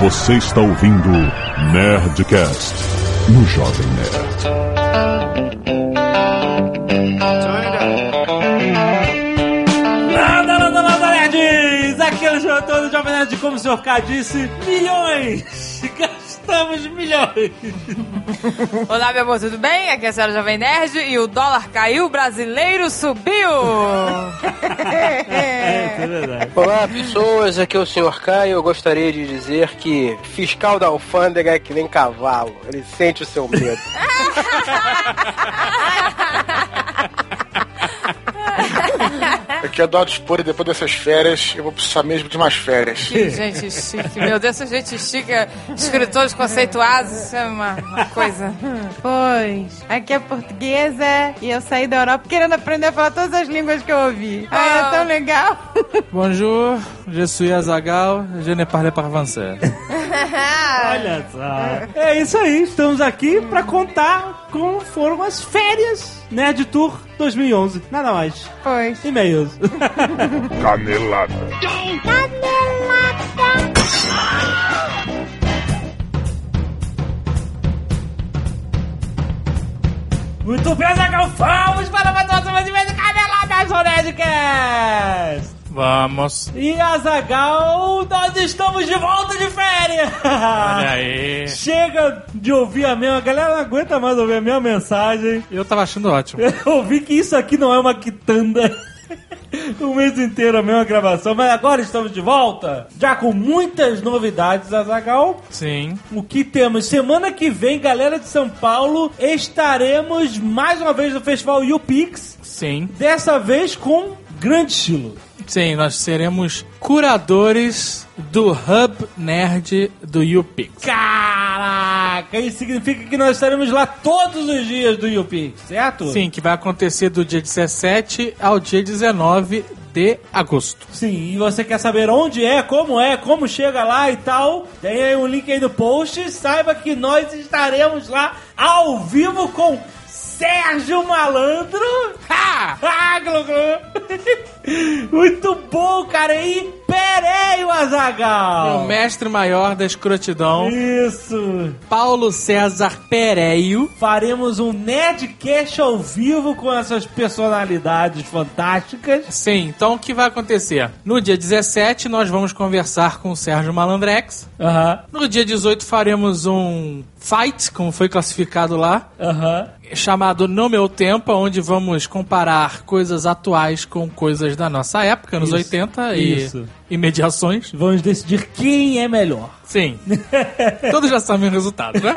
Você está ouvindo Nerdcast no Jovem Nerd. Nada, nada, nada, nerds! Aqui é o Jovem Nerd, como o senhor K disse, milhões! Gastamos milhões! Olá, meu amor, tudo bem? Aqui é a senhora Jovem Nerd e o dólar caiu, o brasileiro subiu! É, é verdade. Olá, pessoas. Aqui é o Sr. Caio. Eu gostaria de dizer que fiscal da alfândega é que nem cavalo. Ele sente o seu medo. Aqui é Eduardo Spore, depois dessas férias, eu vou precisar mesmo de mais férias. Que gente chique, meu Deus, essa gente chique, escritores conceituados, isso é uma, uma coisa. Pois, aqui é portuguesa e eu saí da Europa querendo aprender a falar todas as línguas que eu ouvi. Ai, é tão legal. Bonjour, je suis Azagal, je ne parle pas français. Olha só. É isso aí, estamos aqui pra contar como foram as férias Nerd Tour 2011. Nada mais. Pois. E-mails. Canelada. Muito bem, Zagal, vamos para mais uma semana de e-mail Caneladas do Nerdcast! Vamos. E Azagal, nós estamos de volta de férias! Olha aí. Chega de ouvir a mesma, a galera não aguenta mais ouvir a mesma mensagem. Eu tava achando ótimo. Eu ouvi que isso aqui não é uma quitanda. O mês inteiro a mesma gravação, mas agora estamos de volta, já com muitas novidades, Azagal. Sim. O que temos? Semana que vem, galera de São Paulo, estaremos mais uma vez no Festival YouPix, Sim. dessa vez com grande estilo. Sim, nós seremos curadores do Hub Nerd do YouPix. Caraca, isso significa que nós estaremos lá todos os dias do YouPix, certo? Sim, que vai acontecer do dia 17 ao dia 19 de agosto. Sim, e você quer saber onde é, como é, como chega lá e tal? Tem aí um link aí no post. Saiba que nós estaremos lá ao vivo com Sérgio Malandro. Ha! Ah, glu, glu. Muito bom, cara. E Pereio O Azagal. mestre maior da escrotidão, Isso. Paulo César Pereio. Faremos um Nerdcast ao vivo com essas personalidades fantásticas. Sim, então o que vai acontecer? No dia 17, nós vamos conversar com o Sérgio Malandrex. Aham, No dia 18 faremos um fight, como foi classificado lá, aham. chamado No Meu Tempo, onde vamos comparar coisas atuais com coisas da nossa época, nos Isso, 80 e, isso. E mediações. Vamos decidir quem é melhor. Sim. Todos já sabem o resultado, né?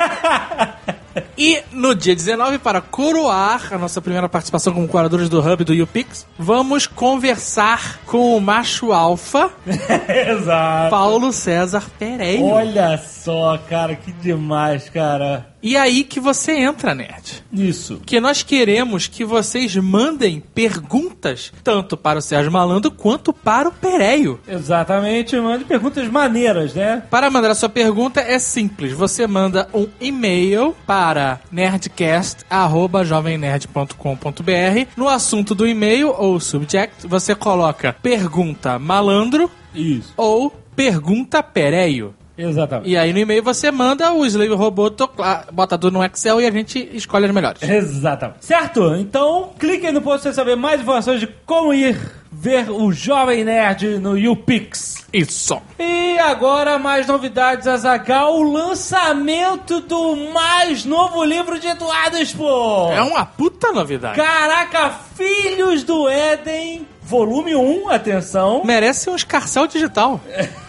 E no dia 19, para coroar a nossa primeira participação como curadores do Hub do YouPix, vamos conversar com o macho alfa, Exato. Paulo César Pereira. Olha só, cara, que demais, cara. E aí que você entra, nerd. Isso. que nós queremos que vocês mandem perguntas tanto para o Sérgio Malandro quanto para o Pereio. Exatamente, mande perguntas maneiras, né? Para mandar a sua pergunta é simples. Você manda um e-mail para nerdcast@jovemnerd.com.br. No assunto do e-mail ou subject, você coloca pergunta malandro Isso. ou pergunta Pereio. Exatamente. E aí no e-mail você manda o Slave Robô, tocla- bota tudo no Excel e a gente escolhe as melhores. Exatamente. Certo? Então, clique aí no post para saber mais informações de como ir ver o Jovem Nerd no YouPix. Isso. E agora, mais novidades, Azagal, o lançamento do mais novo livro de Eduardo Expo. É uma puta novidade. Caraca, Filhos do Éden, volume 1, atenção. Merece um escarcel digital.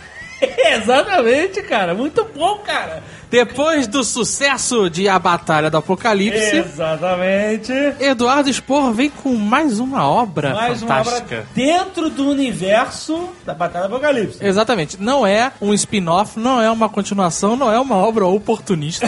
Exatamente, cara. Muito bom, cara. Depois do sucesso de A Batalha do Apocalipse, Exatamente. Eduardo Spor vem com mais uma obra Mais uma fantástica. obra dentro do universo da Batalha do Apocalipse. Exatamente. Não é um spin-off, não é uma continuação, não é uma obra oportunista.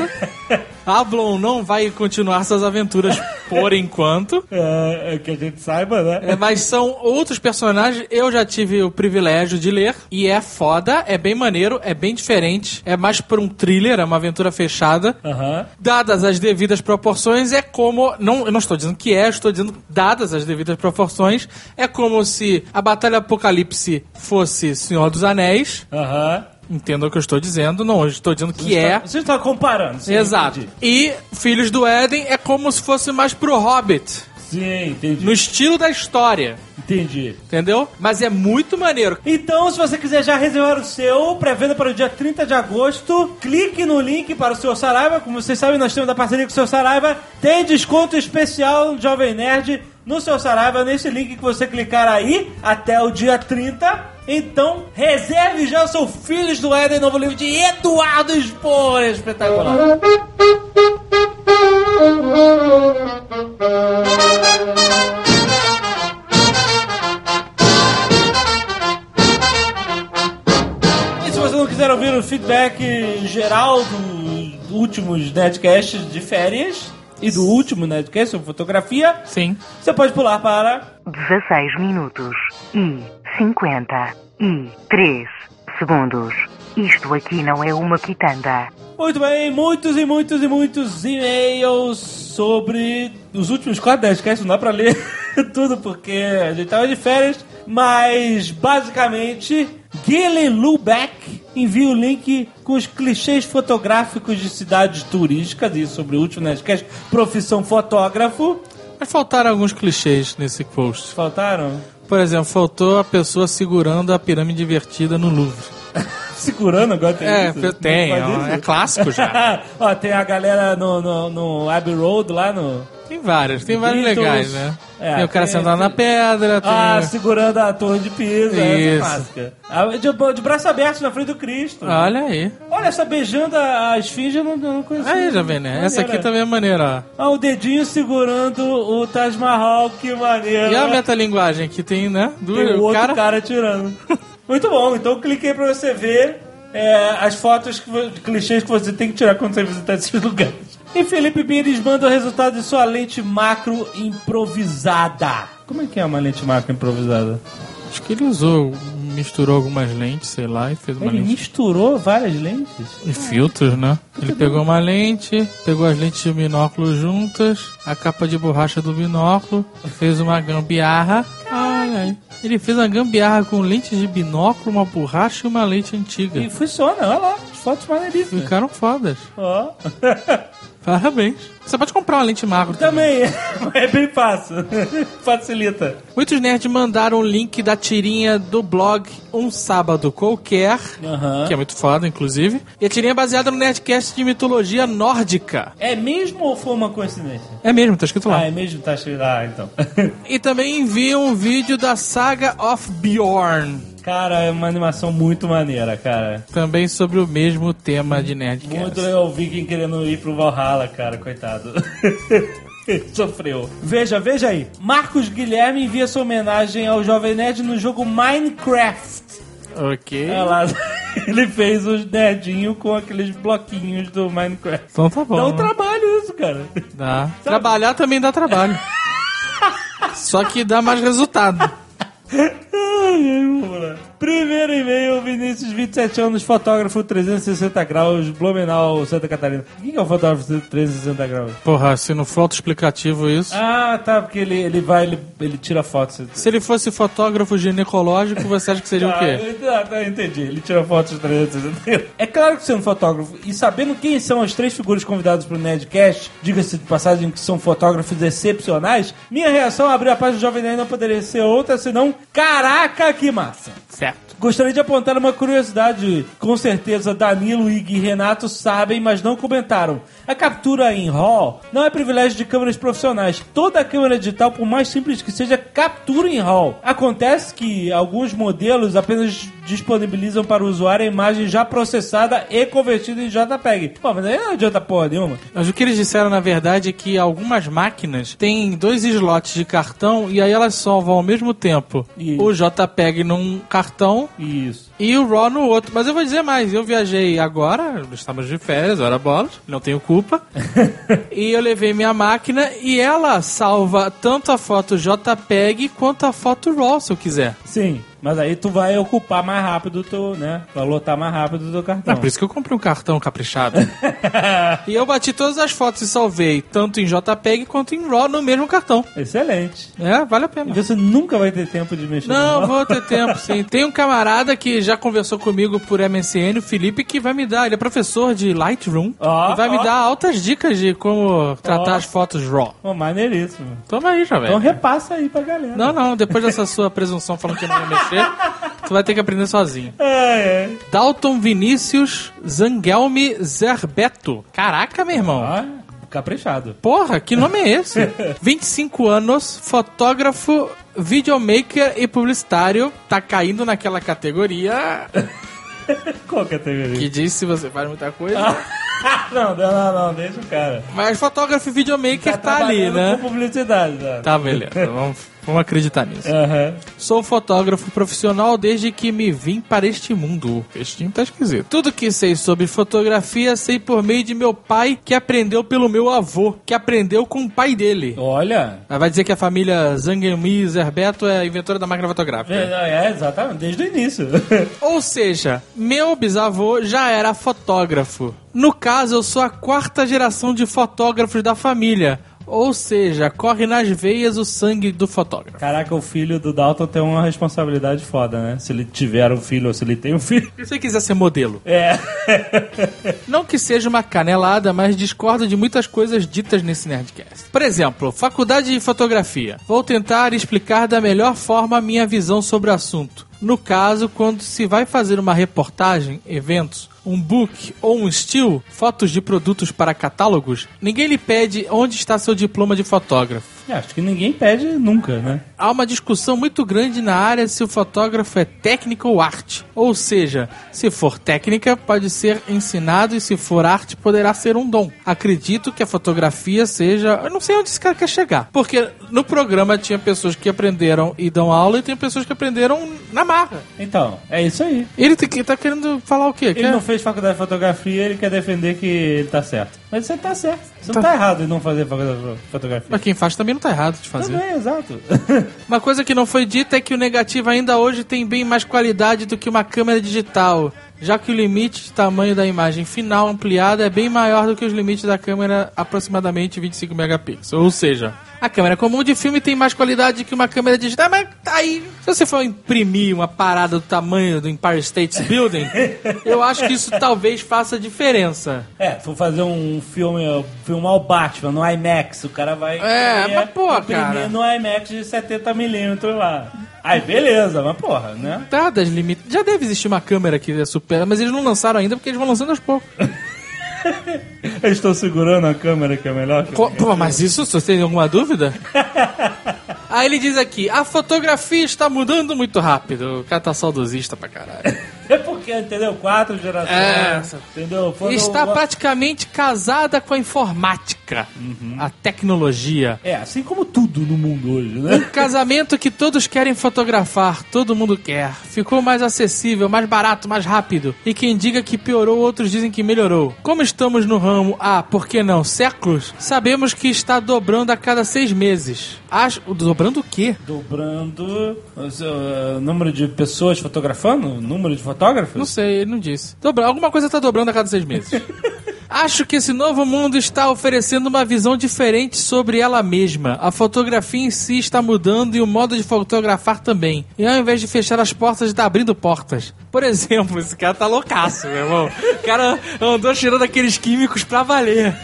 Ablon não vai continuar suas aventuras por enquanto. É, é que a gente saiba, né? É, mas são outros personagens. Eu já tive o privilégio de ler. E é foda, é bem maneiro, é bem diferente. É mais por um thriller, é uma aventura fechada. Aham. Dadas as devidas proporções, é como. Não, eu não estou dizendo que é, eu estou dizendo dadas as devidas proporções, é como se a Batalha Apocalipse fosse Senhor dos Anéis. Aham. Entenda o que eu estou dizendo. Não, estou dizendo que é. Você está comparando. sim, Exato. entendi. E Filhos do Éden é como se fosse mais pro Hobbit. Sim, entendi. No estilo da história. Entendi. Entendeu? Mas é muito maneiro. Então, se você quiser já reservar o seu, pré-venda para o dia 30 de agosto, clique no link para o seu Saraiva. Como vocês sabem, nós temos a parceria com o seu Saraiva. Tem desconto especial no Jovem Nerd no seu Saraiva, nesse link que você clicar aí, até o dia 30. Então, reserve já o seu Filhos do Éden, novo livro de Eduardo Spor. Espetacular. E se você não quiser ouvir o feedback geral dos últimos Nerdcasts de férias e do último Nerdcast sobre fotografia, Sim. você pode pular para 16 minutos e 53 segundos. Isto aqui não é uma quitanda. Muito bem, muitos e muitos e muitos e-mails sobre os últimos quatro Nerdcasts. Não dá pra ler tudo porque a gente tava de férias, mas basicamente, Gilly Lubeck envia o link com os clichês fotográficos de cidades turísticas e sobre o último Nerdcast, profissão fotógrafo. Mas faltaram alguns clichês nesse post. Faltaram? Por exemplo, faltou a pessoa segurando a pirâmide invertida no Louvre. Segurando agora tem É, isso? tem, isso? é clássico já. Ó, tem a galera no, no, no Abbey Road lá no. Tem vários, tem vários Beatles. legais, né? É, tem o cara tem- sentado na pedra, tem... Ah, segurando a torre de Pisa, essa Isso. clássica. Ah, De, de braço aberto na frente do Cristo. Olha aí. Olha, essa beijando a, esfinge eu não, não conhecia. Aí, já vem, né? Essa aqui Maneira. também é maneira, ó. Ah, o dedinho segurando o Taj Mahal, que maneiro. E a metalinguagem que tem, né? Do Tem o outro cara... cara... tirando. Muito bom, então cliquei pra você ver é, as fotos que, clichês que você tem que tirar quando você visitar esses lugares. E Felipe Pires manda o resultado de sua lente macro improvisada. Como é que é uma lente macro improvisada? Acho que ele usou, misturou algumas lentes, sei lá, e fez uma Ele lente. misturou várias lentes? E filtros, né? Ele pegou uma lente, pegou as lentes de binóculo juntas, a capa de borracha do binóculo, fez uma gambiarra. Olha aí. Ele fez uma gambiarra com lentes de binóculo, uma borracha e uma lente antiga. E funciona, olha lá, as fotos maneiríssimas. Ficaram fodas. Ó. Parabéns. Você pode comprar uma lente macro também. Também, é bem fácil. Facilita. Muitos nerds mandaram o link da tirinha do blog Um Sábado Qualquer, que é muito foda, inclusive. E a tirinha é baseada no Nerdcast de mitologia nórdica. É mesmo ou foi uma coincidência? É mesmo, tá escrito lá. Ah, é mesmo? Tá cheio. Ah, então. E também envia um vídeo da Saga of Bjorn, cara, é uma animação muito maneira, cara. também sobre o mesmo tema de Nerdcast. Muito legal o Viking querendo ir pro Valhalla, cara, coitado. Sofreu. Veja, veja aí. Marcos Guilherme envia sua homenagem ao Jovem Nerd no jogo Minecraft. Ok. Olha lá, ele fez os nerdinhos com aqueles bloquinhos do Minecraft. Então tá bom. Dá um trabalho isso, cara. Dá. Trabalhar também dá trabalho. Só que dá mais resultado. Ai, ai, vamos lá. Primeiro e-mail, Vinícius, 27 anos, fotógrafo 360 graus, Blumenau, Santa Catarina. Quem que é o fotógrafo 360 graus? Porra, se não for autoexplicativo isso. Ah, tá, porque ele, ele vai, ele, ele tira fotos. Se ele fosse fotógrafo ginecológico, você acha que seria o Ah, quê? eu- ah, entendi. Ele tira fotos de 360. É claro que sendo fotógrafo e sabendo quem são as três figuras convidadas pro Nerdcast, diga-se de passagem que são fotógrafos excepcionais, minha reação a abrir a página do Jovem Nerd não poderia ser outra senão: Caraca, que massa! Certo. Gostaria de apontar uma curiosidade. Com certeza Danilo, e Renato sabem, mas não comentaram. A captura em RAW não é privilégio de câmeras profissionais. Toda câmera digital, por mais simples que seja, captura em RAW. Acontece que alguns modelos apenas disponibilizam para o usuário a imagem já processada e convertida em JPEG. Pô, mas aí não adianta porra nenhuma. Mas o que eles disseram, na verdade, é que algumas máquinas têm dois slots de cartão e aí elas salvam ao mesmo tempo Isso. o JPEG num cartão Isso. e o RAW no outro. Mas eu vou dizer mais, eu viajei agora, estamos de férias, hora bolas, não tenho culpa. e eu levei minha máquina e ela salva tanto a foto JPEG quanto a foto RAW, se eu quiser. Sim. Mas aí tu vai ocupar mais rápido, tu, né? Vai lotar mais rápido o teu cartão. É por isso que eu comprei um cartão caprichado. e eu bati todas as fotos e salvei, tanto em JPEG quanto em RAW, no mesmo cartão. Excelente. É, vale a E pena. você nunca vai ter tempo de mexer Não, no vou ter tempo, sim. Tem um camarada que já conversou comigo por MSN, o Felipe, que vai me dar. Ele é professor de Lightroom. Ó, e vai me ó. dar altas dicas de como tratar as fotos RAW. Pô, maneiríssimo. Toma aí, jovem. Então repassa aí pra galera. Não, não, depois dessa sua presunção falando que não ia mexer, tu vai ter que aprender sozinho. É, é. Dalton Vinícius Zangelme Zerbeto. Caraca, meu irmão. Ó, caprichado. Porra, que nome é esse? 25 anos, fotógrafo, videomaker e publicitário. Tá caindo naquela categoria Qual categoria? que diz se você faz muita coisa. não, não, não, não, deixa o cara. Mas fotógrafo e videomaker tá, ali, trabalhando né? Com publicidade, né? Tá, beleza. Vamos, vamos acreditar nisso. Aham. Sou fotógrafo profissional desde que me vim para este mundo. Este time tá esquisito. Tudo que sei sobre fotografia sei por meio de meu pai, que aprendeu pelo meu avô, que aprendeu com o pai dele. Olha. Vai dizer que a família Zangelmi Zerbeto é inventora da máquina fotográfica. É, é, exatamente, desde o início. Ou seja, meu bisavô já era fotógrafo. No caso, eu sou a quarta geração de fotógrafos da família. Ou seja, corre nas veias o sangue do fotógrafo. Caraca, o filho do Dalton tem uma responsabilidade foda, né? Se ele tiver um filho ou se ele tem um filho. Se você quiser ser modelo. É. Não que seja uma canelada, mas discordo de muitas coisas ditas nesse Nerdcast. Por exemplo, faculdade de fotografia. Vou tentar explicar da melhor forma a minha visão sobre o assunto. No caso, quando se vai fazer uma reportagem, eventos, um book ou um still, fotos de produtos para catálogos, ninguém lhe pede onde está seu diploma de fotógrafo. É, Acho que ninguém pede nunca, né? Há uma discussão muito grande na área se o fotógrafo é técnica ou arte. Ou seja, se for técnica, pode ser ensinado e se for arte, poderá ser um dom. Acredito que a fotografia seja. Eu não sei onde esse cara quer chegar. Porque no programa tinha pessoas que aprenderam e dão aula e tem pessoas que aprenderam na marra. Então, é isso aí. Ele tá querendo falar o quê? Ele Quer- não fez faculdade de fotografia, ele quer defender que ele tá certo. Mas você tá certo. Você não tá errado em não fazer fotografia. Mas quem faz também não tá errado de fazer. Também, exato. Uma coisa que não foi dita é que o negativo ainda hoje tem bem mais qualidade do que uma câmera digital, já que o limite de tamanho da imagem final ampliada é bem maior do que os limites da câmera aproximadamente 25 megapixels. Ou seja, a câmera comum de filme tem mais qualidade que uma câmera digital, mas tá aí. Se você for imprimir uma parada do tamanho do Empire State Building, eu acho que isso talvez faça diferença. É, se for fazer um filme, filmar o Batman no IMAX, o cara vai É, mas, pô, imprimir cara. no IMAX de 70mm lá. Aí, beleza, mas porra, né? Tá das limites. Já deve existir uma câmera que supera, mas eles não lançaram ainda porque eles vão lançando aos poucos. Eles estão segurando a câmera que é melhor que Co- Pô, mas isso, se você tem alguma dúvida? Aí ele diz aqui, a fotografia está mudando muito rápido. O cara tá saudosista pra caralho. É porque, entendeu? Quatro gerações. É. Entendeu? Está praticamente casada com a informática, a tecnologia. É, assim como tudo no mundo hoje, né? Casamento que todos querem fotografar, todo mundo quer. Ficou mais acessível, mais barato, mais rápido. E quem diga que piorou, outros dizem que melhorou. Como estamos no ramo há, por que não, séculos, sabemos que está dobrando a cada seis meses. Acho, dobrando o quê? Dobrando o uh, número de pessoas fotografando, número de fotógrafos. Não sei, ele não disse. Dobra, alguma coisa tá dobrando a cada seis meses. Acho que esse novo mundo está oferecendo uma visão diferente sobre ela mesma. A fotografia em si está mudando e o modo de fotografar também. E ao invés de fechar as portas, está abrindo portas. Por exemplo, esse cara tá loucaço, meu irmão. O cara andou tirando aqueles químicos pra valer.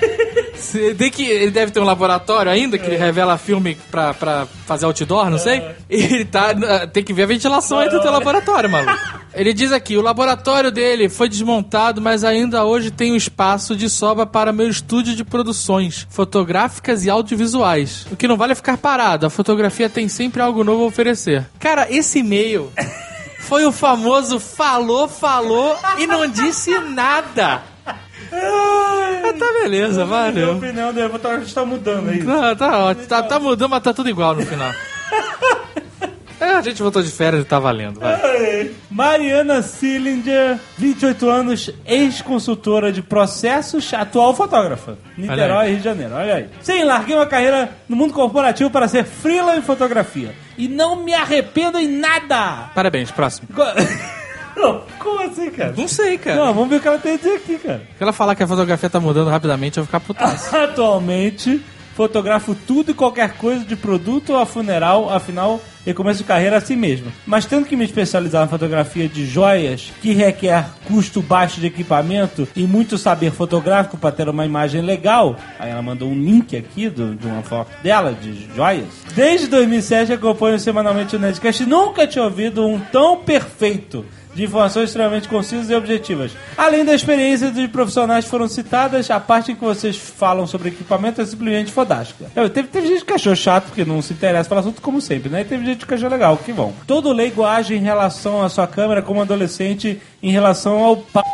Tem que, ele deve ter um laboratório ainda que ele revela filme pra, pra fazer outdoor, não sei. E ele tá. Tem que ver a ventilação aí do teu laboratório, maluco. Ele diz aqui: o laboratório dele foi desmontado, mas ainda hoje tem um espaço de sobra para meu estúdio de produções fotográficas e audiovisuais. O que não vale é ficar parado, a fotografia tem sempre algo novo a oferecer. Cara, esse e-mail foi o famoso falou, falou e não disse nada. Ah, tá beleza, Minha valeu. opinião do fotógrafo está mudando aí. Tá, tá ótimo. Tá, tá mudando, mas tá tudo igual no final. a gente voltou de férias e tá valendo, vai. Mariana Sillinger, 28 anos, ex-consultora de processos, atual fotógrafa. Niterói. Rio de Janeiro. Olha aí. Sim, larguei uma carreira no mundo corporativo para ser freela em fotografia. E não me arrependo em nada. Parabéns, próximo. Não, Como assim, cara? Não sei, cara. Não, vamos ver o que ela tem a dizer aqui, cara. Se ela falar que a fotografia tá mudando rapidamente, eu vou ficar putaço. Atualmente, fotografo tudo e qualquer coisa de produto a funeral, afinal, eu começo carreira assim mesmo. Mas tendo que me especializar na fotografia de joias, que requer custo baixo de equipamento e muito saber fotográfico para ter uma imagem legal, aí ela mandou um link aqui do- de uma foto dela, de joias. Desde 2007 acompanho semanalmente o Nerdcast e nunca tinha ouvido um tão perfeito de informações extremamente concisas e objetivas. Além da experiência de profissionais que foram citadas, a parte em que vocês falam sobre equipamento é simplesmente fodástica. Eu, teve, teve gente que achou chato, porque não se interessa pelo assunto, como sempre, né? E teve gente que achou legal, que bom. Todo leigo age em relação à sua câmera como adolescente em relação ao pau.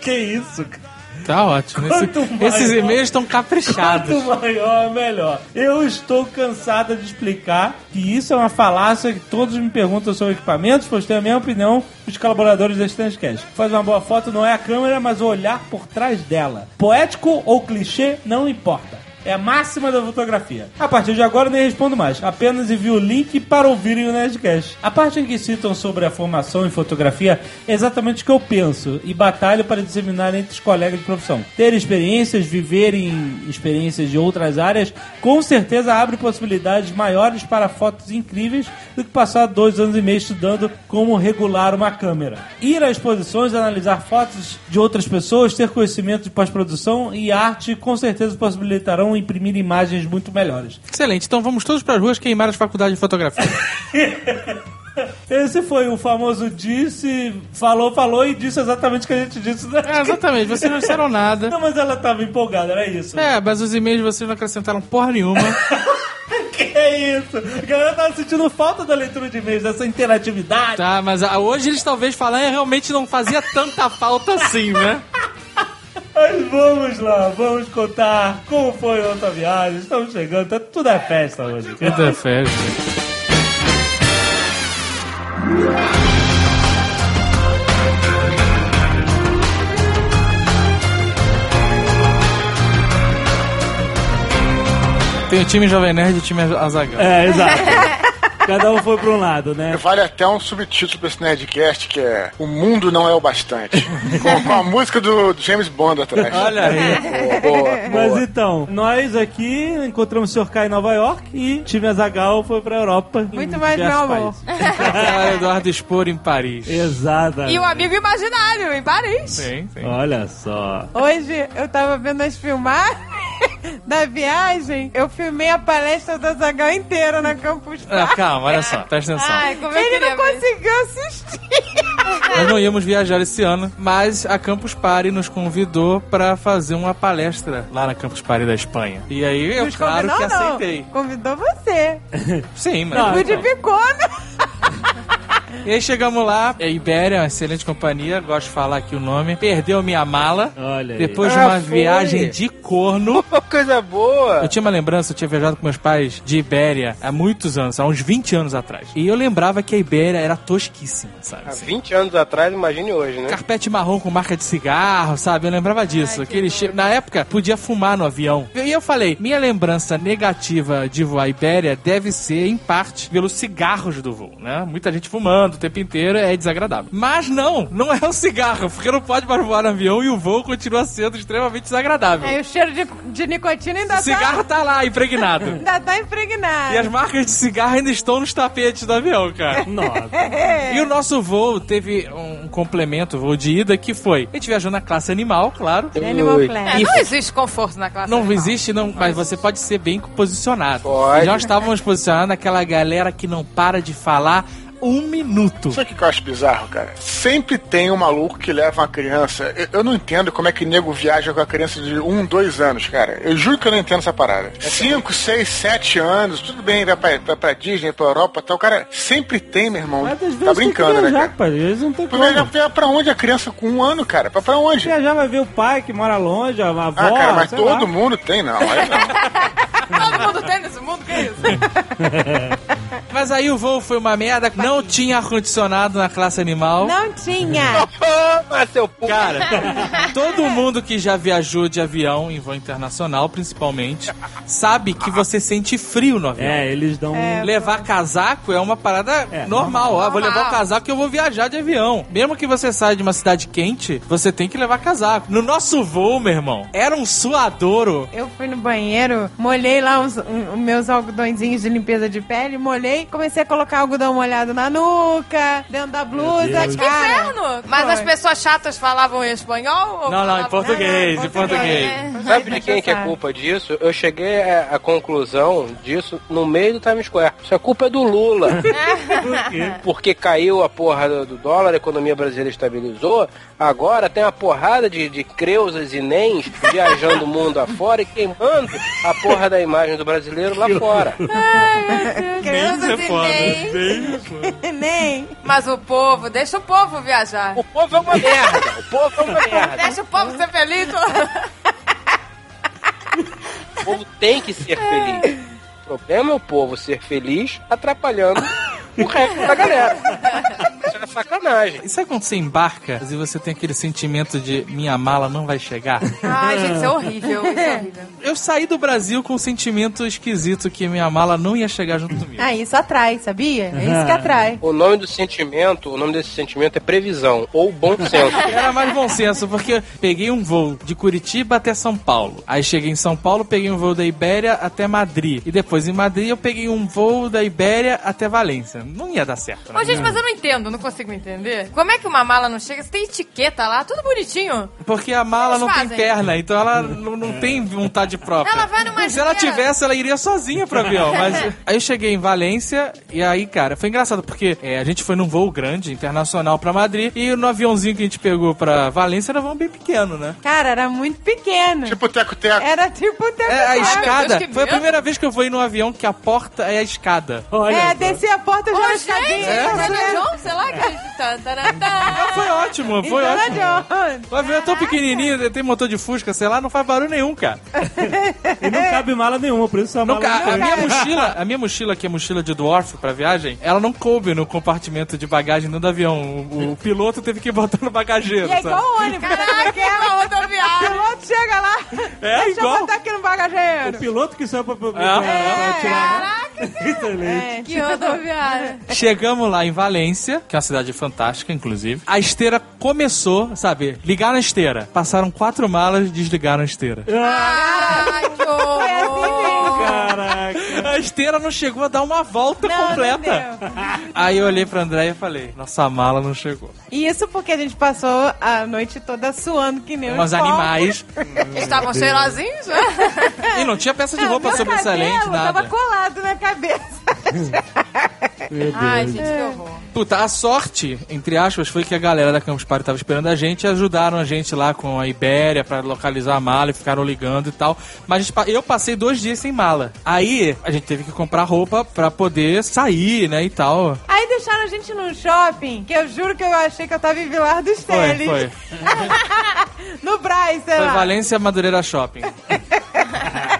que isso, cara? Tá ótimo. Esse- esses e-mails estão caprichados. Quanto maior, melhor. Eu estou cansada de explicar que isso é uma falácia que todos me perguntam sobre equipamentos, pois tenho a minha opinião dos colaboradores da Stanscast. Faz uma boa foto não é a câmera, mas o olhar por trás dela. Poético ou clichê, não importa. É a máxima da fotografia. A partir de agora nem respondo mais. Apenas envio o link para ouvirem o Nerdcast. A parte em que citam sobre a formação em fotografia é exatamente o que eu penso e batalho para disseminar entre os colegas de profissão. Ter experiências, viverem experiências de outras áreas, com certeza abre possibilidades maiores para fotos incríveis do que passar dois anos e meio estudando como regular uma câmera. Ir a exposições, analisar fotos de outras pessoas, ter conhecimento de pós-produção e arte com certeza possibilitarão imprimir imagens muito melhores. Excelente, então vamos todos para as ruas queimar as faculdades de fotografia. Esse foi o famoso disse, falou, falou e disse exatamente o que a gente disse. né? É, exatamente, vocês não disseram nada. Não, mas ela tava empolgada, era isso. É, mas os e-mails vocês não acrescentaram porra nenhuma. Que é isso? A galera tava sentindo falta da leitura de e-mails, dessa interatividade. Tá, mas hoje eles talvez falando realmente não fazia tanta falta assim, né? Mas vamos lá, vamos contar como foi a outra viagem. Estamos chegando, tá- tudo é festa hoje. Que da festa. Tem o time Jovem Nerd e o time Azaghal. É, exato. Cada um foi pra um lado, né? Vale até um subtítulo pra esse Nerdcast que é O Mundo Não É o Bastante. com, com a música do James Bond atrás. Olha aí. Boa, boa, Mas boa. então, nós aqui encontramos o Sr. K em Nova York e o time Azagal foi pra Europa. Muito mais meu amor. Ah, Eduardo Expor em Paris. Exato. E um amigo imaginário em Paris. Sim, sim. Olha só. Hoje eu tava vendo as filmagens da viagem. Eu filmei a palestra da Zagal inteira na Campus Ah, Party. calma, olha só, presta atenção. Ai, como eu Ele não conseguiu assistir. Nós não íamos viajar esse ano, mas a Campus Party nos convidou pra fazer uma palestra lá na Campus Party da Espanha. E aí eu, Nos claro convidou, que não. aceitei. Convidou você. Sim, mas. Não, Fui de então. E aí chegamos lá, a Ibéria, uma excelente companhia, gosto de falar aqui o nome, perdeu minha mala. Olha aí. Depois de Ah, uma foi? viagem de corno. Coisa boa. Eu tinha uma lembrança, eu tinha viajado com meus pais de Ibéria há muitos anos, há uns 20 anos atrás. E eu lembrava que a Ibéria era tosquíssima, sabe? Há 20 anos atrás, imagine hoje, né? Carpete marrom com marca de cigarro, sabe? Eu lembrava disso. Aquele cheiro. Na época, podia fumar no avião. E eu falei, minha lembrança negativa de voar Ibéria deve ser, em parte, pelos cigarros do voo, né? Muita gente fumando o tempo inteiro, é desagradável. Mas não, não é um cigarro, porque não pode mais voar no avião e o voo continua sendo extremamente desagradável. Aí o cheiro de, de nicotina ainda O cigarro tá... tá lá, impregnado. Ainda tá impregnado. E as marcas de cigarro ainda estão nos tapetes do avião, cara. Nossa. E o nosso voo teve um complemento, voo de ida, que foi. A gente viajou na classe animal, claro. Animal. É, não existe conforto na classe Não animal. existe, não, mas você pode ser bem posicionado. Pode. E nós estávamos posicionados naquela galera que não para de falar um minuto. Sabe o que eu acho bizarro, cara? Sempre tem um maluco que leva uma criança. Eu, eu não entendo como é que nego viaja com a criança de um, dois anos, cara. Eu juro que eu não entendo essa parada. Cinco, seis, sete anos, tudo bem, vai pra, pra, pra Disney, pra Europa e tal. Cara, sempre tem, meu irmão. Mas às vezes Tá que brincando, né, viajar, cara? pai. Às vezes não tem como. viajar pra- onde a criança com um ano, cara? Pra, pra onde? Viajar vai ver o pai que mora longe, a avó, Ah, cara, mas todo lá. mundo tem, não. Aí não. Todo mundo tem nesse mundo, que isso? Mas aí o voo foi uma merda, não tinha ar-condicionado na classe animal. Não tinha. Ah, seu p... Cara, todo mundo que já viajou de avião, em voo internacional principalmente, sabe que você sente frio no avião. É, eles dão. um- Levar casaco é uma parada É, normal. Ah, vou normal. levar o casaco que eu vou viajar de avião. Mesmo que você saia de uma cidade quente, você tem que levar casaco. No nosso voo, meu irmão, era um suadouro. Eu fui no banheiro, molhei lá os um- meus algodõezinhos de limpeza de pele, molhei, comecei a colocar algodão molhado na nuca, dentro da blusa, Deus. cara. Inferno! Mas Foi. as pessoas chatas falavam em espanhol? ou Não, não, em português, Não, em português. Sabe de quem que é culpa disso? Eu cheguei à conclusão disso no meio do Times Square. Isso é culpa do Lula. Por quê? Porque caiu a porra do do dólar, a economia brasileira estabilizou. Agora tem uma porrada de, de creusas e nens viajando o mundo afora e queimando a porra da imagem do brasileiro lá fora. Crianças Isso é e foda. nem. Foda. Nem. Mas o povo, deixa o povo viajar. O povo é uma merda. O povo é uma merda. Deixa o povo ser feliz. O povo tem que ser feliz. O problema é o povo ser feliz atrapalhando o resto da galera. Isso é sacanagem. E sabe quando você embarca e você tem aquele sentimento de minha mala não vai chegar? Ai, gente, isso é horrível. Isso é horrível. Eu saí do Brasil com um sentimento esquisito que minha mala não ia chegar junto comigo. Ah, isso atrai, sabia? É isso que atrai. O nome do sentimento, o nome desse sentimento é previsão ou bom senso. Era mais bom senso, porque peguei um voo de Curitiba até São Paulo. Aí cheguei em São Paulo, peguei um voo da Ibéria até Madrid. E depois em Madrid eu peguei um voo da Ibéria até Valência. Não ia dar certo, né? Ô, gente, mas eu não entendo, não consigo entender. Como é que uma mala não chega? Você tem etiqueta lá, tudo bonitinho. Porque a mala não tem fazem. perna, então ela não, não tem vontade própria. Ela vai numa Se ela tivesse, ela iria sozinha pro avião. Mas aí eu cheguei em Valência e aí, cara, foi engraçado porque é, a gente foi num voo grande, internacional pra Madrid, e no aviãozinho que a gente pegou pra Valência era um voo bem pequeno, né? Cara, era muito pequeno. Tipo teco-teco. Era tipo o É, a escada. Deus, foi a primeira vez que eu fui num avião que a porta é a escada. Olha É, desci a porta gente, escadinha. é, Indiana? Jones, sei lá. Que... Tá, tá, tá, Ah, foi ótimo, foi Indiana ótimo. Jones. O avião é tão pequenininho, tem motor de fusca, sei lá, não faz barulho nenhum, cara. E não cabe mala nenhuma, por isso a Não, mala ca- a não minha mochila, a minha mochila, que é mochila de dwarf pra viagem, ela não coube no compartimento de bagagem dentro do avião. O, o piloto teve que botar no bagageiro, E é igual o ônibus. sabe como é que é? Uma O rodoviária. piloto chega lá. É Deixa igual. eu botar aqui no bagageiro. O piloto que saiu pra, pra, É. tirar. Caraca, Excelente. É. que rodoviária. Chegamos lá em Valência, que é uma cidade fantástica, inclusive. A esteira começou, sabe? Ligaram a esteira. Passaram quatro malas, desligaram a esteira. Ai, que Foi assim horror. Caraca. A esteira não chegou a dar uma volta Não, completa. não Aí eu olhei pra André e falei: Nossa mala não chegou. E isso porque a gente passou a noite toda suando que nem porcos. animais. Estavam cheirosinhos? né? E não tinha peça de Ah, roupa meu sobressalente, cabelo nada. tava colado na cabeça. Meu Ai, Deus. gente, que horror. Puta, a sorte, entre aspas, foi que a galera da Campus Party tava esperando a gente e ajudaram a gente lá com a Ibéria pra localizar a mala e ficaram ligando e tal. Mas gente eu passei dois dias sem mala. Aí a gente teve que comprar roupa pra poder sair, né, e tal. Aí deixaram a gente num shopping, que eu juro que eu achei que eu tava em Vilar dos Foi, Teles. foi. No Braz, sei Foi lá. Valência Madureira Shopping.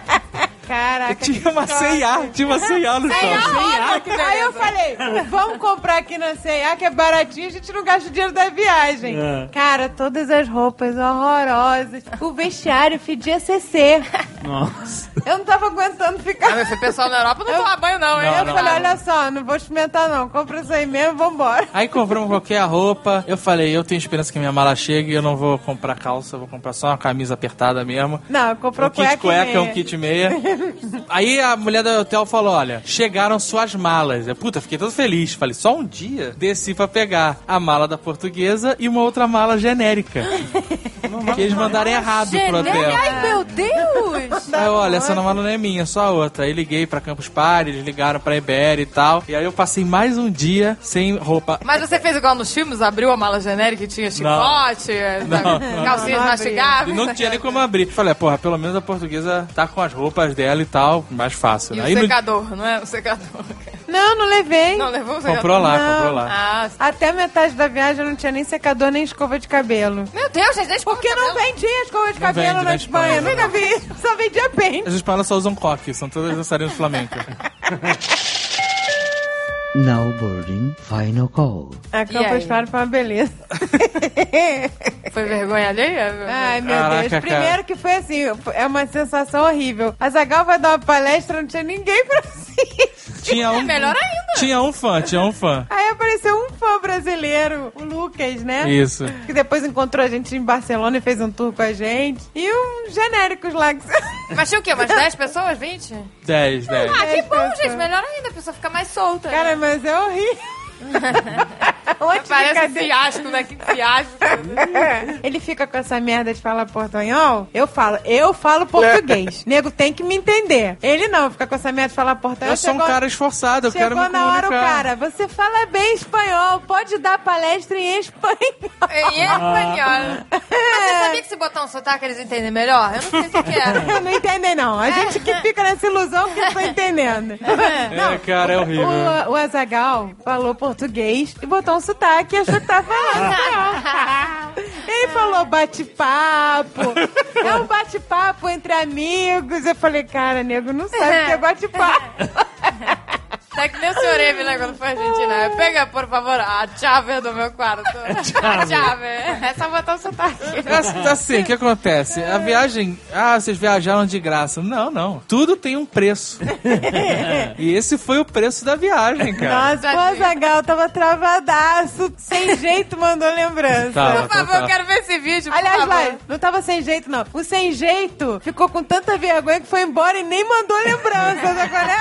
Caraca. Tinha uma C&A, tinha uma C&A no shopping. Que Aí eu falei, vamos comprar aqui na C&A, que é baratinho, a gente não gasta o dinheiro da viagem. É. Cara, todas as roupas horrorosas. O vestiário fedia CC. Nossa. Eu não tava aguentando ficar... Ah, mas esse pessoal na Europa não toma banho, não, hein? eu falei, olha só, não vou experimentar não, compra isso aí mesmo, vambora. Aí compramos qualquer roupa. Eu falei, eu tenho esperança que minha mala chegue e eu não vou comprar calça, eu vou comprar só uma camisa apertada mesmo. Não, comprou um kit cueca, cueca, meia. um kit meia. Aí a mulher do hotel falou: Olha, chegaram suas malas. Eu, puta, fiquei todo feliz. Falei: Só um dia? Desci pra pegar a mala da portuguesa e uma outra mala genérica. que eles mandaram errado pro hotel. Ai, meu Deus! Aí, olha, essa mala não é minha, só a outra. Aí liguei pra Campus Party, eles ligaram pra Iber e tal. E aí eu passei mais um dia sem roupa. Mas você fez igual nos filmes? Abriu a mala genérica e tinha chicote, Não, não. calcinhas Não, mastigáveis? Não tinha nem como abrir. Falei, porra, pelo menos a portuguesa tá com as roupas dela e tal, mais fácil. E né? o Aí no- secador, não é? O secador. Não, não levei. Não levou o secador? comprou lá, Não. comprou lá. Ah, Até metade da viagem não tinha nem secador nem escova de cabelo. meu Deus, gente, deixa Porque não vendia escova de Não cabelo vende na na Espanha. Espanha, Nunca vi. Só vendia pente. As espanholas só usam coque, são todas dançarinas flamencas. Now boarding final call. A Campus? Party foi uma beleza. Foi vergonha alheia? Ai, meu Caraca, Deus. cara. Primeiro que foi assim, é uma sensação horrível. A Zagal vai dar uma palestra, não tinha ninguém pra assistir. Tinha um, melhor ainda. Tinha um fã, tinha um fã. Aí apareceu um fã brasileiro, o Lucas, né? Isso. Que depois encontrou a gente em Barcelona e fez um tour com a gente. E uns genéricos lá. Que... Mas tinha o quê? Umas 10 pessoas? 20? 10, 10. Ah, que bom, pessoas. gente. Melhor ainda, a pessoa fica mais solta. Cara, mas é horrível. Onde Parece um fiasco, né? Que fiasco. Ele fica com essa merda de falar portanhol. Eu falo, eu falo português. Nego tem que me entender. Ele não, fica com essa merda de falar portanhol. Eu sou um Chegou- cara esforçado, eu quero Chegou me na hora o comunicar. cara, você fala bem espanhol, pode dar palestra em espanhol. Em espanhol. Mas você sabia que se botar um sotaque eles entendem melhor? Eu não sei o que é. Não entendem, não. A gente que fica nessa ilusão que não tá entendendo. É, cara, é horrível. O, o Azagal falou português e botou um sotaque e achou que tava falando espanhol. Ele falou bate-papo. É um bate-papo entre amigos. Eu falei, cara, nego, não sabe o que é bate-papo. Até que nem o senhor Eve, né, quando foi Argentina. Pega, por favor, a chave do meu quarto. A chave. É só botar o sotaque. É Assim, o que acontece? A viagem. Ah, vocês viajaram de graça. Não, não. Tudo tem um preço. e esse foi o preço da viagem, cara. Nossa, o Azagal tava travadaço, sem jeito, mandou lembrança. Tava, Por favor, tava. eu quero ver esse vídeo, por Aliás, favor. vai, não tava sem jeito, não. O sem jeito ficou com tanta vergonha que foi embora e nem mandou lembrança, sabe qual é?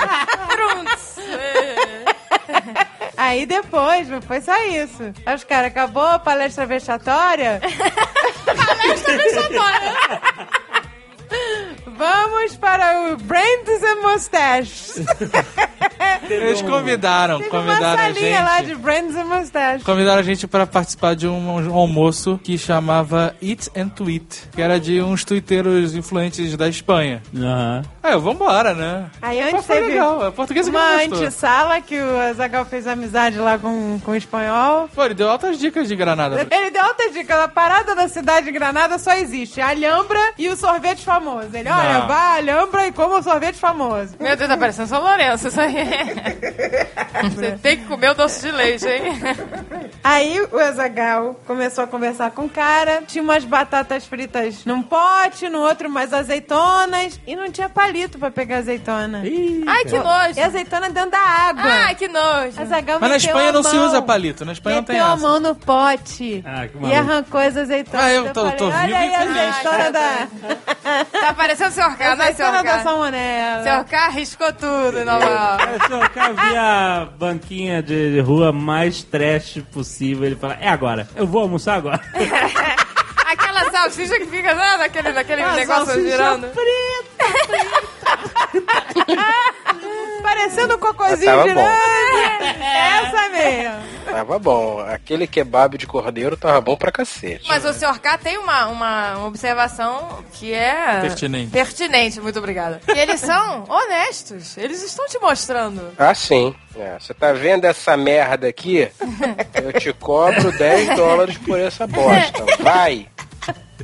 Aí depois, foi só isso. Aí os caras, acabou a palestra vexatória? Vamos para o Brands and Mustaches. Eles convidaram, Teve uma convidaram a salinha lá gente. de Brands and Mustaches. Convidaram a gente para participar de um, almoço que chamava Eat and Tweet, que era de uns twitteiros influentes da Espanha. Aham. Aí eu, vambora, né? Aí antes foi teve legal, a portuguesa que uma antessala que o Azagal fez amizade lá com, com o espanhol. Pô, ele deu altas dicas de granada. Ele deu outra dica. A parada da cidade de Granada só existe a Alhambra e o sorvete famoso. Ele, olha, vá à Alhambra e coma o sorvete famoso. Meu Deus, tá parecendo São Lourenço isso aí. Você tem que comer o doce de leite, hein? Aí o Azagal começou a conversar com o cara. Tinha umas batatas fritas num pote, no outro mais azeitonas. E não tinha palito pra pegar azeitona. Ai, que E nojo. azeitona dentro da água. Ai, que nojo. Azagal Mas na Espanha não se mão. usa palito, na Espanha não tem Meteu a essa. mão no pote Ah, que e arrancou as azeitonas. Ah, eu tô- falei, tô vivo Olha aí e a feliz. azeitona da... Tá parecendo o Sr. K, né, azeitona Sr. da K? salmonela. Sr. K riscou tudo, não vai. Eu só quero ver a banquinha de rua mais trash possível. Ele fala, é agora. Eu vou almoçar agora. Aquela salsicha que fica né, naquele, naquele Ah, negócio girando. Parecendo um cocôzinho Tava girando. bom. Essa mesmo. Tava bom. Aquele kebab de cordeiro tava bom pra cacete. Mas o Sr. K tem uma, uma observação que é... Pertinente. Pertinente, muito obrigada. Que eles são honestos. Eles estão te mostrando. Ah, sim. É, Você tá vendo essa merda aqui? Eu te cobro 10 dólares por essa bosta. Vai!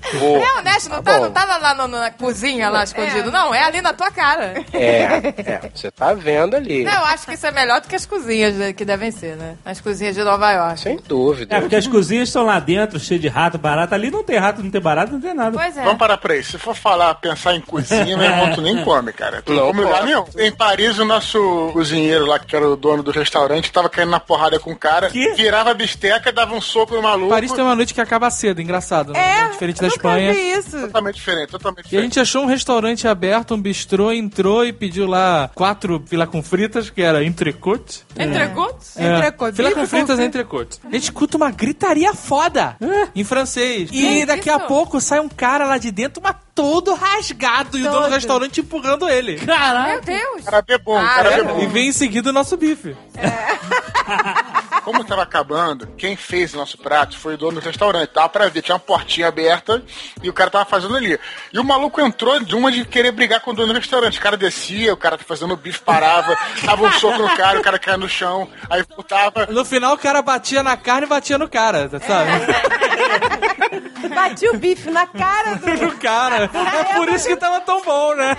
É honesto, não Tá tá, não tá lá, no- na cozinha, lá escondido. Não, é ali na tua cara. É, é, você tá vendo ali. Não, eu acho que isso é melhor do que as cozinhas né, que devem ser, né? As cozinhas de Nova York. Sem dúvida. É, porque as cozinhas estão lá dentro, cheias de rato, barata. Ali não tem rato, não tem barata, não tem nada. Pois é. Vamos parar pra isso. Se for falar, pensar em cozinha, meu irmão, tu nem come, cara. Tu não come lugar nenhum. Em Paris, o nosso cozinheiro lá, que era o dono do restaurante, tava caindo na porrada com o cara, Que? virava a bisteca, dava um soco no maluco. Paris tem uma noite que acaba cedo, engraçado. É, né? Diferente da Espanha. vi isso. Totalmente diferente, totalmente E a diferente. gente achou um restaurante aberto, um bistrô, entrou e pediu lá quatro filé com fritas, que era entrecote. É, Entrecote. Filé Bife com com fritas fri- é entrecote. A gente escuta uma gritaria foda em francês. E daqui a isso? pouco sai um cara lá de dentro, mas todo rasgado, e o dono do Todo. restaurante empurrando ele. Meu Deus. Cara bebom, Ah, cara é bebom. E vem em seguida o nosso bife. Como tava acabando, quem fez o nosso prato foi o dono do restaurante. Tava pra ver, tinha uma portinha aberta e o cara tava fazendo ali. E o maluco entrou de uma de querer brigar com o dono do restaurante. O cara descia, o cara fazendo o bife parava, dava um soco no cara, o cara caía no chão, aí voltava. No final, o cara batia na carne e batia no cara, sabe? Bati o bife na cara do. no cara. É por isso que tava tão bom, né?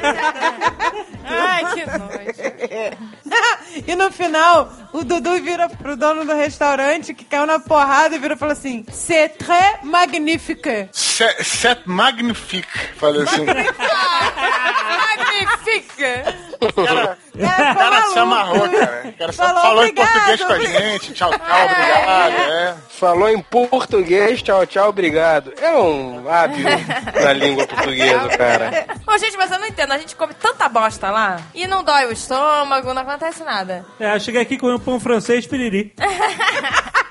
Ai, que nojo. e no final, o Dudu vira pro dono do restaurante que caiu na porrada e vira e falou assim: C'est très magnifique. Set magnifique, falei assim. Magnifique. Cara, É, o cara se amarrou, cara. O cara só Falou, falou obrigado, em português com a gente. Tchau, tchau, obrigado. É. Falou em português, tchau, tchau, obrigado. É um hábil na língua portuguesa, cara. Ô, gente, mas eu não entendo. A gente come tanta bosta lá e não dói o estômago, não acontece nada. É, eu cheguei aqui com um pão francês piriri.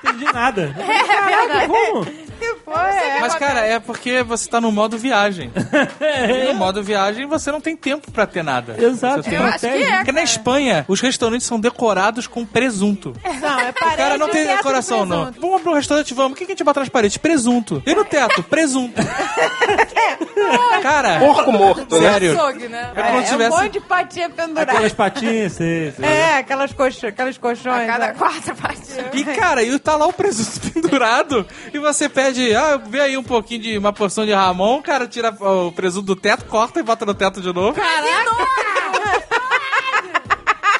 Não entendi nada. É verdade. Como? Que foi? É. Mas, cara, é porque você tá no modo viagem. E no modo viagem, você não tem tempo pra ter nada. Exato, Você tem- Eu acho que é, Porque na Espanha, os restaurantes são decorados com presunto. Não, é O parede cara não tem decoração, não. Vamos pro restaurante, vamos. O que que a gente bota nas paredes? Presunto. E no teto? Presunto. Cara, Porco morto, né? sério. Açougue, né? É como se É um tivesse... monte de patinha pendurada. Aquelas patinhas, sei, sei. É, aquelas coxas, aquelas A colchões. cada né? quatro partidas. E, cara, e tá lá o presunto pendurado e você pede, ah, vê aí um pouquinho de uma porção de Ramon, o cara tira o presunto do teto, corta e bota no teto de novo. O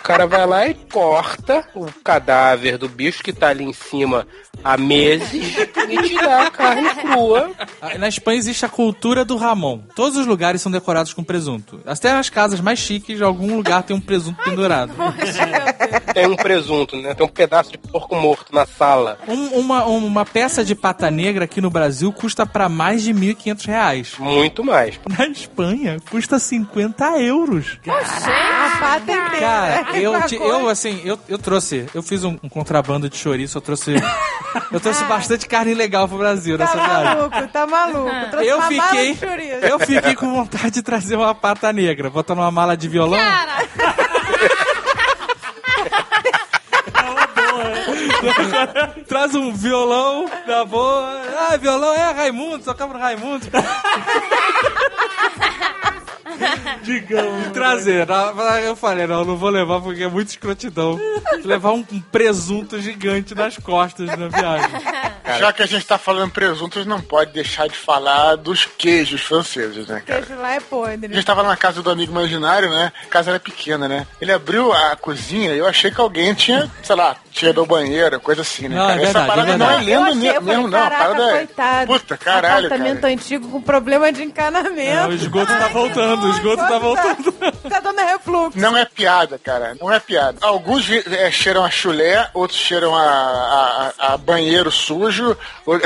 cara vai lá e corta o cadáver do bicho que tá ali em cima há meses e te dá a carne crua. Ah, Na Espanha existe a cultura do Ramon. Todos os lugares são decorados com presunto. Até nas casas mais chiques, em algum lugar tem um presunto pendurado. Tem um presunto, né? Tem um pedaço de porco morto na sala. Um- uma, uma peça de pata negra aqui no Brasil custa pra mais de 1.500 reais. Muito mais. Na Espanha, custa 50 euros. A pata inteira. Cara, eu, te- eu assim, eu, eu trouxe, eu fiz um, um contrabando de chouriço, eu trouxe, eu trouxe bastante carne legal pro Brasil Tá nessa viagem. maluco, tá maluco. Trouxe Eu uma mala fiquei, de chouriço. eu fiquei com vontade de trazer uma pata negra, botar numa mala de violão. Traz um violão na boa. Ah, violão é Raimundo, tocava no Raimundo. Digamos. Trazer. Na- Eu falei, não, não vou levar porque é muito escrotidão. Levar um, presunto gigante nas costas na viagem. Já que a gente tá falando presuntos, não pode deixar de falar dos queijos franceses, né, cara? Queijo lá é A podre. gente tava na casa do amigo imaginário, né? A casa era pequena, né? Ele abriu a cozinha e eu achei que alguém tinha, sei lá, tinha do banheiro, coisa assim, né? Não, cara? é Essa verdade, parada é não é eu mesmo, falei, não. A caraca, parada é. coitado. Puta, caralho, Apartamento cara. antigo com problema de É, encanamento. o esgoto tá voltando, o esgoto tá voltando. Tá dando refluxo. Não é piada, cara. Não é piada. Alguns é, cheiram a chulé, outros cheiram a, a- a- banheiro sujo.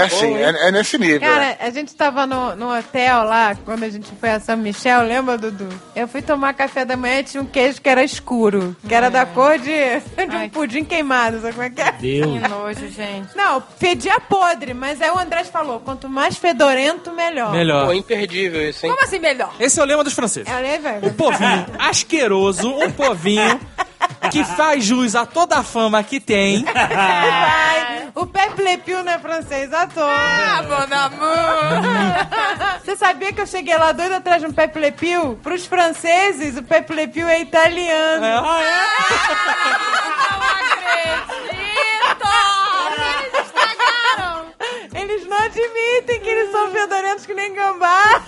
Assim, é, é nesse nível. Cara, a gente tava no, no hotel lá, quando a gente foi a São Michel, lembra, Dudu? Eu fui tomar café da manhã e tinha um queijo que era escuro, que era da cor de, de um Ai. pudim queimado, sabe como é que é? Deus. Que nojo, gente. Não, fedia podre, mas aí o Andrés falou, quanto mais fedorento, melhor. Pô, Melhor. imperdível isso, hein? Como assim melhor? Esse é o lema dos franceses. É, né, Um velho? povinho asqueroso, um povinho que faz jus a toda a fama que tem. Vai. O Pepe Le Pew não é francês à toa. Ah, mon amour. Você sabia que eu cheguei lá doida atrás de um Pepe Le Pew? Pros franceses, o Pepe Le Pew é italiano. Ah, Não acredito! Eles estragaram! Eles não admitem que eles são fedorentos que nem gambá.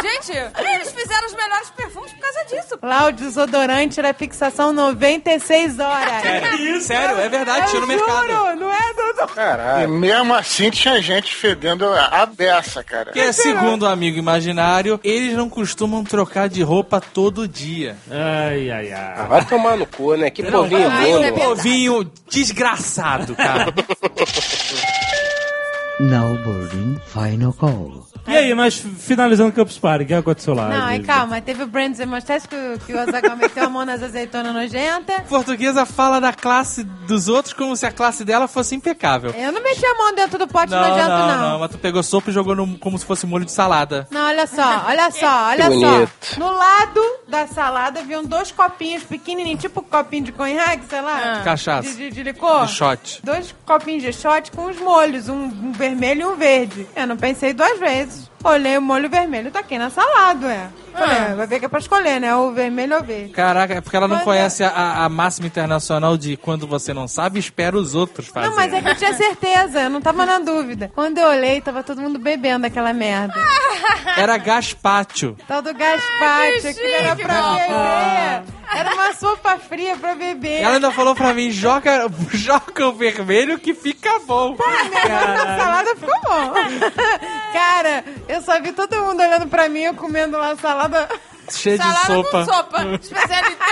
Gente, eles fizeram os melhores perfumes por causa disso. Lá o desodorante era fixação 96 horas. é? Sério, é verdade, tinha no mercado. juro, não é, Dudu? E Caralho. mesmo assim tinha gente fedendo a beça, cara. Que é segundo o amigo imaginário, eles não costumam trocar de roupa todo dia. Ai, ai, Ah, ai. vai tomar no cu, né? Que povinho Ah, isso é. Povinho desgraçado, cara. Now boarding, final call. E aí, mas finalizando o Campus Party, o que aconteceu lá? Não, aí Lívia? calma, teve o Brands e Mustache que, o- que o Azaghal meteu a mão nas azeitonas nojentas. A portuguesa fala da classe dos outros como se a classe dela fosse impecável. Eu não meti a mão dentro do pote Não, nojento, não, não. não, mas tu pegou sopa e jogou no- como se fosse molho de salada. Não, olha só, olha só, olha bonito. só. No lado da salada haviam dois copinhos pequenininhos, tipo copinho de conhaque, sei lá. De cachaça. De, de, de licor. De shot. Dois copinhos de shot com os molhos, um, um vermelho e um verde. Eu não pensei duas vezes. Olhei o molho vermelho, taquei na salada, ué. Falei, Ah. "É, vai ver que é pra escolher, né? O vermelho ou o verde. Caraca, é porque ela não Mas é- conhece a, a máxima internacional de quando você não sabe, espera os outros fazerem. Não, mas é que eu tinha certeza, eu não tava na dúvida. Quando eu olhei, tava todo mundo bebendo aquela merda. Era gaspacho. Tal do Gaspate, Ai, aquilo era pra beber. Era uma sopa fria pra beber. Ela ainda falou pra mim, joga, joga o vermelho que fica bom. A salada ficou bom. Cara, eu só vi todo mundo olhando pra mim, eu comendo lá a salada. Cheio de Salada sopa. com sopa. Especialité.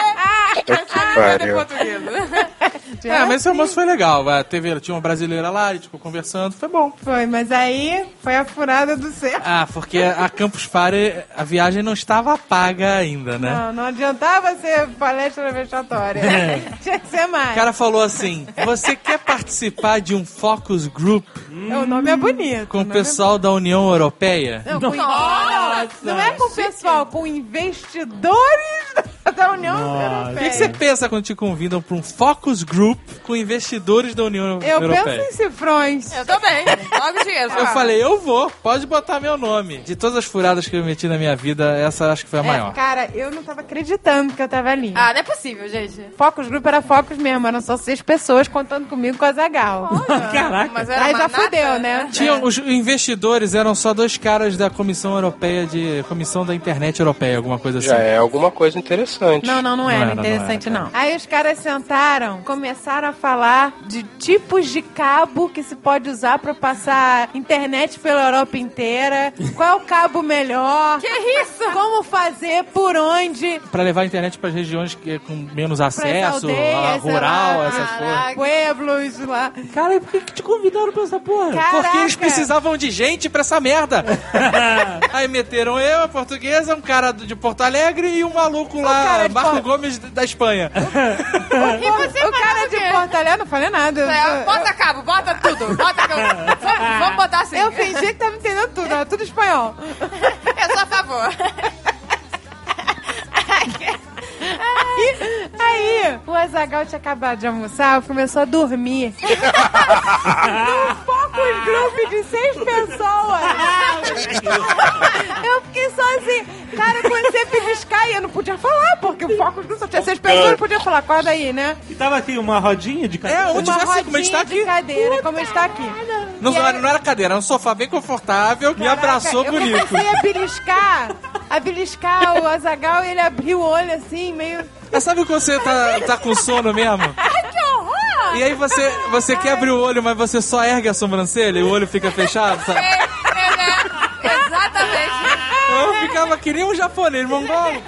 portuguesa. É, mas esse almoço foi legal. vai. Teve, tinha uma brasileira lá, a gente ficou conversando, foi bom. Foi, mas aí foi a furada do cerco. Ah, porque a Campus Party, a viagem não estava paga ainda, né? Não, não adiantava ser palestra vexatória. Tinha que ser mais. O cara falou assim: Você quer participar de um focus group O nome é bonito. com o nome é pessoal da União Europeia? Não, com não, não é com o pessoal, com investidores da União O Europeia. que, que você pensa quando te convidam para um focus group com investidores da União Eu Europeia? penso em cifrões. Eu também. Logo dinheiro. Eu falei, eu vou, pode botar meu nome. De todas as furadas que eu meti na minha vida, essa acho que foi a É, maior. cara, eu não tava acreditando que eu tava ali. Ah, não é possível, gente. Focus Group era Focus mesmo, eram só seis pessoas contando comigo com a Zagal. Caraca. Mas era Aí já fudeu, né? Tinha, os investidores eram só dois caras da Comissão Europeia de. Comissão da Internet Europeia, alguma coisa assim. Já é alguma coisa interessante. Não, não, não Não era era, não interessante, era, não. Aí os caras sentaram, começaram a falar de tipos de cabo que se pode usar pra passar internet pela Europa inteira. Qual é o cabo melhor? Que isso? Como fazer, por onde? Pra levar a internet para regiões que, com menos Pras acesso, aldeias, rural, lá, essas coisas. Caraca. Pueblos lá. Cara, e por que, que te convidaram pra essa porra? Caraca. Porque eles precisavam de gente pra essa merda. Aí meteram eu, a portuguesa, um cara de Porto Alegre e um maluco lá, Marco Porto- Gomes da Espanha. E você o cara de quê? Porto Alegre, não falei nada. É, Bota cabo, bota tudo. Bota cabo. Vamos, vamos botar assim. Eu fingi que tava entendendo tudo, era tudo espanhol. Eu sou a favor. Aí, o Azagal tinha acabado de almoçar, começou a dormir. Num focus group de seis pessoas. eu fiquei assim, cara, eu comecei a beliscar e eu não podia falar, porque o focus group só tinha seis pessoas, eu não podia falar, acorda aí, né? E tava aqui uma rodinha de É, cadeira. onde Uma já sei como a gente tá rodinha de aqui. cadeira, como está aqui. Não, E aí- não era cadeira, era um sofá bem confortável, me Caraca, abraçou eu bonito. comecei a beliscar, a beliscar o Azagal e ele abriu o olho assim, meio... Mas sabe quando você tá, tá com sono mesmo? que horror! E aí você, você quer abrir o olho, mas você só ergue a sobrancelha e o olho fica fechado, sabe? É? Exatamente. Eu ficava que nem um japonês, mongolo.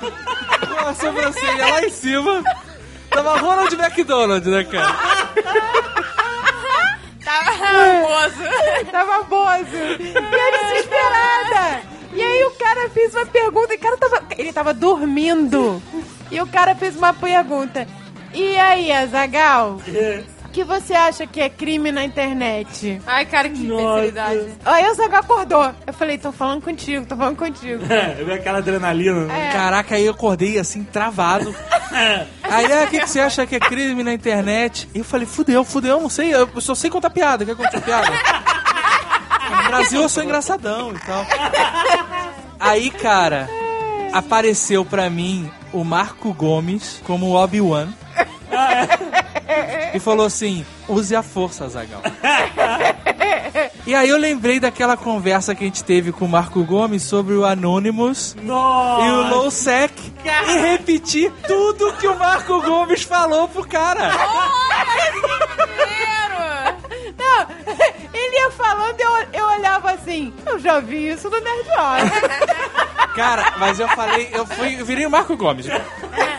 Com a sobrancelha lá em cima. Tava Ronald McDonald, né, cara? Tava nervoso. Tava bozo. E eu desesperada. E aí o cara fez uma pergunta. E o cara tava. Ele tava dormindo. E o cara fez uma pergunta. E aí, Azagal? O que você acha que é crime na internet? Ai, cara, que imbecilidade. Aí o Azagal acordou. Eu falei, tô falando contigo, tô falando contigo. É, veio aquela adrenalina. né? Caraca, aí eu acordei assim, travado. Aí, ah, o que, que você acha que é crime na internet? E eu falei, fudeu, fudeu, não sei, eu só sei contar piada. Quer contar piada? No Brasil eu sou engraçadão e tal. Aí, cara, apareceu pra mim o Marco Gomes como o Obi-Wan. E falou assim: use a força, Zagal. E aí eu lembrei daquela conversa que a gente teve com o Marco Gomes sobre o Anonymous Nossa! e o Low Sec e repetir tudo que o Marco Gomes falou pro cara. Primeiro. Não, ele ia falando e eu, eu olhava assim. Eu já vi isso no Nerd Hora. Cara, mas eu falei, eu fui, eu virei o Marco Gomes.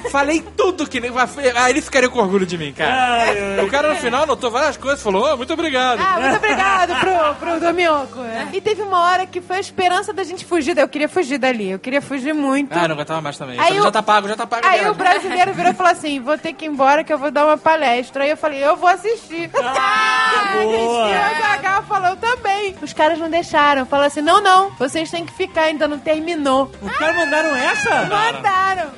Falei tudo que nem. Aí ele ficaria com orgulho de mim, cara. O cara no final anotou várias coisas falou: "Oh, muito obrigado. Ah, muito obrigado pro, pro Domioco. E teve uma hora que foi a esperança da gente fugir. Eu queria fugir dali. Eu queria fugir muito. Ah, não aguentava mais também. Aí eu- Já tá pago, já tá pago. Aí o brasileiro virou e falou assim: vou ter que ir embora que eu vou dar uma palestra. Aí eu falei, eu vou assistir. Ah, boa. E o Zagal falou, eu também. Os caras não deixaram. Falaram assim: não, não, vocês têm que ficar, ainda não terminou. Os caras mandaram essa? Mandaram.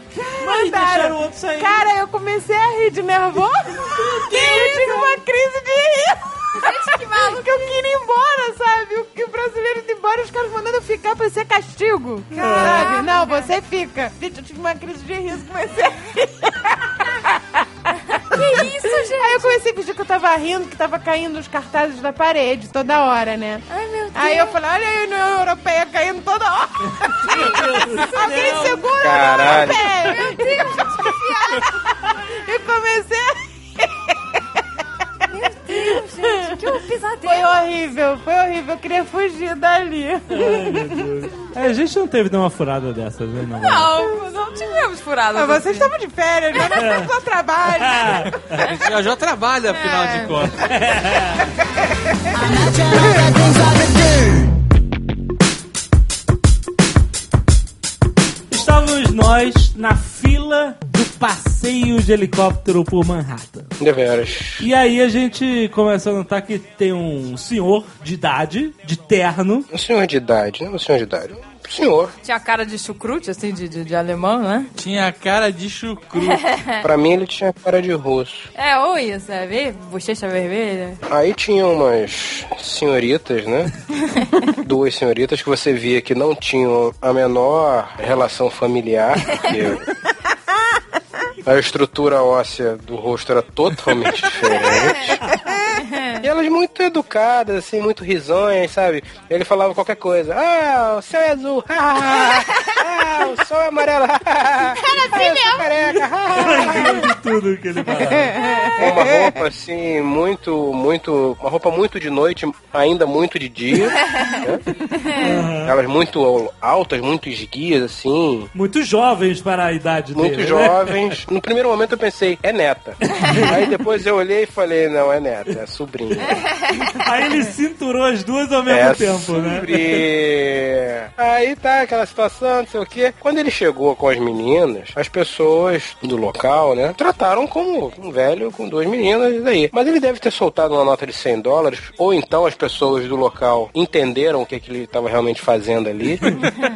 Mas deixaram o Mandaram. outro sair. Cara, eu comecei a rir de nervoso. Que eu tive uma crise de rir. Gente, que maluco. Porque eu queria ir embora, sabe? O, que o brasileiro indo embora, os caras mandando eu ficar pra ser castigo. Sabe? Não, você fica. Gente, eu tive uma crise de riso, comecei a rir. Que isso, gente? Aí eu comecei a fingir que eu tava rindo, que tava caindo os cartazes da parede toda hora, né? Ai, meu Deus. Aí eu falei, olha aí a União Europeia caindo toda hora. Alguém segura a União Europeia. E comecei Gente, que um pesadelo. Foi horrível, foi horrível. Eu queria fugir dali. É, a gente não teve nenhuma furada dessas, né? Não. Não, não tivemos furadas. Mas vocês assim. estavam de férias, né? Mas só trabalho. Ah, A gente já, já trabalha, afinal de contas. Estávamos nós na fila do passeio de helicóptero por Manhattan. Deveras. E aí a gente começou a notar que tem um senhor de idade, de terno, Um senhor de idade, não um senhor de idade. Um senhor. Tinha cara de chucrute, assim, de, de, de alemão, né? Tinha cara de chucru. Pra mim ele tinha cara de russo. É, ou isso, é, vê? Bochecha vermelha. Aí tinha umas senhoritas, né? Duas senhoritas que você via que não tinham a menor relação familiar, porque a estrutura óssea do rosto era totalmente diferente. E elas muito educadas, assim, muito risonhas, sabe? Ele falava qualquer coisa. Ah, o céu é azul. Ah, ah, o sol é amarelo. Ah, assim eu sou careca. Ah. tudo que ele falava. Com uma roupa assim, muito, muito. Uma roupa muito de noite, ainda muito de dia. né? Elas muito altas, muito esguias, assim. Muito jovens para a idade Muito dele. né? jovens. No primeiro momento eu pensei, é neta. Aí depois eu olhei e falei, não, é neta, é sobrinha. Aí ele cinturou as duas ao mesmo É tempo, né? sobrinha. Aí tá aquela situação, não sei o quê. Quando ele chegou com as meninas, as pessoas do local, né, trataram como um velho com duas meninas e daí. Mas ele deve ter soltado uma nota de 100 dólares, ou então as pessoas do local entenderam o que, que ele estava realmente fazendo ali.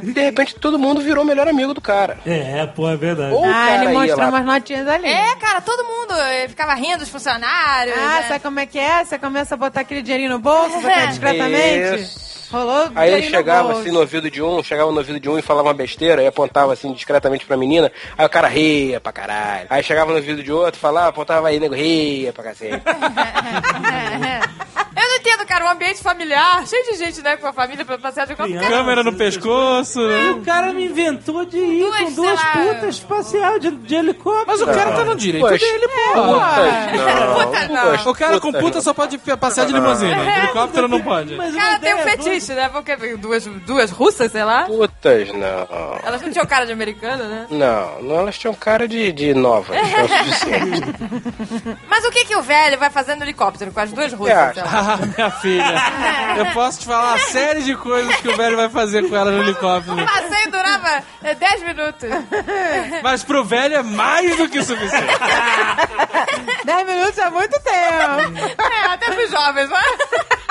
e de repente todo mundo virou melhor amigo do cara. É, pô, é verdade. Ou o Ah, ele mostrou lá umas notinhas ali. É, cara, todo mundo ficava rindo dos funcionários. Ah, né? sabe como é que é? Você começa a botar aquele dinheirinho no bolso, sacar discretamente. Isso. Rolou Aí ele no chegava bolso. assim no ouvido de um, chegava no ouvido de um e falava uma besteira, e apontava assim discretamente pra menina, aí o cara ria pra caralho. Aí chegava no ouvido de outro, falava, apontava aí, nego, ria pra cacete. Eu não entendo, cara, um ambiente familiar, cheio de gente, né, com a família pra passear de qualquer Criança. Câmera no pescoço, E né? o cara me inventou de ir Duas, com duas sei lá. putas espacial de, de helicóptero. Mas o cara tá no direito Poxa, dele, pô. Não. Puta, não. O cara com puta só pode passear de limusine. De helicóptero não pode. Mas O cara tem um ideia fetiche, né? Porque duas, duas russas, sei lá. Putas, não. Elas não tinham cara de americana, né? Não, não, elas tinham cara de, de novas, é o suficiente. Mas o que que o velho vai fazer no helicóptero com as duas russas? acha? sei lá? Ah, minha filha. Eu posso te falar uma série de coisas que o velho vai fazer com ela no helicóptero. O passeio durava eh, 10 minutos. Mas pro velho é mais do que suficiente. 10 minutos é muito tempo. É, até pros jovens, mas...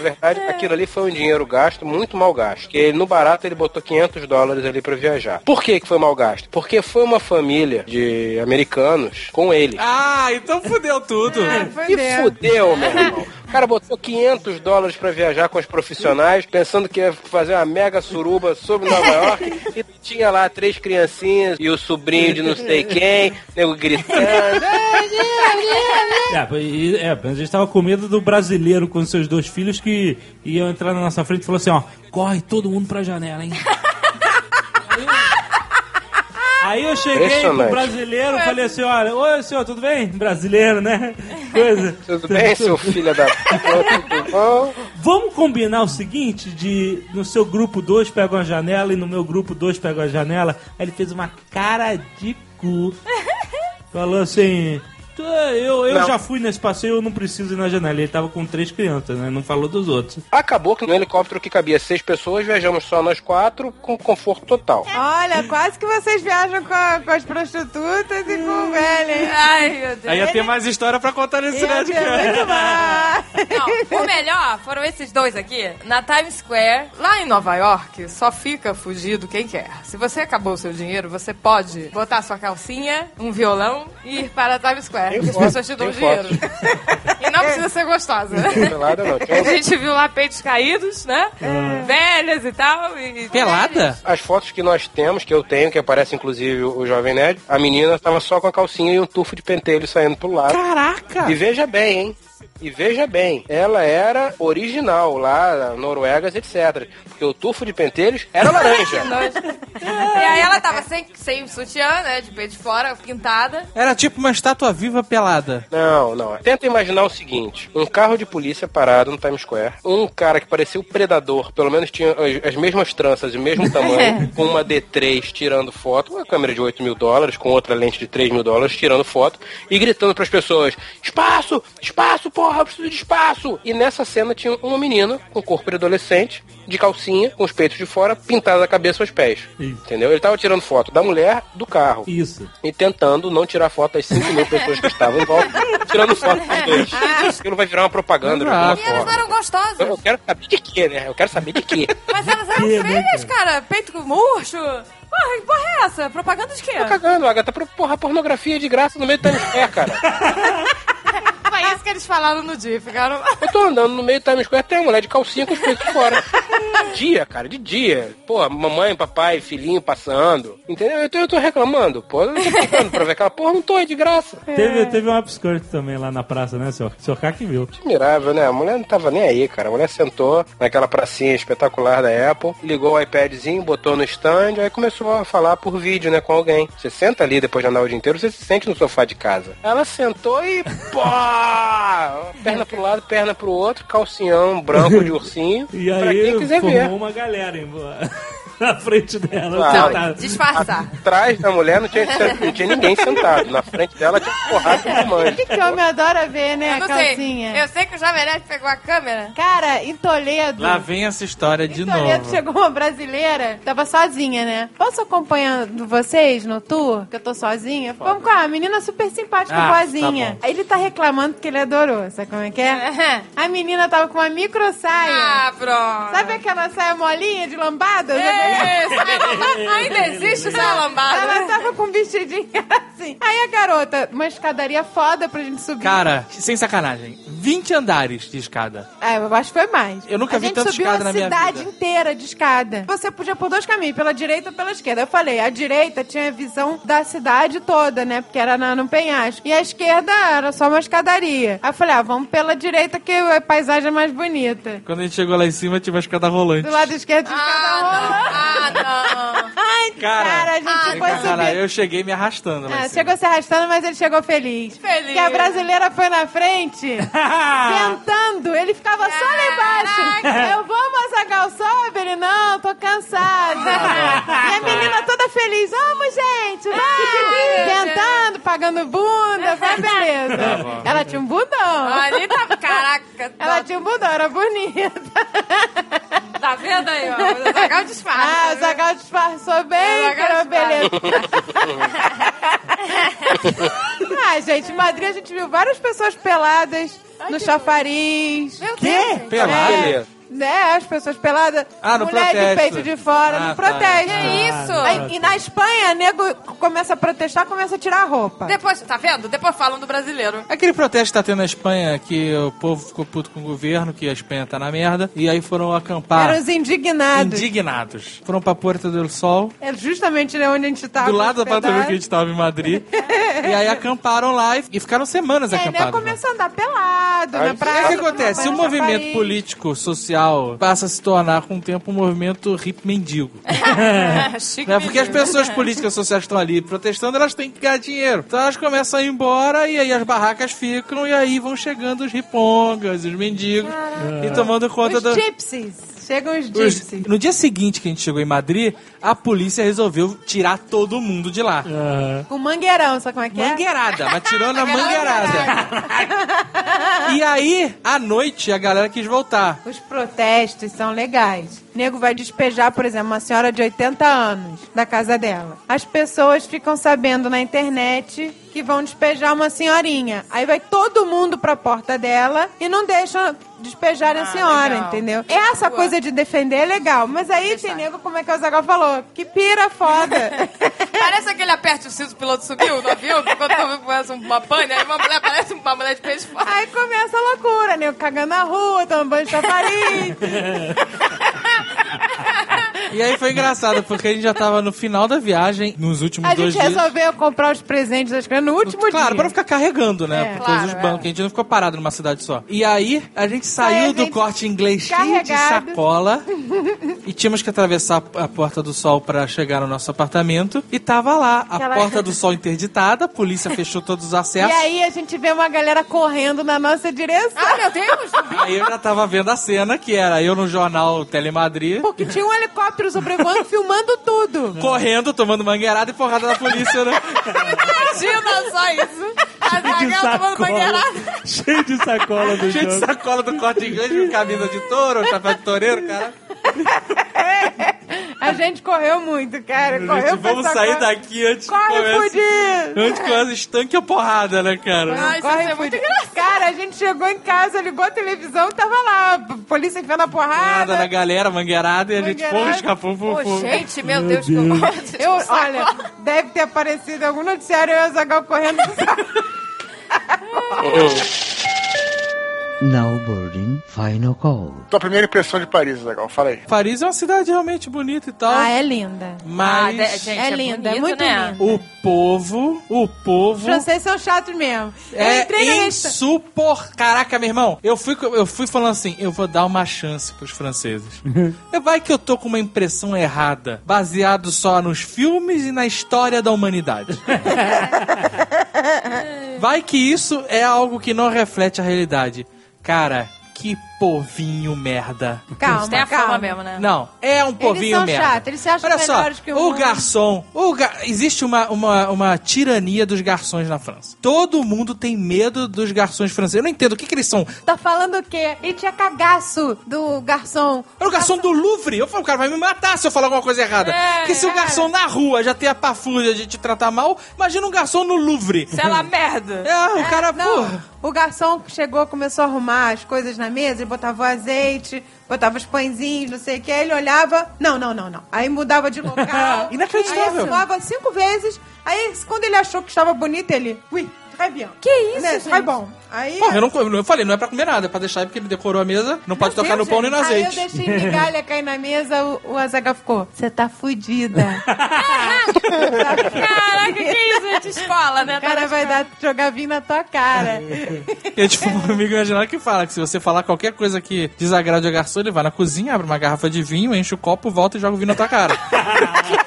Na verdade, aquilo ali foi um dinheiro gasto, muito mal gasto. Porque no barato ele botou 500 dólares ali pra viajar. Por que que foi mal gasto? Porque foi uma família de americanos com ele. Ah, então fudeu tudo. E fudeu, meu irmão. O cara botou 500 dólares pra viajar com os profissionais, pensando que ia fazer uma mega suruba sobre Nova York. E tinha lá três criancinhas e o sobrinho de não sei quem, nego gritando. É, é, a gente tava com medo do brasileiro com seus dois filhos que iam entrar na nossa frente e falou assim, ó, corre todo mundo pra janela, hein? Aí eu- Aí eu cheguei pro brasileiro e falei assim, olha, oi senhor, tudo bem? Brasileiro, né? Coisa. Tudo bem, seu filho da puta? Tudo bom? Vamos combinar o seguinte, de no seu grupo dois pegam a janela e no meu grupo dois pegam a janela. Aí ele fez uma cara de cu. Falou assim. "Tu, Eu, eu Não. já fui nesse passeio, eu não preciso ir na janela. Ele tava com três crianças, né? Não falou dos outros. Acabou que no helicóptero que cabia seis pessoas, viajamos só nós quatro, com conforto total. Olha, quase que vocês viajam com, a- com as prostitutas e com o velho, hein? Ai, meu Deus. Aí ia ter mais história pra contar nesse Nerdcast. muito mais. Não, o melhor foram esses dois aqui, na Times Square, lá em Nova York, só fica fugido quem quer. Se você acabou o seu dinheiro, você pode botar sua calcinha, um violão e ir para a Times Square. Tem As pessoas te dão dinheiro. E não precisa ser gostosa. Pelada não. A gente viu lá peitos caídos, né? Velhas e tal. E... Pelada? As fotos que nós temos, que eu tenho, que aparece inclusive o Jovem Nerd, a menina estava só com a calcinha e um tufo de pentelho saindo pro lado. Caraca! E veja bem, hein? E veja bem, ela era original lá, Noruegas, etc. Porque o tufo de pentelhos era laranja. E aí ela tava sem, sem sutiã, né? De peito de fora, pintada. Era tipo uma estátua viva pelada. Não, não. Tenta imaginar o seguinte: um carro de polícia parado no Times Square, um cara que parecia o predador, pelo menos tinha as, as mesmas tranças e o mesmo tamanho, com uma D3 tirando foto, uma câmera de 8 mil dólares, com outra lente de 3 mil dólares, tirando foto, e gritando pras pessoas: espaço! Espaço, porra, eu preciso de espaço! E nessa cena tinha uma menina com corpo de adolescente, de calcinha, com os peitos de fora, pintada da cabeça aos pés. Isso. Entendeu? Ele tava tirando foto da mulher do carro Isso. e tentando não tirar foto das 5 mil pessoas que estavam em volta, tirando foto dos dois. Aquilo vai virar uma propaganda de alguma Exato. E elas não forma. eram gostosas. Eu eu quero saber de quê, né? Eu quero saber de quê. Mas elas eram né, feias, cara. Peito murcho. Porra, que porra é essa? Propaganda de quê? Tô cagando, Agatha. Porra, pornografia de graça no meio do Times Square, cara. Foi isso que eles falaram no dia. Ficaram... Eu tô andando no meio do Times Square, tem uma mulher de calcinha com os peitos fora. De dia, cara, de dia. Porra, mamãe, papai, filhinho passando. Entendeu? Eu tô, eu tô reclamando, pô. Eu não tô pagando pra ver aquela porra, não tô aí de graça. Teve, teve um upskirt também lá na praça, né, senhor? O senhor K que viu. Admirável, né? A mulher não tava nem aí, cara. A mulher sentou naquela pracinha espetacular da Apple, ligou o iPadzinho, botou no stand, aí começou a falar por vídeo, né, com alguém. Você senta ali depois de andar o dia inteiro, você se sente no sofá de casa. Ela sentou e pô! Perna pro lado, perna pro outro, calcinhão branco de ursinho. E pra quem aí quiser formou ver. uma galera em- na frente dela. Claro. sentada. Disfarçar. Atrás da mulher não tinha, não tinha ninguém sentado. Na frente dela tinha porrada de O mãe. que, que homem adora ver, né? Eu A não sei. calcinha. Eu sei que o Jovem Nerd pegou a câmera. Cara, em Toledo. Lá vem essa história de em Toledo novo. chegou uma brasileira, tava sozinha, né? Posso acompanhando vocês no tour? Que eu tô sozinha? Vamos com a menina super simpática, Ah, boazinha. tá Aí ele tá reclamando porque ele adorou, sabe como é que é? A menina tava com uma micro saia. Ah, pronto. Sabe aquela saia molinha de lambada? Isso, ainda existe essa Ela lambada. tava com um vestidinho assim. Aí a garota, uma escadaria foda pra gente subir. Cara, sem sacanagem, 20 andares de escada. É, eu acho que foi mais. Eu nunca a vi gente tanta subiu escada a na minha cidade vida. inteira de escada. Você podia por dois caminhos, pela direita ou pela esquerda. Eu falei, a direita tinha a visão da cidade toda, né? Porque era na, no penhasco. E a esquerda era só uma escadaria. Aí eu falei, ah, vamos pela direita que a paisagem é mais bonita. Quando a gente chegou lá em cima, tinha uma escada rolante. Do lado esquerdo tinha escada rolando. Ah, não. Ai, Cara, cara, a gente ah, foi Cara, subir. eu cheguei me arrastando Ah, chegou se arrastando, mas ele chegou feliz. Feliz. Porque a brasileira foi na frente, tentando. Ele ficava só lá embaixo. Eu vou, Massagal, sobe. Ele, não, tô cansada. e a menina toda feliz. Vamos, gente, vai. Tentando, pagando bunda. Foi beleza. Ela tinha um bundão. Ali tá. Caraca. Ela tinha um bundão, era bonita. Tá vendo aí, ó? O Zagal disfarça. Ah, o Zagal disfarçou bem, O que era Zagal beleza. ah, gente, em Madrid a gente viu várias pessoas peladas no chafariz. Meu Quê? Deus. Pelado? Né, as pessoas peladas. Ah, no mulher protesto. de peito de fora, Ah, no tá. protesto. Que isso? Aí, e na Espanha, nego começa a protestar, começa a tirar a roupa. Depois, tá vendo? Depois falam do brasileiro. Aquele protesto que tá tendo na Espanha, que o povo ficou puto com o governo, que a Espanha tá na merda, e aí foram acampar. Eram os indignados. Indignados. Foram pra Puerta del Sol, É justamente né, onde a gente tava. do lado do apartamento que a gente tava em Madrid. e aí acamparam lá e, e ficaram semanas E aí, nego acampados. lá. começou a andar pelado Aí, praia. O que acontece? Se o movimento político, social, passa a se tornar com o tempo um movimento hip mendigo. Né? Porque as menino. pessoas políticas sociais estão ali protestando, elas têm que ganhar dinheiro. Então elas começam a ir embora e aí as barracas ficam e aí vão chegando os ripongas, os mendigos e tomando conta Os do... gypsies. Chegam os gypsies. No dia seguinte que a gente chegou em Madrid, a polícia resolveu tirar todo mundo de lá. Com mangueirão, sabe como é que é? Mangueirada, mas tirou na mangueirada. E aí, à noite, a galera quis voltar. Os protestos são legais. O nego vai despejar, por exemplo, uma senhora de 80 anos da casa dela. As pessoas ficam sabendo na internet que vão despejar uma senhorinha. Aí vai todo mundo pra porta dela e não deixam despejarem a senhora, legal. entendeu? Essa Boa. coisa de defender é legal. Mas aí tem nego, como é que o Zagal falou? Que pira foda. Parece aquele aperte o cinto, o piloto subiu no avião, quando começa uma pane, aí uma mulher parece uma mulher de peixe fora. Aí começa a loucura, nego cagando na rua, tomando banho de chafariz. E aí foi engraçado, porque a gente já tava no final da viagem, nos últimos A dois gente dias. resolveu comprar os presentes das crianças no último Claro, dia. pra não ficar carregando, né? É. por Claro, todos os é. bancos, que a gente não ficou parado numa cidade só. E aí, a gente saiu Aí a do gente corte inglês cheio de carregado. sacola e tínhamos que atravessar a Porta do Sol pra chegar no nosso apartamento. E tava lá, a Aquela- Porta do Sol interditada, a polícia fechou todos os E acessos. aí a gente vê uma galera correndo na nossa direção. Ah, meu Deus! Aí eu já tava vendo a cena, que era eu no jornal Telemadrid, Porque tinha um helicóptero sobrevoando, filmando tudo. correndo, tomando mangueirada e porrada da polícia, né? Imagina só isso! A de Zagal tomando sacola. Cheio de sacola do Cheio de jogo. sacola do corte inglês, com camisa de touro, chapéu de toureiro, cara. A gente correu muito, cara. Correu Gente, vamos sair daqui antes que Corre, comece. fudido! Antes que comece estanque a porrada, né, cara? Isso Corre, é muito fudido. Cara, a gente chegou em casa, ligou a televisão e tava lá. a Polícia enfiando a Porrada porrada. na galera, mangueirada, e a gente porra, escapou, Pô, fofo. gente, meu Deus, que horror. Eu, olha, deve ter aparecido algum noticiário eu e o Zagal correndo. oh. Now boarding final call. Tua primeira impressão de Paris, legal. Fala aí. Paris é uma cidade realmente bonita e tal. ah, é linda. Ah, Mas de- gente, É linda, é bonito, muito né? linda. o povo, o Os povo franceses são chatos mesmo. eu é entrei insupor... Caraca, meu irmão, eu fui, eu fui falando assim, eu vou dar uma chance pros franceses. Vai que eu tô com uma impressão errada, baseado só nos filmes e na história da humanidade. Vai que isso é algo que não reflete a realidade. Cara, que povinho merda. Calma, Tem a calma. fama mesmo, né? Não, é um povinho são merda. chatos, eles se acham Olha só, que o o garçom, o ga- existe uma, uma, uma tirania dos garçons na França. Todo mundo tem medo dos garçons franceses. Eu não entendo o que, que eles são. Tá falando o quê? Ele tinha cagaço do garçom. É o garçom do Louvre. Eu falo, o cara vai me matar se eu falar alguma coisa errada. É, Porque se o cara. garçom na rua já tem a pafúrdia de te tratar mal, imagina um garçom no Louvre. Sei lá, merda. É, o cara, Não, porra. o garçom chegou, começou a arrumar as coisas na mesa, botava o azeite, botava os pãezinhos, não sei o que, aí ele olhava, não, não, não, não. Aí mudava de local. Inacreditável. Aí arrumava cinco vezes, aí quando ele achou que estava bonito, ele, ui, très bien. Que isso, né? gente? Très bom. Aí... Porra, eu, não, eu falei, não é pra comer nada, é pra deixar porque ele decorou a mesa, não pode tocar no pão nem no Aí eu azeite. deixei migalha cair na mesa, o, o Azaghal ficou, você tá fudida. Caraca, que isso? É de escola, né? O cara vai dar, jogar vinho na tua cara. É tipo um amigo imaginário que fala que se você falar qualquer coisa que desagrade o garçom, ele vai na cozinha, abre uma garrafa de vinho, enche o copo, volta e joga o vinho na tua cara. Nossa,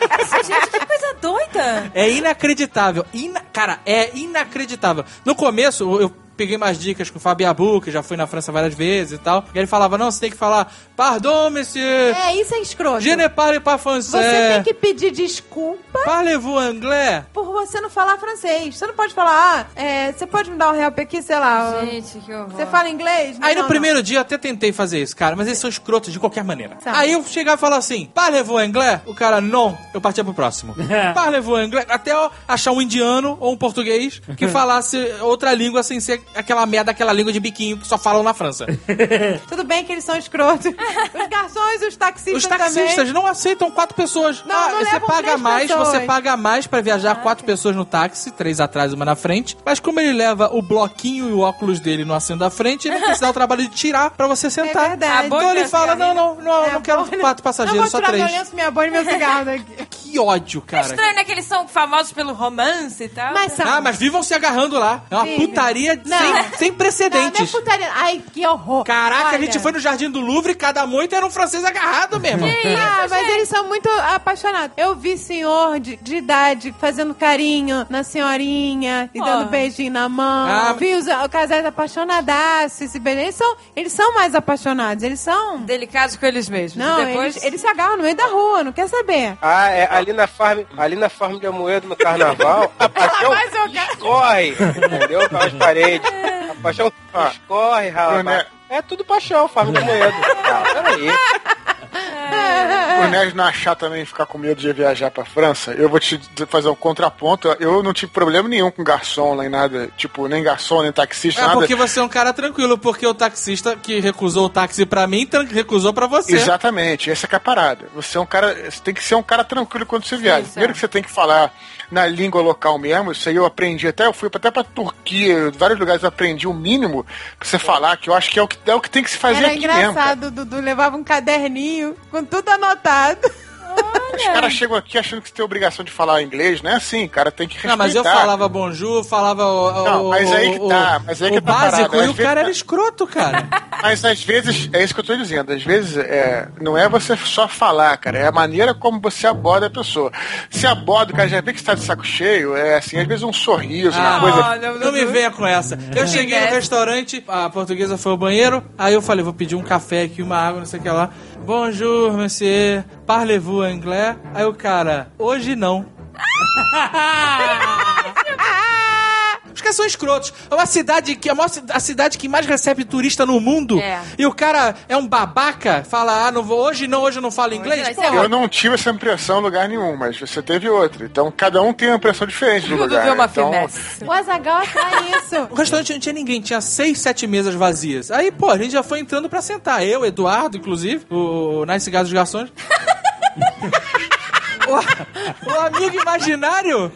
gente, que coisa doida. É inacreditável. Ina- Cara, é inacreditável. No começo, eu- peguei mais dicas com o Fabiabu, que já fui na França várias vezes e tal. E ele falava, não, você tem que falar, pardon, monsieur, É, isso é escroto. je ne parle pas Você français. tem que pedir desculpa Parlez-vous anglais? por você não falar francês. Você não pode falar, ah, é, você pode me dar um help aqui, sei lá. Gente, que horror. Você fala inglês? Aí Não, no não. primeiro dia eu até tentei fazer isso, cara, mas eles são escrotos de qualquer maneira. Sabe. Aí eu chegava e falava assim, parlez-vous anglais? O cara, não. Eu partia pro próximo. parlez-vous anglais? Até eu achar um indiano ou um português que falasse outra língua sem ser aquela merda, aquela língua de biquinho que só falam na França. Tudo bem que eles são escrotos. os garçons e os taxistas Os taxistas também. não aceitam quatro pessoas. Não, ah, não você paga três mais, pessoas. você paga mais pra viajar quatro pessoas no táxi, três atrás, uma na frente. Mas como ele leva o bloquinho e o óculos dele no assento da frente, ele se dar o trabalho de tirar pra você sentar. É verdade. Então ele fala: não, não, não, É, não quero bolha. quatro passageiros, Eu vou só tirar três. meu lenço, minha bolha e meu cigarro daqui. Que ódio, cara. Estranho, né? Que eles são famosos pelo romance e tal. Mas são. Ah, mas vivam se agarrando lá. É uma Vivem. putaria Não. Sem, sem Não, não é precedentes. putaria. Ai, que horror. Caraca, a Olha. gente foi no Jardim do Louvre e cada moita era um francês agarrado mesmo. Ah, mas eles são muito apaixonados. Eu vi senhor de, de idade fazendo carinho na senhorinha e dando Oh. beijinho na mão. Ah. Vi os, os casais apaixonadaços. Se beijando. Eles são, eles são mais apaixonados. Eles são. Delicados com eles mesmos. Não, e depois... eles, eles se agarram no meio da rua, não quer saber. Ah, é ali na farm, ali na farm de Amoedo no carnaval, a jogar. escorre, entendeu? Pelas paredes. A paixão escorre, rapaz. Né? É tudo paixão, de Amoedo. Ah, peraí. O Nerd não achar também ficar com medo de viajar pra França, eu vou te fazer um contraponto. Eu não tive problema nenhum com garçom nem nada, tipo, nem garçom, nem taxista, É nada. porque você é um cara tranquilo, porque o taxista que recusou o táxi pra mim, recusou pra você. Exatamente, essa que é a parada. Você é um cara, você tem que ser um cara tranquilo quando você viaja. Isso, Primeiro é. que você tem que falar na língua local mesmo, isso aí eu aprendi até, eu fui até pra Turquia, vários lugares eu aprendi o mínimo pra você falar, que eu acho que é o que, é o que tem que se fazer Era aqui mesmo. cara. engraçado, o Dudu levava um caderninho com tudo anotado. Os caras chegam aqui achando que você tem obrigação de falar inglês, não é assim, cara, tem que respeitar. Não, mas eu falava bonjour, falava o, Não, mas aí que tá, mas aí que tá básico parada. e o cara era escroto, cara. Mas às vezes, é isso que eu tô dizendo, às vezes é, não é você só falar, cara, é a maneira como você aborda a pessoa. Se aborda, o cara já vê que está de saco cheio, é assim, às vezes um sorriso, uma Ah, coisa. Olha, Não me venha com essa. Eu cheguei no restaurante, a portuguesa foi ao banheiro, aí eu falei, vou pedir um café aqui, uma água, não sei o que lá. Bonjour, monsieur, parlez-vous anglais? Aí o cara, hoje não. Caras são escrotos. É uma cidade que é a, maior a cidade que mais recebe turista no mundo. É. E o cara é um babaca, fala, ah, não vou, hoje não, hoje eu não falo inglês. Pô, Eu não tive essa impressão em lugar nenhum, mas você teve outra. Então cada um tem uma impressão diferente do Tudo lugar. deu uma então, finesse. O Azagal atrai isso. O restaurante não tinha ninguém, tinha seis, sete mesas vazias. Aí, pô, a gente já foi entrando pra sentar. Eu, Eduardo, inclusive, o Nice Gás dos Garçons. o, o amigo imaginário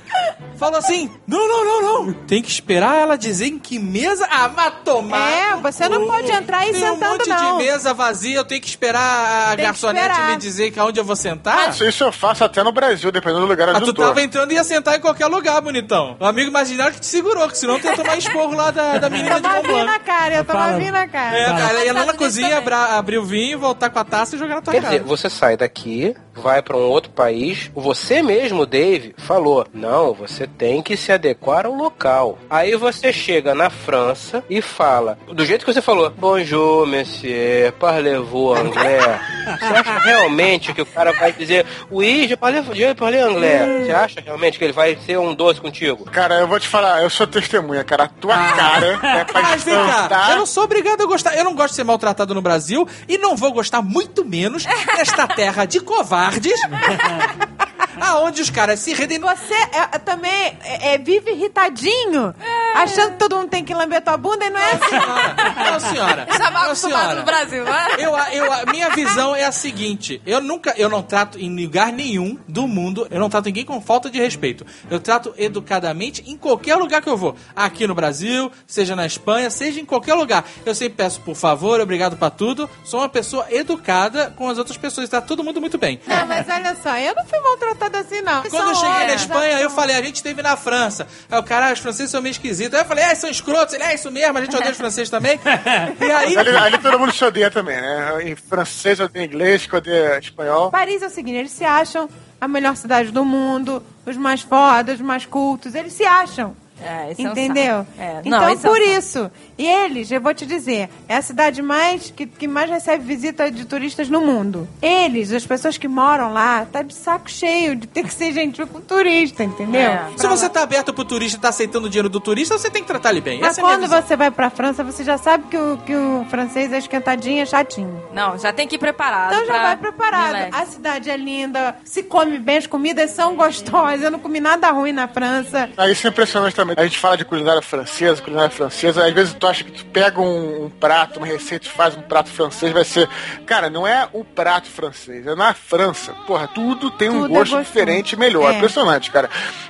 falou assim: não, não, não, não. Tem que esperar ela dizer em que mesa. Ah, vai tomar. É, você não pode entrar aí Tem um sentando, monte não. de mesa vazia, eu tenho que esperar a Tem que garçonete esperar. me dizer que aonde eu vou sentar. Isso, isso eu faço até no Brasil, dependendo do lugar Ah, onde tu eu tô. tava entrando e ia sentar em qualquer lugar, bonitão. O amigo imaginário que te segurou, que senão tu ia tomar esporro lá da, da menina Eu de tava vindo na cara, eu tava Fala. vindo na cara. É, cara, ela ia lá na cozinha, abra- abrir o vinho, voltar com a taça e jogar na tua Quer cara. dizer, você sai daqui, vai pra um outro país, você mesmo, Dave, falou: não, você tem que se adequar ao local. Aí você chega na França e fala, do jeito que você falou: Bonjour, monsieur, parlez-vous anglais? Você acha realmente que o cara vai dizer: Oui, je parle, je parle anglais? Você acha realmente que ele vai ser um doce contigo? Cara, eu vou te falar, eu sou testemunha, cara. A tua cara é pra Mas vem cá, eu não sou obrigado a gostar. Eu não gosto de ser maltratado no Brasil e não vou gostar muito menos nesta terra de covardes. aonde os caras se rendem. Você é- é também é- é, vive irritadinho, achando que todo mundo tem que lamber tua bunda e não é assim. Não, senhora. Já Não, acostumado senhora. no Brasil, né? Eu, eu, minha visão é a seguinte: eu nunca, eu não trato em lugar nenhum do mundo, eu não trato ninguém com falta de respeito. Eu trato educadamente em qualquer lugar que eu vou. Aqui no Brasil, seja na Espanha, seja em qualquer lugar. Eu sempre peço por favor, obrigado pra tudo. Sou uma pessoa educada com as outras pessoas, tá todo mundo muito bem. Não, mas olha só, eu não fui maltratada assim, não. Quando eu cheguei na Espanha, eu são- falei, a gente esteve na França. Aí o cara, "Ah, os franceses são meio esquisitos. Aí eu falei, é, são escrotos. Ele, é isso mesmo, a gente odeia os franceses também. E aí, Ali, ali todo mundo se odeia também, né? Em francês eu odeio inglês, eu odeio espanhol. Paris é o seguinte, eles se acham a melhor cidade do mundo, os mais fodas, os mais cultos, eles se acham. É, isso é um Entendeu? É, Então, não, é um por saco. isso. E eles, eu vou te dizer, é a cidade mais que, que mais recebe visita de turistas no mundo. Eles, as pessoas que moram lá, tá de saco cheio de ter que ser gentil com turista, entendeu? É. se você tá aberto pro turista e tá aceitando o dinheiro do turista, você tem que tratar ele bem. Mas Essa é quando você vai pra França, você já sabe que o, que o francês é esquentadinho, é chatinho. Não, já tem que ir preparado. Então já vai preparado. Relax. A cidade é linda, se come bem, as comidas são gostosas. Eu não comi nada ruim na França. Aí isso é impressionante também. A gente fala de culinária francesa, culinária francesa, às vezes tu acha que tu pega um, um prato, uma receita e faz um prato francês, vai ser. Cara, não é o prato francês, é na França. Porra, tudo tem um Tudo é gosto gostoso. diferente e melhor. É. Impressionante, cara.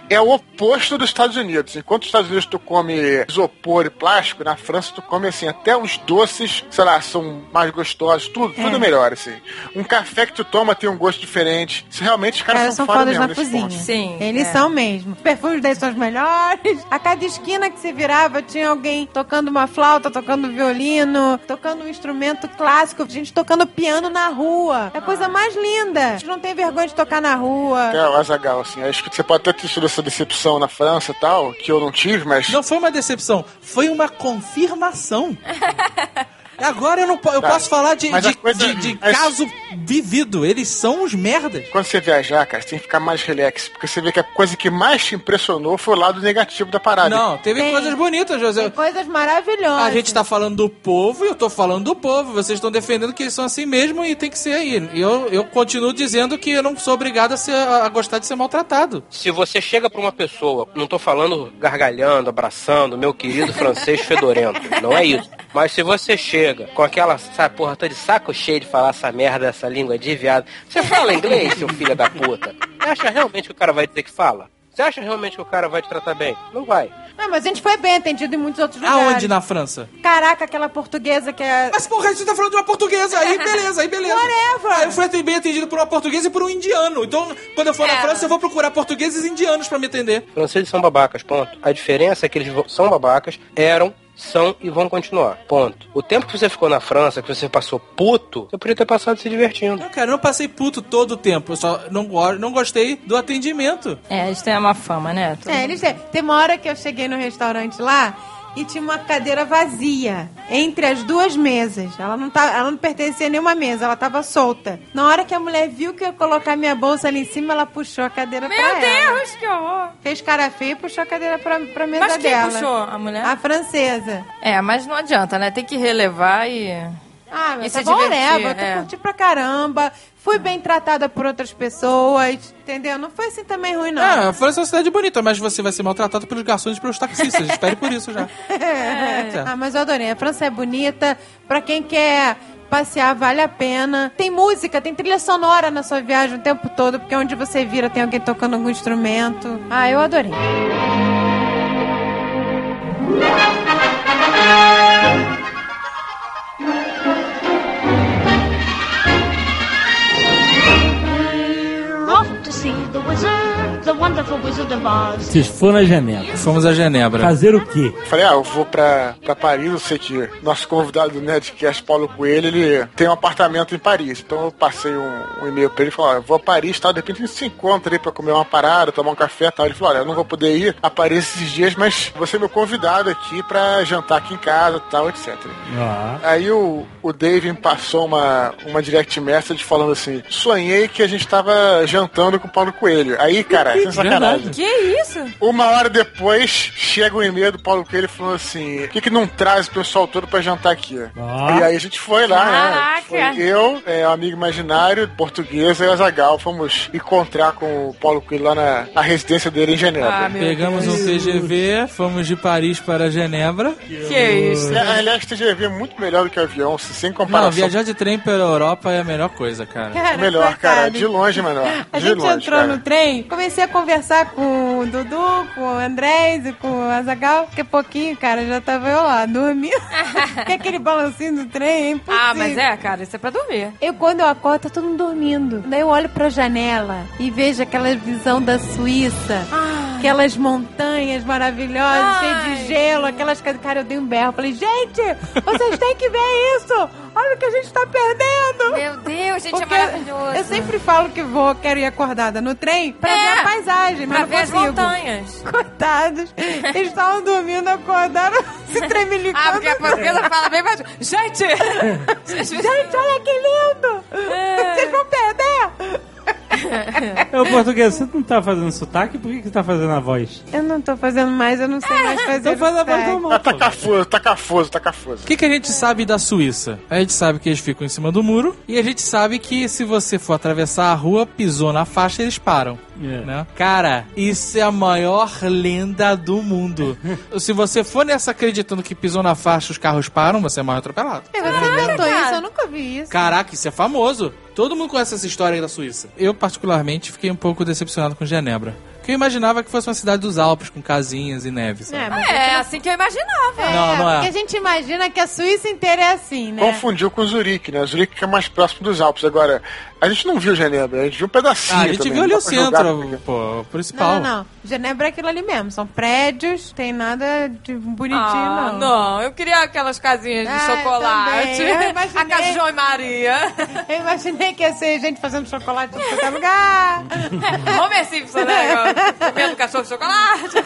É o oposto dos Estados Unidos. Enquanto nos Estados Unidos tu come isopor e plástico, na França tu come assim, até os doces, sei lá, são mais gostosos, tudo, É. tudo melhor, assim. Um café que tu toma tem um gosto diferente. Isso realmente os caras caras são, são foda fodas mesmo na cozinha. ponto. Sim, Eles é. são mesmo. Os perfumes deles são os melhores. A cada esquina que se virava tinha alguém tocando uma flauta, tocando violino, tocando um instrumento clássico, gente tocando piano na rua. É a coisa mais linda. A gente não tem vergonha de tocar na rua. É, o Azagal, assim. Acho que você pode até ter tido essa decepção na França e tal, que eu não tive, mas. Não foi uma decepção, foi uma confirmação. Agora eu não eu Tá. posso falar de, de, coisa- de- de mas- caso vivido. Eles são os merdas. Quando você viajar, cara, você tem que ficar mais relax, porque você vê que a coisa que mais te impressionou foi o lado negativo da parada. Não, teve Tem. coisas bonitas, José. Tem coisas maravilhosas. A gente tá falando do povo e eu tô falando do povo. Vocês estão defendendo que eles são assim mesmo e tem que ser aí. E eu, eu continuo dizendo que eu não sou obrigado a, ser, a gostar de ser maltratado. Se você chega pra uma pessoa, não tô falando gargalhando, abraçando, meu querido francês fedorento, não é isso. Mas se você chega com aquela, sabe, porra, tô de saco cheio de falar essa merda, essa língua de viado, você fala inglês, seu filho da puta? Você acha realmente que o cara vai dizer que fala? Você acha realmente que o cara vai te tratar bem? Não vai. Não, mas a gente foi bem atendido em muitos outros lugares. Aonde na França? Caraca, aquela portuguesa que é... Mas porra, você tá falando de uma portuguesa, aí beleza, aí beleza. Whatever. Aí eu fui bem atendido por uma portuguesa e por um indiano. Então, quando eu for na É. França, eu vou procurar portugueses e indianos pra me atender. Franceses são babacas, ponto. A diferença é que eles são babacas, eram, são e vão continuar. Ponto. O tempo que você ficou na França, que você passou puto, você podia ter passado se divertindo. Não, cara, eu não passei puto todo o tempo. Eu só não, go- não gostei do atendimento. É, eles têm uma fama, né? Todo É, eles têm. Tem uma hora que eu cheguei no restaurante lá e tinha uma cadeira vazia entre as duas mesas. Ela não, tá, ela não pertencia a nenhuma mesa, ela tava solta. Na hora que a mulher viu que eu ia colocar minha bolsa ali em cima, ela puxou a cadeira Meu pra ela. Deus, que horror! Fez cara feia e puxou a cadeira pra, pra mesa Mas quem dela. puxou? A mulher? A francesa. É, mas não adianta, né? Tem que relevar e... Ah, mas tá divertir, né? Eu é. curti pra caramba. Fui bem tratada por outras pessoas, entendeu? Não foi assim também ruim, não. Ah, a França é uma cidade bonita, mas você vai ser maltratado pelos garçons e pelos taxistas. Espere por isso já. É. Ah, mas eu adorei. A França é bonita. Pra quem quer passear, vale a pena. Tem música, tem trilha sonora na sua viagem o tempo todo, porque onde você vira tem alguém tocando algum instrumento. Ah, eu adorei. Jackson. Vocês foram na Genebra. Fomos a Genebra. Fazer o quê? Falei, ah, eu vou pra, pra Paris, eu sei que nosso convidado do Nerdcast, Paulo Coelho, ele tem um apartamento em Paris. Então eu passei um, um e-mail pra ele e falei, ó, eu vou a Paris, tal, de repente a gente se encontra aí pra comer uma parada, tomar um café e tal. Ele falou, olha, eu não vou poder ir a Paris esses dias, mas você é meu convidado aqui pra jantar aqui em casa tal, etc. Ah. Aí o, o Dave me passou uma, uma direct message falando assim, sonhei que a gente tava jantando com o Paulo Coelho. Aí, cara, sem Que isso? Uma hora depois, chega um e-mail do Paulo Coelho falando assim: por que, que não traz o pessoal todo pra jantar aqui? Ah. E aí a gente foi lá, né? Caraca. Foi eu, é, um amigo imaginário, portuguesa e o Azagal. Fomos encontrar com o Paulo Coelho lá na, na residência dele em Genebra. Ah, Pegamos um TGV, fomos de Paris para Genebra. Que isso? É, aliás, TGV é muito melhor do que avião, se- sem comparação. Não, viajar de trem pela Europa é a melhor coisa, cara. Cara, É melhor, cara. De longe é melhor. A de gente longe, entrou cara. no trem, comecei a conversar com o Dudu, com o Andrés e com o Azagal. Daqui a pouquinho, cara, já tava eu lá, dormindo. que aquele balancinho do trem é impossível. Ah, mas é, cara, isso é pra dormir. Eu, quando eu acordo, tá todo mundo dormindo. Daí eu olho pra janela e vejo aquela visão da Suíça. Aquelas montanhas maravilhosas, cheias de gelo, aquelas coisas. Cara, eu dei um berro. Falei, gente, vocês têm que ver isso! Olha o que a gente tá perdendo! Meu Deus, gente, Porque é maravilhoso. Eu sempre falo que vou, quero ir acordada no trem pra É. ver a paisagem, mas Pra não ver as consigo. montanhas. Coitados, eles estavam dormindo, acordaram, se tremilicando. Ah, porque a portuguesa fala bem mais... Gente! Gente, olha que lindo! É. Vocês vão perder! Ô, português, você não tá fazendo sotaque? Por que, que você tá fazendo a voz? Eu não tô fazendo mais, eu não sei mais fazer. Então faz a voz normal. Ah, tá cafuso, tá cafuso, tá cafuso. O que, que a gente sabe da Suíça? A gente sabe que eles ficam em cima do muro e a gente sabe que se você for atravessar a rua, pisou na faixa, eles param. É. Né? Cara, isso é a maior lenda do mundo. se você for nessa acreditando que pisou na faixa, os carros param, você é mal atropelado. É, Você inventou isso? Eu nunca vi isso. Caraca, isso é famoso. Todo mundo conhece essa história aí da Suíça. Eu, particularmente, fiquei um pouco decepcionado com Genebra. Porque eu imaginava que fosse uma cidade dos Alpes, com casinhas e neve, sabe? É, mas É, assim que eu imaginava. Não, não é. Porque a gente imagina que a Suíça inteira é assim, né? Confundiu com Zurique, né? Zurique que é mais próximo dos Alpes. Agora, a gente não viu Genebra, a gente viu um pedacinho. Ah, a gente também, viu ali o centro, porque- pô, o principal. Não, não, não. Genebra é aquilo ali mesmo. São prédios, tem nada de bonitinho, Ah, não. não. Eu queria aquelas casinhas de Ah, chocolate. Eu imaginei. A casa de João e Maria. Eu imaginei que ia ser gente fazendo chocolate em qualquer lugar. Homer Simpson, né? Comendo cachorro de chocolate.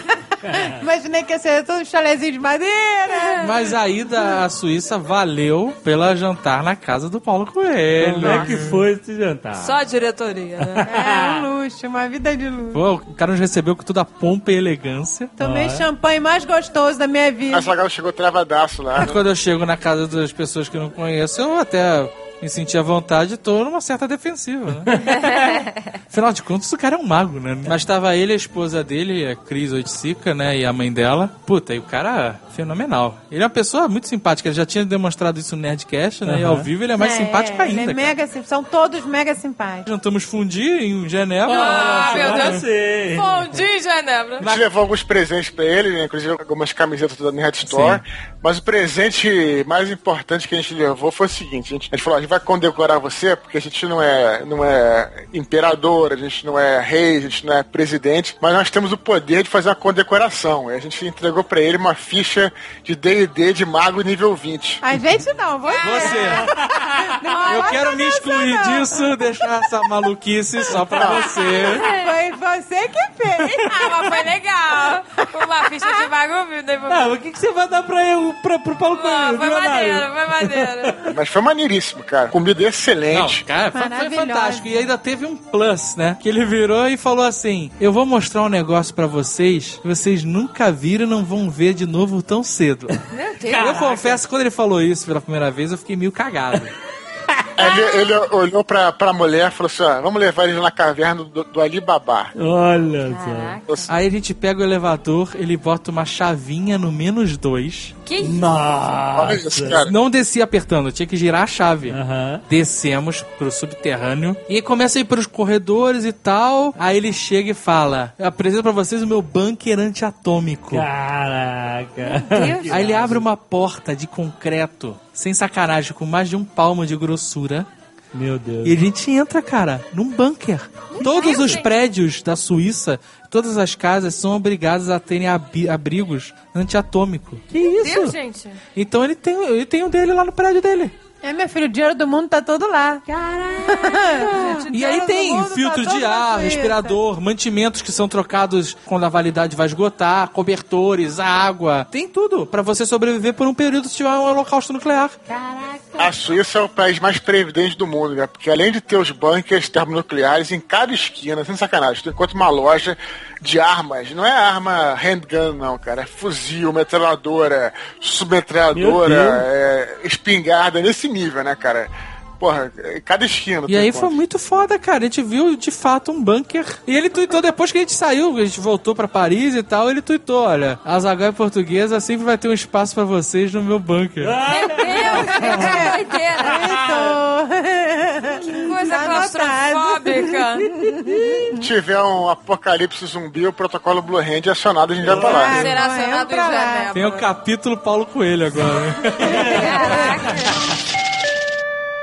imaginei que ia ser tudo um chalezinho de madeira. Mas a ida à Suíça valeu pela jantar na casa do Paulo Coelho. Como é que foi esse jantar? Só a diretoria, né? É um luxo, uma vida de luxo. Pô, o cara nos recebeu com toda a pompa e elegância. Tomei champanhe mais gostoso da minha vida. A Zagal chegou travadaço lá. né? Quando eu chego na casa das pessoas que eu não conheço, eu até me senti à vontade e tô numa certa defensiva, né? Afinal de contas, o cara é um mago, né? Mas tava ele, a esposa dele, a Cris Oiticica, né? E a mãe dela. Puta, e o cara fenomenal. Ele é uma pessoa muito simpática. Ele já tinha demonstrado isso no Nerdcast, né? E ao vivo ele é mais É, simpático ele ainda. É cara. mega, sim- são todos mega simpáticos. Jantamos fundir em Genebra. Ah, meu Eu Deus. sei. Bom dia, Genebra. A gente levou alguns presentes pra ele, né? inclusive algumas camisetas da Nerd Store. Mas o presente mais importante que a gente levou foi o seguinte: a gente, a gente falou, a gente vai condecorar você, porque a gente não é, não é imperador, a gente não é rei, a gente não é presidente, mas nós temos o poder de fazer uma condecoração. E a gente entregou pra ele uma ficha de DD de mago nível 20. A gente não, você. Você. Não Eu quero me excluir não. disso, deixar essa maluquice só pra você. Foi você que fez. Ah, mas foi legal. Uma ficha de mago Ah, mas o que, que você vai dar pra eu, pra, pro Paulo Ah, Coelho? foi maneiro, foi maneiro. Mas foi maneiríssimo, cara. Comida Não, excelente. cara, foi, foi fantástico. E ainda teve um plus, né? Que ele virou e falou assim: Eu vou mostrar um negócio pra vocês que vocês nunca viram e não vão ver de novo tão cedo. Meu Deus. Eu confesso, quando ele falou isso pela primeira vez, eu fiquei meio cagado. Ele, ele olhou pra, pra mulher e falou assim: ó, vamos levar ele na caverna do, do Alibaba. Olha só. Aí a gente pega o elevador, ele bota uma chavinha no menos dois. Que isso? Olha isso, cara. Não descia apertando, tinha que girar a chave. Aham. Descemos pro subterrâneo e começa a ir pros corredores e tal. Aí ele chega e fala: Eu apresento pra vocês o meu bunker antiatômico. Caraca. Aí ele abre uma porta de concreto, sem sacanagem, com mais de um palmo de grossura. Meu Deus. E a gente entra, cara, num bunker. Todos os prédios da Suíça, todas as casas são obrigadas a terem abi- abrigos antiatômico. Que isso? Deus, gente. Então ele tem, ele tem um dele lá no prédio dele. É, meu filho, o dinheiro do mundo tá todo lá. Caraca! E aí tem filtro de ar, respirador, mantimentos que são trocados quando a validade vai esgotar, cobertores, água. Tem tudo pra você sobreviver por um período se tiver um holocausto nuclear. A Suíça é o país mais previdente do mundo, né? Porque além de ter os bunkers termonucleares, em cada esquina, sem sacanagem, tu encontra uma loja de armas. Não é arma handgun, não, cara. É fuzil, metralhadora, submetralhadora, é, espingarda, nesse nível, né, cara? Porra, em cada esquina. E aí foi muito foda, cara. A gente viu de fato um bunker. E ele tweetou depois que a gente saiu, que a gente voltou pra Paris e tal. Ele tweetou: Olha, a Zagai portuguesa sempre vai ter um espaço pra vocês no meu bunker. Meu Deus, que doideira. Coisa claustrofóbica. Se tiver um apocalipse zumbi, o protocolo Blue Hand é acionado, a gente vai pra lá. Ah, Será Não, acionado em. Genebra. Tem o capítulo Paulo Coelho agora. né? Caraca.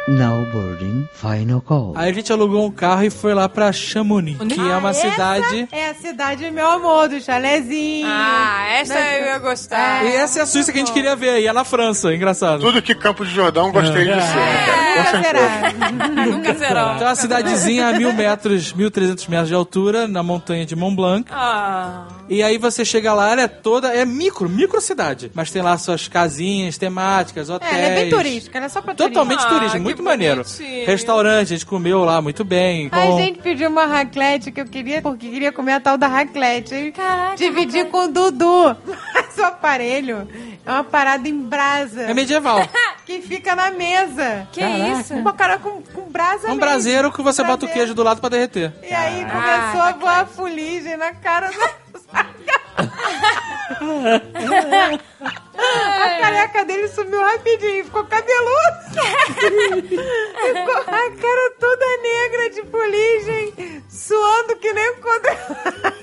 Now boarding final call. Aí a gente alugou um carro e foi lá pra Chamonix, que é uma Ah, essa cidade. É a cidade, meu amor, do chalezinho. Ah, essa eu ia gostar. E essa é a Suíça que a gente queria ver, e é na França, engraçado. Tudo que Campo de Jordão gostaria de ser. né, cara? Nunca será. Nunca. Então, é uma cidadezinha a mil metros, 1.300 metros de altura, na montanha de Mont Blanc. Ah. E aí você chega lá, ela é toda, é micro, micro cidade. Mas tem lá suas casinhas temáticas, hotéis. É, ela é bem turística, ela é só pra Totalmente Ah, turística, que muito maneiro. bonitinho. Restaurante, a gente comeu lá muito bem. A gente pediu uma raclete que eu queria, porque queria comer a tal da raclete. Aí Caraca, dividi com o Dudu. Mas o aparelho é uma parada em brasa. É medieval. Que fica na mesa. Que isso? Uma cara com, com brasa um mesmo. braseiro que você bota o queijo do lado pra derreter. E aí Ah, começou a voar fuligem na cara da... A careca dele sumiu rapidinho, ficou cabeludo. ficou a cara toda negra de fuligem, suando que nem condenado.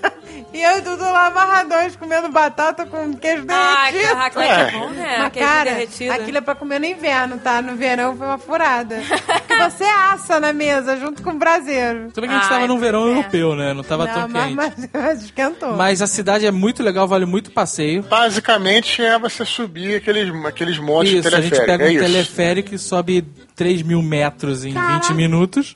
E eu e Dudu lá amarradões, comendo batata com queijo Ah, que derretido. raclete é bom, né? Mas, Queijo cara, derretido. aquilo é pra comer no inverno, tá? No verão foi uma furada. Porque você assa na mesa junto com o braseiro. Tudo bem que a gente Ai, tava num verão é. europeu, né? Não tava Não, tão mas, quente. mas, mas esquentou. Mas a cidade é muito legal, vale muito passeio. Basicamente é você subir aqueles, aqueles montes Isso, a teleféricos. gente pega é um isso. teleférico e sobe 3 mil metros em 20 minutos.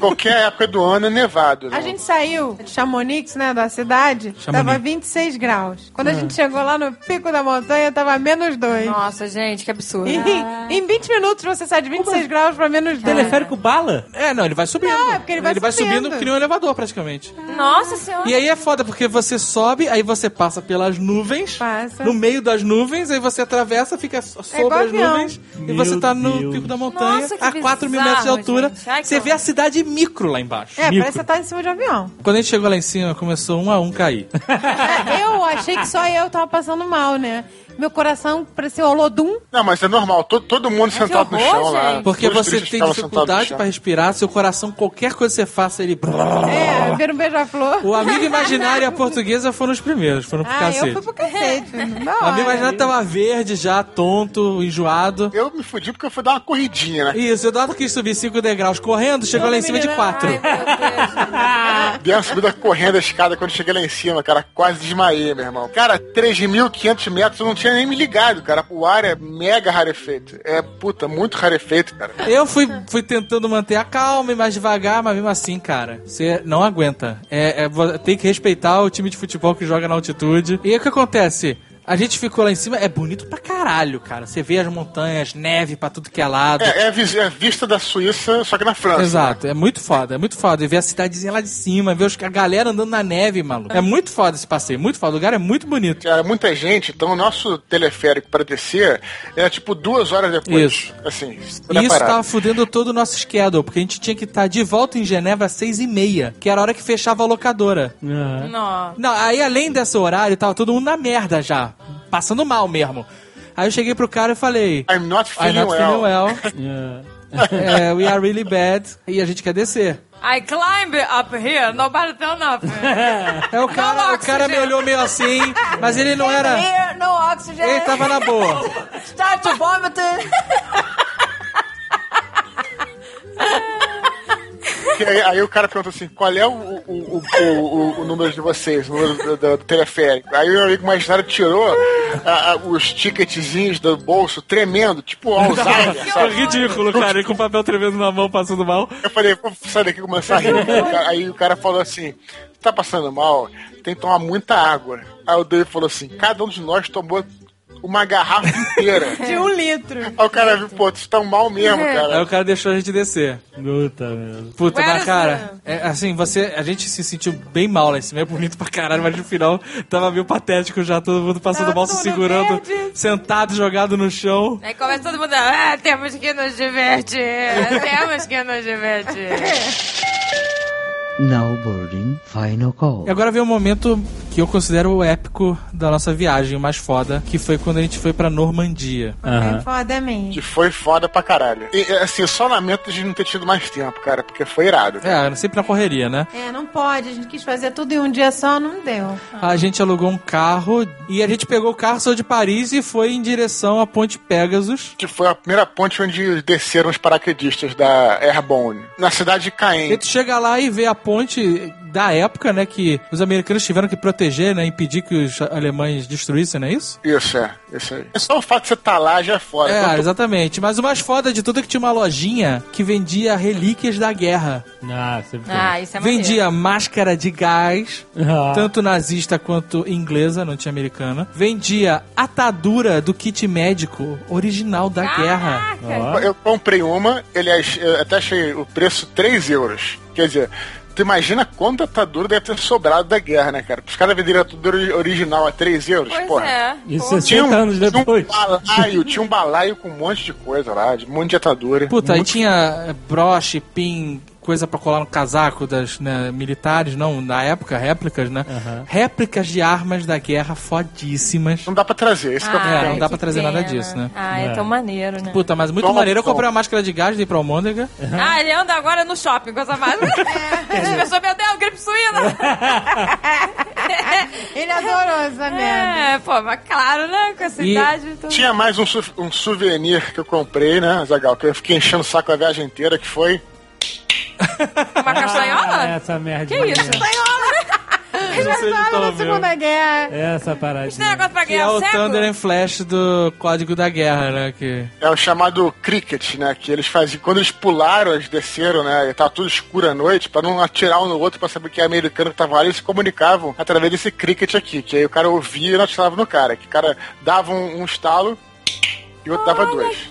Qualquer época do ano é nevado. A né? gente saiu de Chamonix, né, da cidade, Chamonix. tava 26 graus. Quando Ah. a gente chegou lá no pico da montanha, tava menos 2. Nossa, gente, que absurdo. E, em 20 minutos você sai de 26 graus pra menos 2. Teleférico bala? É, não, ele vai subindo. Não, é porque ele vai subindo. subindo que nem um elevador, praticamente. Nossa senhora. E aí é foda, porque você sobe, aí você passa pelas nuvens. Passa. No meio das nuvens, aí você atravessa, fica so- sobre igual as nuvens. e Meu você tá no Deus. pico da montanha, Nossa, a 4 mil bizarro, metros de altura. Ai, você vê a cidade micro lá embaixo. É, micro. parece que você tá em cima de um avião. Quando a gente chegou lá em cima, começou um a um cair. É, eu achei que só eu tava passando mal, né? Meu coração parecia Olodum. Não, mas é normal. Todo, todo mundo sentado no horror, chão lá. gente. Porque Os você tem no dificuldade chão. pra respirar, seu coração, qualquer coisa que você faça, ele. É, ver um beija-flor. O amigo imaginário e a portuguesa foram os primeiros, foram pro Ah, cacete. eu fui pro cacete. Da O amigo imaginário tava verde já, tonto, enjoado. Eu me fudi porque eu fui dar uma corridinha, né? Isso, o Eduardo quis subir 5 degraus correndo, chegou lá em cima de 4. Ai. Dei uma subida correndo a escada quando cheguei lá em cima, cara. Quase desmaiei, meu irmão. Cara, 3.500 metros, eu não tinha nem me ligado, cara. O ar é mega rarefeito. É, puta, muito rarefeito, cara. Eu fui, fui tentando manter a calma e mais devagar, mas mesmo assim, cara, você não aguenta. É, é, tem que respeitar o time de futebol que joga na altitude. E o que acontece? A gente ficou lá em cima, é bonito pra caralho, cara. Você vê as montanhas, neve pra tudo que é lado. É, é a é vista da Suíça, só que na França. Exato, é muito foda, é muito foda. E ver a cidadezinha lá de cima, ver os, a galera andando na neve, maluco. É muito foda esse passeio, muito foda. O lugar é muito bonito. Era muita gente, então o nosso teleférico para descer era tipo duas horas depois. Isso. Assim, E isso tava fudendo todo o nosso schedule, porque a gente tinha que estar de volta em Genebra às seis e meia, que era a hora que fechava a locadora. Aham. Não. Não, aí além desse horário, tava todo mundo na merda já, passando mal mesmo. Aí eu cheguei pro cara e falei... I'm not I'm feeling not feeling well. well. É. É, we are really bad. E a gente quer descer. I climb up here, nobody turn up. É o cara, o cara me olhou meio assim, mas ele não era... Here, no oxygen. Ele tava na boa. Start to vomit. Que aí, aí o cara pergunta assim: qual é o, o, o, o, número de vocês, o número do, do- do teleférico? Aí o meu amigo imaginário tirou a- a- os ticketzinhos do bolso tremendo, tipo Alzheimer, Foi ridículo, cara. Ele com o papel tremendo na mão, passando mal. Eu falei, vou sair daqui e começar a rir. Aí o cara- falou assim: tá passando mal, tem que tomar muita água. Aí o Dave falou assim: cada um de nós tomou uma garrafa inteira. De um litro. Aí o cara viu, pô, vocês estão mal mesmo, Aí cara. o cara deixou a gente descer. Puta merda. Puta, Where mas cara, é, assim, você, a gente se sentiu bem mal lá em cima, é bonito pra caralho, mas no final tava meio patético já, todo mundo passando Tava mal, se segurando, verde. sentado, jogado no chão. Aí começa todo mundo, ah, temos que nos divertir, temos que nos divertir. Now boarding final call. E agora vem um momento que eu considero o épico da nossa viagem, o mais foda, que foi quando a gente foi pra Normandia. É Aham. foda mesmo. Que foi foda pra caralho. E, assim, só lamento de não ter tido mais tempo, cara, porque foi irado. É, sempre na correria, né? É, não pode. A gente quis fazer tudo em um dia só, não deu. A gente alugou um carro e a gente pegou o carro, saiu de Paris e foi em direção à Ponte Pegasus. Que foi a primeira ponte onde desceram os paraquedistas da Airborne, na cidade de E Caen. tu chega lá e vê a ponte da época, né, que os americanos tiveram que proteger, né, impedir que os alemães destruíssem, não é isso? Isso, é. Isso aí. É só o fato de você estar lá já é foda. É, exatamente. Mas o mais foda de tudo é que tinha uma lojinha que vendia relíquias da guerra. Ah, Ah, isso é maneiro. Vendia máscara de gás, Ah. tanto nazista quanto inglesa, não tinha americana. Vendia atadura do kit médico original da guerra. Ó. Eu comprei uma, eu até achei o preço 3 euros. Quer dizer, tu imagina quanta atadura deve ter sobrado da guerra, né, cara? Os caras venderam a atadura original a 3 euros, Pois porra. é. Isso Pô. 60 anos tinha depois. um balaio, tinha um balaio com um monte de coisa lá, de um monte de atadura. Puta, aí tinha eh, broche, pin, coisa pra colar no casaco das né, militares, não, na época, réplicas, né? Aham. Réplicas de armas da guerra fodíssimas. Não dá pra trazer, esse que é o Ah, É, problema. não dá pra trazer nada pena. disso, né? Ah, é, É. tão maneiro, né? Puta, mas muito Toma, maneiro. Eu comprei uma máscara de gás, dei pra Almôndega. Ah, ele anda agora no shopping com essa máscara. As pessoas, meu Deus, gripe suína. Ele adorou essa merda. é, pô, mas claro, né? Com essa E- idade. Então... Tinha mais um, su- um souvenir que eu comprei, né, Zagal? Que eu fiquei enchendo o saco a viagem inteira, que foi. Uma castanhola? Ah, essa merda. Que isso? Castanhola na Segunda Guerra. Essa Esse paradinha. negócio pra Que é ganhar o século? Thunder and Flash do Código da Guerra, né? Que... É o chamado cricket, né? Que eles faziam. Quando eles pularam, eles desceram, né? E tava tudo escuro à noite, pra não atirar um no outro, pra saber que é americano que tava lá, eles se comunicavam através desse cricket aqui. Que aí o cara ouvia e não atirava no cara. Que o cara dava um, um estalo e o outro dava dois.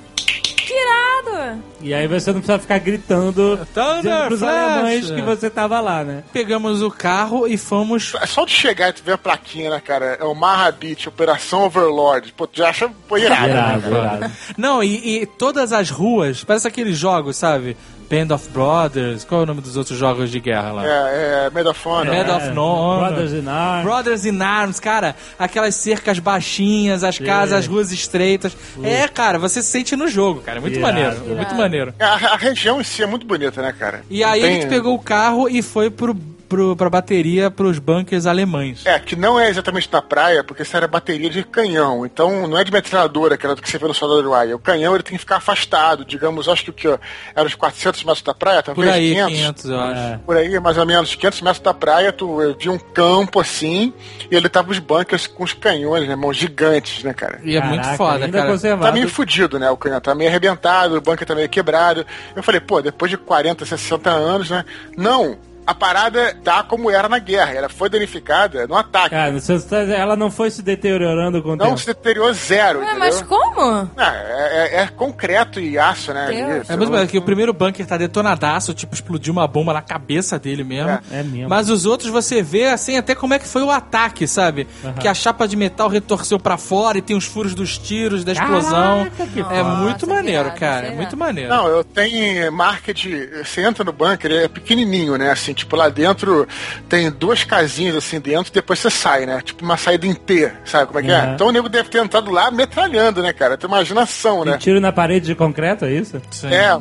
Que irado! E aí você não precisa ficar gritando Thunder dizendo pros Flash. alemães que você tava lá, né? Pegamos o carro e fomos... É só de chegar e tu ver a plaquinha, né, cara? É o Maha Beach, Operação Overlord. Pô, tu já acha pô, irado, né, Irado, cara? irado. Não, e, e todas as ruas, parece aqueles jogos, sabe? Band of Brothers, qual é o nome dos outros jogos de guerra lá? É, é Medal of Honor. Medal of Honor. Brothers in Arms. Brothers in Arms, cara, aquelas cercas baixinhas, as casas, as ruas estreitas. É, cara, você se sente no jogo, cara. É muito Irado. maneiro, muito maneiro. A, a região em si é muito bonita, né, cara? E aí Não a tem- gente pegou o carro e foi pro, pro, pra bateria, pros bunkers alemães. É, que não é exatamente na praia, porque isso era bateria de canhão. Então não é de metralhadora, que era do que você vê no Soldado do Ryan. O canhão ele tem que ficar afastado, digamos, acho que o que? ó, Era uns 400 metros da praia, Por talvez aí, 500. 500, eu acho. É. Por aí, mais ou menos 500 metros da praia, tu via um campo assim, e ele tava os bunkers com os canhões, né, irmão? Gigantes, né, cara? E é muito Caraca, foda, ainda cara. conservado. Tá meio fudido, né? O canhão tá meio arrebentado, o bunker tá meio quebrado. Eu falei, pô, depois de 40, 60 anos, né? Não! A parada tá como era na guerra. Ela foi danificada no ataque. Cara, tá- ela não foi se deteriorando com o Não tempo. se deteriorou zero, Ué, entendeu? mas como? Ah, é, é- é concreto e aço, né? É não- bom, que o primeiro bunker tá detonadaço, tipo, explodiu uma bomba na cabeça dele mesmo. É. É mesmo. Mas os outros você vê, assim, até como é que foi o ataque, sabe? Que a chapa de metal retorceu pra fora e tem os furos dos tiros, da explosão. Caraca, que é Nossa, muito maneiro, cara. É muito maneiro. Não, eu tenho marca de. Você entra no bunker, é pequenininho, né? Assim, tipo, lá dentro tem duas casinhas assim dentro, depois você sai, né? Tipo uma saída em T, sabe como é que é? Uhum. Então o nego deve ter entrado lá metralhando, né, cara? Tem imaginação, Tem né? tiro na parede de concreto, é isso? Sim. É,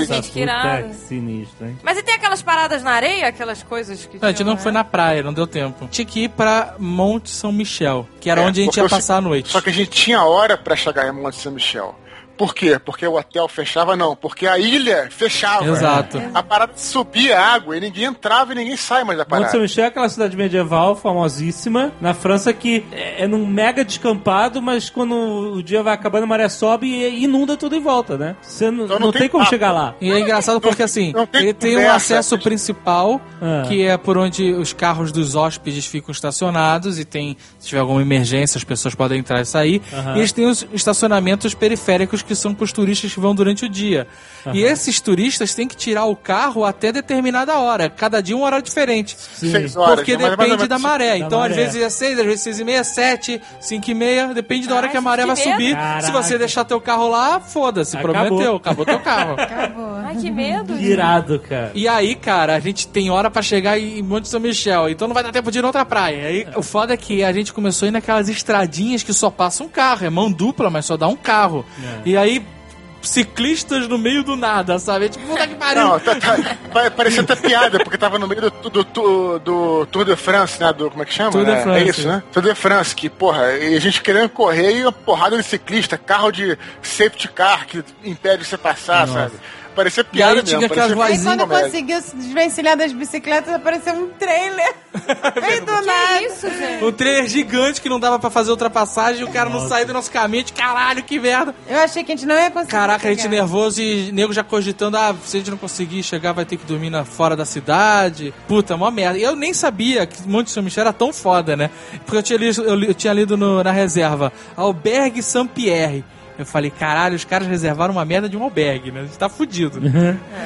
de. gente, que irado. sinistro, hein? Mas e tem aquelas paradas na areia? Aquelas coisas que. Não, a gente não foi na praia, não deu tempo. Tinha que ir pra Monte São Michel, que era É, onde a gente ia passar a noite. Só que a gente tinha hora pra chegar em Monte São Michel. Por quê? Porque o hotel fechava? Não, porque a ilha fechava. Exato. A parada subia água e ninguém entrava e ninguém sai mais da parada. São Michel é aquela cidade medieval famosíssima na França que é é num mega descampado, mas quando o dia vai acabando, a maré sobe e inunda tudo em volta, né? Você não, Então não não tem, tem como papo. chegar lá. E é engraçado porque assim, não tem ele tem um acesso principal, Ah. que é por onde os carros dos hóspedes ficam estacionados e tem, se tiver alguma emergência, as pessoas podem entrar e sair. E eles têm os estacionamentos periféricos que são para os turistas que vão durante o dia. E esses turistas têm que tirar o carro até determinada hora, cada dia uma hora diferente. Seis horas. Porque né? É mais depende da maré. Da então, às maré. vezes é 6, às vezes 6 e meia, 7, 5 e meia. Depende da hora Ai, que a maré vai medo. subir. Caraca. Se você deixar teu carro lá, foda-se. Acabou. Prometeu, acabou teu carro. Ai, que medo. gente. Irado, cara. E aí, cara, a gente tem hora pra chegar em Monte São Michel, então não vai dar tempo de ir na outra praia. Aí, o foda é que a gente começou a ir naquelas estradinhas que só passa um carro, é mão dupla, mas só dá um carro. E aí, ciclistas no meio do nada, sabe? É tipo, puta que pariu. Não, tá, tá, parecia até piada, porque tava no meio do, do, do, do Tour de France, né? Do, como é que chama? Tour de né? France. É isso, né? Tour de France, que, porra, e a gente querendo correr e uma porrada de ciclista, carro de safety car que impede você passar, sabe? Parecia E piada aí tinha mesmo. aquelas parecia Aí vozinhas. quando conseguiu se desvencilhar das bicicletas, apareceu um trailer. Meio do nada. Que isso, gente? Um trailer gigante que não dava pra fazer ultrapassagem e o cara não saía do nosso caminho. De caralho, que merda. Eu achei que a gente não ia conseguir. Caraca, a gente chegar. nervoso e nego já cogitando, ah, se a gente não conseguir chegar, vai ter que dormir na, fora da cidade. Puta, mó merda. E eu nem sabia que Monte São Michel era tão foda, né? Porque eu tinha lido, eu, li- eu tinha lido no- na reserva, Albergue Saint-Pierre. Eu falei, caralho, os caras reservaram uma merda de um albergue, né? A gente tá fudido.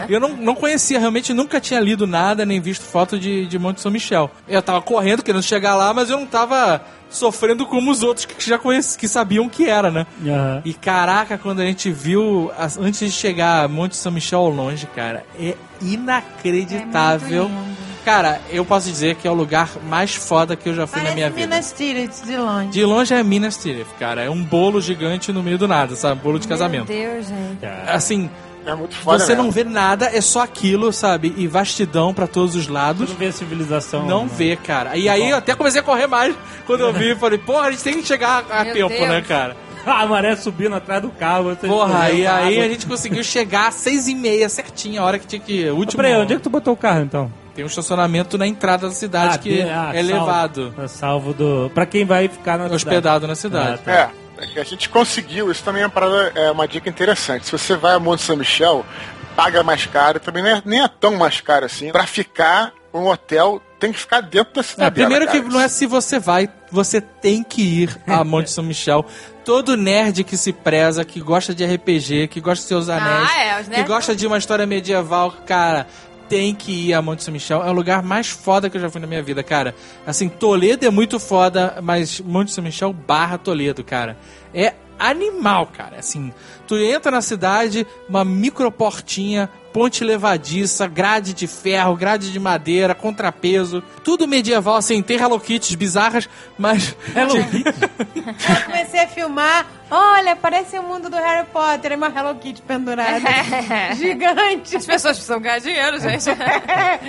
Eu não, não conhecia, realmente nunca tinha lido nada, nem visto foto de, de Monte São Michel. Eu tava correndo, querendo chegar lá, mas eu não tava sofrendo como os outros que já conheci, que sabiam que era, né? Aham. E caraca, quando a gente viu, antes de chegar a Monte São Michel ao longe, cara, é inacreditável. É muito lindo. Cara, eu posso dizer que é o lugar mais foda que eu já fui Parece na minha vida. Minas Tirith de longe. De longe é Minas Tirith, cara. É um bolo gigante no meio do nada, sabe? Bolo de Meu casamento. Deus, gente. Assim, É muito foda você não mesmo. vê nada, é só aquilo, sabe? E vastidão pra todos os lados. não vê a civilização. Não né? vê, cara. E aí eu até comecei a correr mais quando eu vi. Falei, porra, a gente tem que chegar a Meu tempo, Deus. né, cara? A maré subindo atrás do carro. Porra, e aí água. a gente conseguiu chegar às seis e meia, certinho, a hora que tinha que... Último... Peraí, onde é que tu botou o carro então? Tem um estacionamento na entrada da cidade que tem- ah, é salvo. elevado, É salvo do. Pra quem vai ficar na hospedado na cidade. cidade. Ah, tá. É, é que a gente conseguiu, isso também é uma, parada, é uma dica interessante. Se você vai a Monte São Michel, paga mais caro, também nem é, nem é tão mais caro assim. Pra ficar, um hotel tem que ficar dentro da É, cidade. primeiro que não é se você vai, você tem que ir a Monte São Michel. Todo nerd que se preza, que gosta de RPG, que gosta de seus anéis, Ah, é, que gosta de uma história medieval, cara, tem que ir a Monte São Michel. É o lugar mais foda que eu já fui na minha vida, cara. Assim, Toledo é muito foda, mas Monte São Michel barra Toledo, cara. É animal, cara. Assim, tu entra na cidade, uma microportinha, ponte levadiça, grade de ferro, grade de madeira, contrapeso, tudo medieval, assim, tem Hello Kitties bizarras, mas... Hello Kitty. Eu comecei a filmar. Olha, parece o mundo do Harry Potter. É uma Hello Kitty pendurada. Gigante. As pessoas precisam ganhar dinheiro, gente.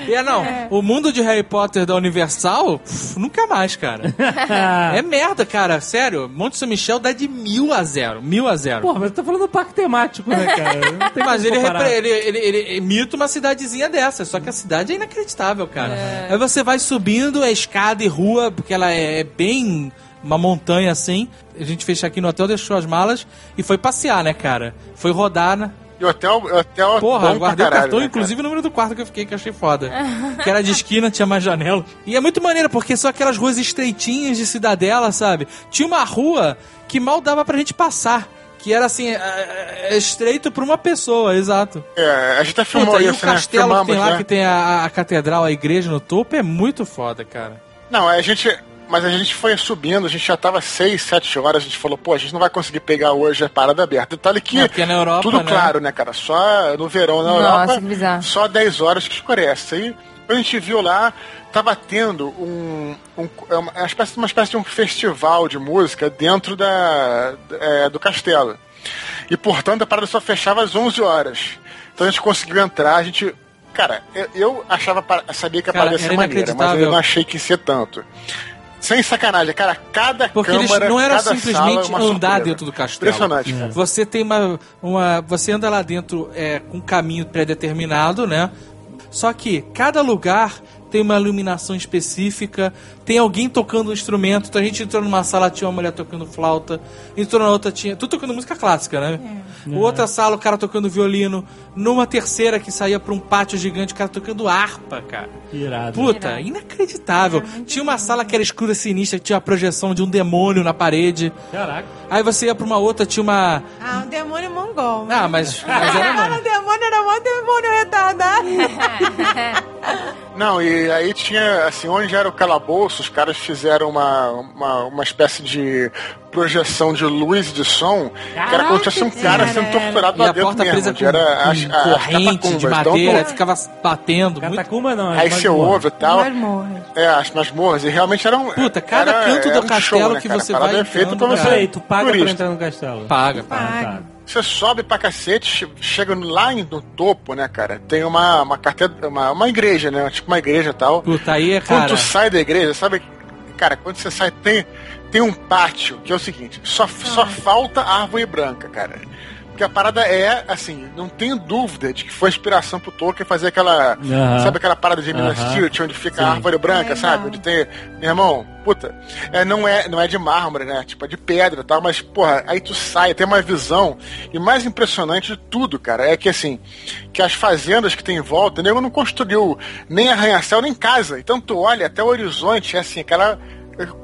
É, não, o mundo de Harry Potter da Universal, pff, nunca mais, cara. é merda, cara, sério. Monte São Michel dá de mil a zero, mil a zero. Porra, mas tu tá falando do parque temático, né, cara? Não tem Mas ele, ele, ele, ele imita uma cidadezinha dessa, só que a cidade é inacreditável, cara. Aí você vai subindo a escada e rua, porque ela é, é bem uma montanha assim. A gente fez aqui no hotel, deixou as malas e foi passear, né, cara? Foi rodar, né? E o hotel, o hotel é Porra, guardei o caralho, cartão, né, inclusive o número do quarto que eu fiquei, que eu achei foda. que era de esquina, tinha mais janela. E é muito maneiro, porque são aquelas ruas estreitinhas de cidadela, sabe? Tinha uma rua que mal dava pra gente passar. Que era assim, é, é, estreito pra uma pessoa, exato. É, a gente até filmou Puta, e o isso, né? castelo que Filmamos, tem lá, né? que tem a, a catedral, a igreja no topo, é muito foda, cara. Não, a gente. Mas a gente foi subindo, a gente já tava 6, 7 horas, a gente falou, pô, a gente não vai conseguir pegar hoje a parada aberta. Detalhe que. É, na Europa, tudo né? claro, né, cara? Só no verão na Nossa, Europa. que bizarro. Só 10 horas que escurece. Aí a gente viu lá, tava tendo um. um é uma, uma espécie, uma espécie de um festival de música dentro da, é, do castelo. E portanto a parada só fechava às 11 horas. Então a gente conseguiu entrar, a gente. Cara, eu, eu achava, sabia que a parada ia ser maneira, mas eu não achei que ia ser tanto. Sem sacanagem, cara, cada Porque câmara, eles não era simplesmente é andar surpresa. dentro do castelo. Impressionante, cara. Você tem uma, uma. Você anda lá dentro é, com um caminho pré-determinado, né? Só que cada lugar tem uma iluminação específica, tem alguém tocando um instrumento. Então a gente entrou numa sala, tinha uma mulher tocando flauta, entrou na outra, tinha. Tudo tocando música clássica, né? Outra sala, o cara tocando violino. Numa terceira que saía pra um pátio gigante, o cara tocando harpa, cara. Irado. Puta, inacreditável. Tinha uma sala que era escura sinistra, que tinha a projeção de um demônio na parede. Caraca. Aí você ia pra uma outra, tinha uma. Ah, um demônio mongol. Ah, mas. mas era Ah, não. o demônio era um demônio retardado. Não, e aí tinha, assim, onde era o calabouço, os caras fizeram uma, uma, uma espécie de projeção de luz e de som, que era como se fosse um cara sendo torturado E lá a dentro porta mesmo, presa onde com, era as, com as corrente de catacumbas. madeira, Então, ficava batendo. Muito... Catacumba não, é aí você ouve e tal. Masmorra. É, as masmorras, e realmente era um. Puta, cada era- canto do era um castelo show, né, que cara? você vai é entrando, pra você. peraí, tu paga pra turista. entrar no castelo? Paga, paga. Tá. Você sobe pra cacete, che- chega lá no topo, né, cara? Tem uma, uma, catedra, uma, uma igreja, né? Tipo uma igreja e tal. Puta, aí é, Quando cara. tu sai da igreja, sabe? Cara, quando você sai, tem, tem um pátio, que é o seguinte, só, só falta árvore branca, cara. Porque a parada é, assim, não tenho dúvida de que foi inspiração pro Tolkien fazer aquela. Sabe aquela parada de Minas Aham. Tirith, onde fica Sim. a árvore branca, Ai, sabe? não. Onde tem. Meu irmão, puta. É, não, é, não é de mármore, né? Tipo, é de pedra e tal, mas, porra, aí tu sai, tem uma visão. E o mais impressionante de tudo, cara, é que assim, que as fazendas que tem em volta, o nego não construiu nem arranha-céu, nem casa. Então tu olha até o horizonte, é assim, aquela.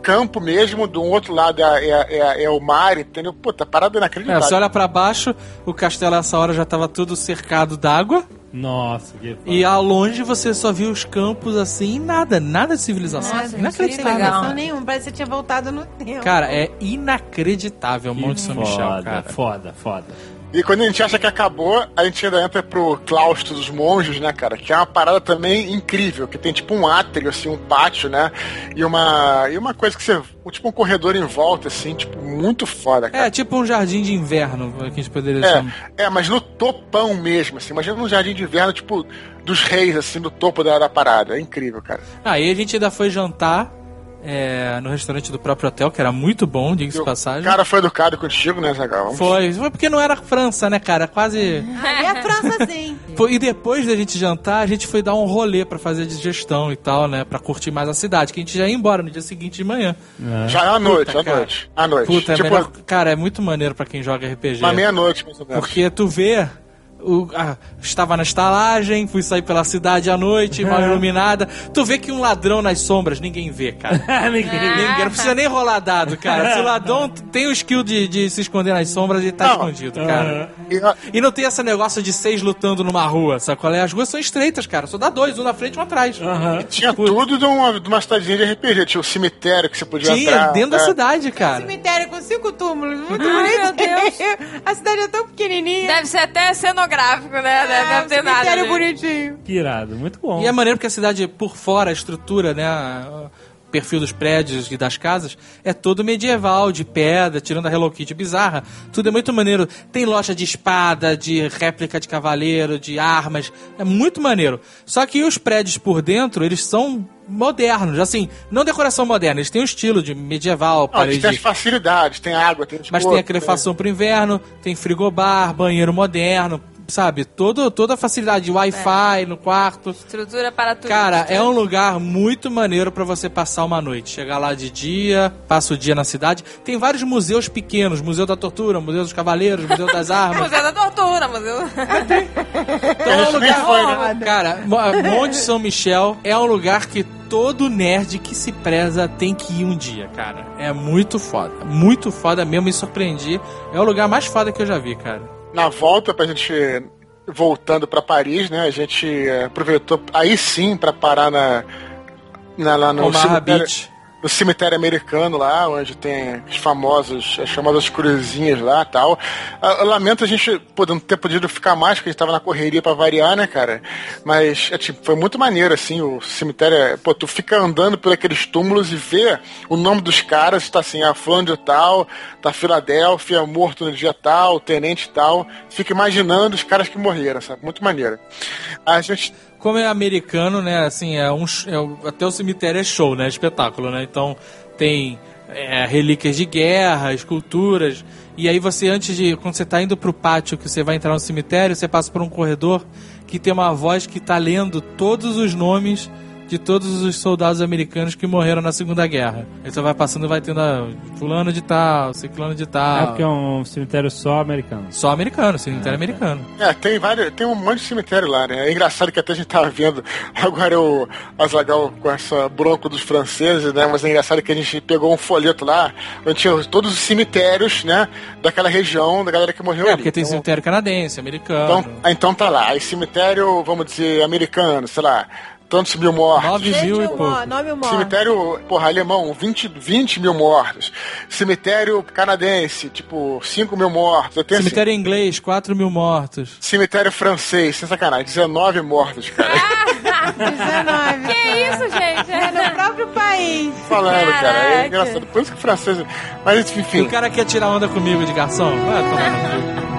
Campo mesmo, do outro lado é, é, é- é o mar, entendeu? Puta, parada É, inacreditável. você olha pra baixo, o castelo nessa hora já tava tudo cercado d'água. Nossa, que E ao longe você só viu os campos assim e nada, nada de civilização. Nossa, não tem Inacreditável. ligação nenhuma. Parece que você tinha voltado no tempo. Cara, é inacreditável o Monte São Michel, foda, cara. foda, foda. E quando a gente acha que acabou, a gente ainda entra pro claustro dos monges, né, cara? Que é uma parada também incrível, que tem tipo um átrio, assim, um pátio, né? E uma, e uma coisa que você. Tipo um corredor em volta, assim, tipo, muito foda, cara. É, tipo um jardim de inverno, que a gente poderia chamar. É, é, mas no topão mesmo, assim. Imagina um jardim de inverno, tipo, dos reis, assim, no topo da, da parada. É incrível, cara. Aí a gente ainda foi jantar é, no restaurante do próprio hotel, que era muito bom, diga-se de O passagem. cara foi educado contigo, né, Zagal? Foi, foi porque não era França, né, cara? Quase. E a França, sim. Pô, E depois da gente jantar, a gente foi dar um rolê pra fazer a digestão e tal, né? Pra curtir mais a cidade, que a gente já ia embora no dia seguinte de manhã. Já é à noite, Puta, à cara. noite. À noite. Puta, é tipo, melhor- cara, é muito maneiro pra quem joga RPG. uma meia-noite, mais ou menos. Porque tu vê. O- ah, estava na estalagem, fui sair pela cidade à noite, mal iluminada. Tu vê que um ladrão nas sombras, ninguém vê, cara. Ninguém- Ninguém, não precisa nem rolar dado, cara. Se o ladrão tem o skill de, de se esconder nas sombras, ele tá Não. escondido, cara. E, E não tem esse negócio de seis lutando numa rua, sabe qual é? As ruas são estreitas, cara. Só dá dois, um na frente e um atrás. Tinha tudo de uma, de uma cidadezinha de RPG. Tinha o cemitério que você podia Tinha, entrar. dentro da é. cidade, cara. Cemitério com cinco túmulos. Muito Ai, meu. Deus. A cidade é tão pequenininha. Deve ser até cenográfico, né? Deve Ah, não ter nada. cemitério ali. bonitinho. Que irado, muito bom. E é maneiro porque a cidade, por fora, a estrutura, né? O perfil dos prédios e das casas é todo medieval, de pedra, tirando a Hello Kitty bizarra. Tudo é muito maneiro. Tem loja de espada, de réplica de cavaleiro, de armas. É muito maneiro. Só que os prédios por dentro, eles são modernos. Assim, não decoração moderna, eles têm um estilo de medieval, Não, eles parede têm as facilidades, tem água, tem mas tem a calefação pro inverno, tem frigobar, banheiro moderno, sabe? Todo, toda a facilidade, Wi-Fi no quarto. Estrutura para tudo. Cara, é um lugar muito maneiro pra você passar uma noite. Chegar lá de dia, passa o dia na cidade. Tem vários museus pequenos, Museu da Tortura, Museu dos Cavaleiros, Museu das Armas. Museu da Tortura, museu. Então é um lugar. foi, né? Cara, Mo- Monte São Michel é um lugar que todo nerd que se preza tem que ir um dia, cara. É muito foda. Muito foda mesmo, me surpreendi. É o lugar mais foda que eu já vi, cara. Na volta pra gente voltando pra Paris, né? A gente eh, aproveitou aí sim pra parar na, na lá no Omaha cemitério, Beach. No cemitério americano lá, onde tem os famosos, as famosas cruzinhas lá tal. Ah, Eu lamento a gente não ter podido ficar mais, porque a gente tava na correria pra variar, né, cara? Mas é, tipo, foi muito maneiro, assim, o cemitério. é- Pô, tu fica andando por aqueles túmulos e vê o nome dos caras, tá assim, a fulano de tal, tá Filadélfia, morto no dia tal, tenente tal. Fica imaginando os caras que morreram, sabe? Muito maneiro. A gente Como é americano, né? Assim, é um é o- até o cemitério é show, né? Espetáculo, né? Então tem é, relíquias de guerra, esculturas. E aí você, antes de. Quando você tá indo pro pátio, que você vai entrar no cemitério, você passa por um corredor que tem uma voz que tá lendo todos os nomes de todos os soldados americanos que morreram na Segunda Guerra. Aí você vai passando e vai tendo a fulano de tal, ciclano de tal. É porque é um cemitério só americano. Só americano, cemitério americano. É, tem vários, tem um monte de cemitério lá, né? É engraçado que até a gente tava vendo agora o Azagal com essa bronco dos franceses, né? Mas é engraçado que a gente pegou um folheto lá, onde tinha todos os cemitérios, né? Daquela região, da galera que morreu É, ali. porque tem Então, cemitério canadense, americano. então, ah, então tá lá. Aí cemitério, vamos dizer, americano, sei lá, tantos mil mortos. 9 mil e pouco. mo- nome morto. Cemitério, porra, alemão, 20, 20 mil mortos. Cemitério canadense, tipo, 5 mil mortos. Eu tenho assim, Cemitério inglês, 4 mil mortos. Cemitério francês, sem sacanagem, 19 mortos, cara. 19. Que isso, gente? É no próprio país. Falando, cara. É Caraca. engraçado. Por isso que o francês. Mas enfim. o cara quer tirar onda comigo de garçom? Vai tomar no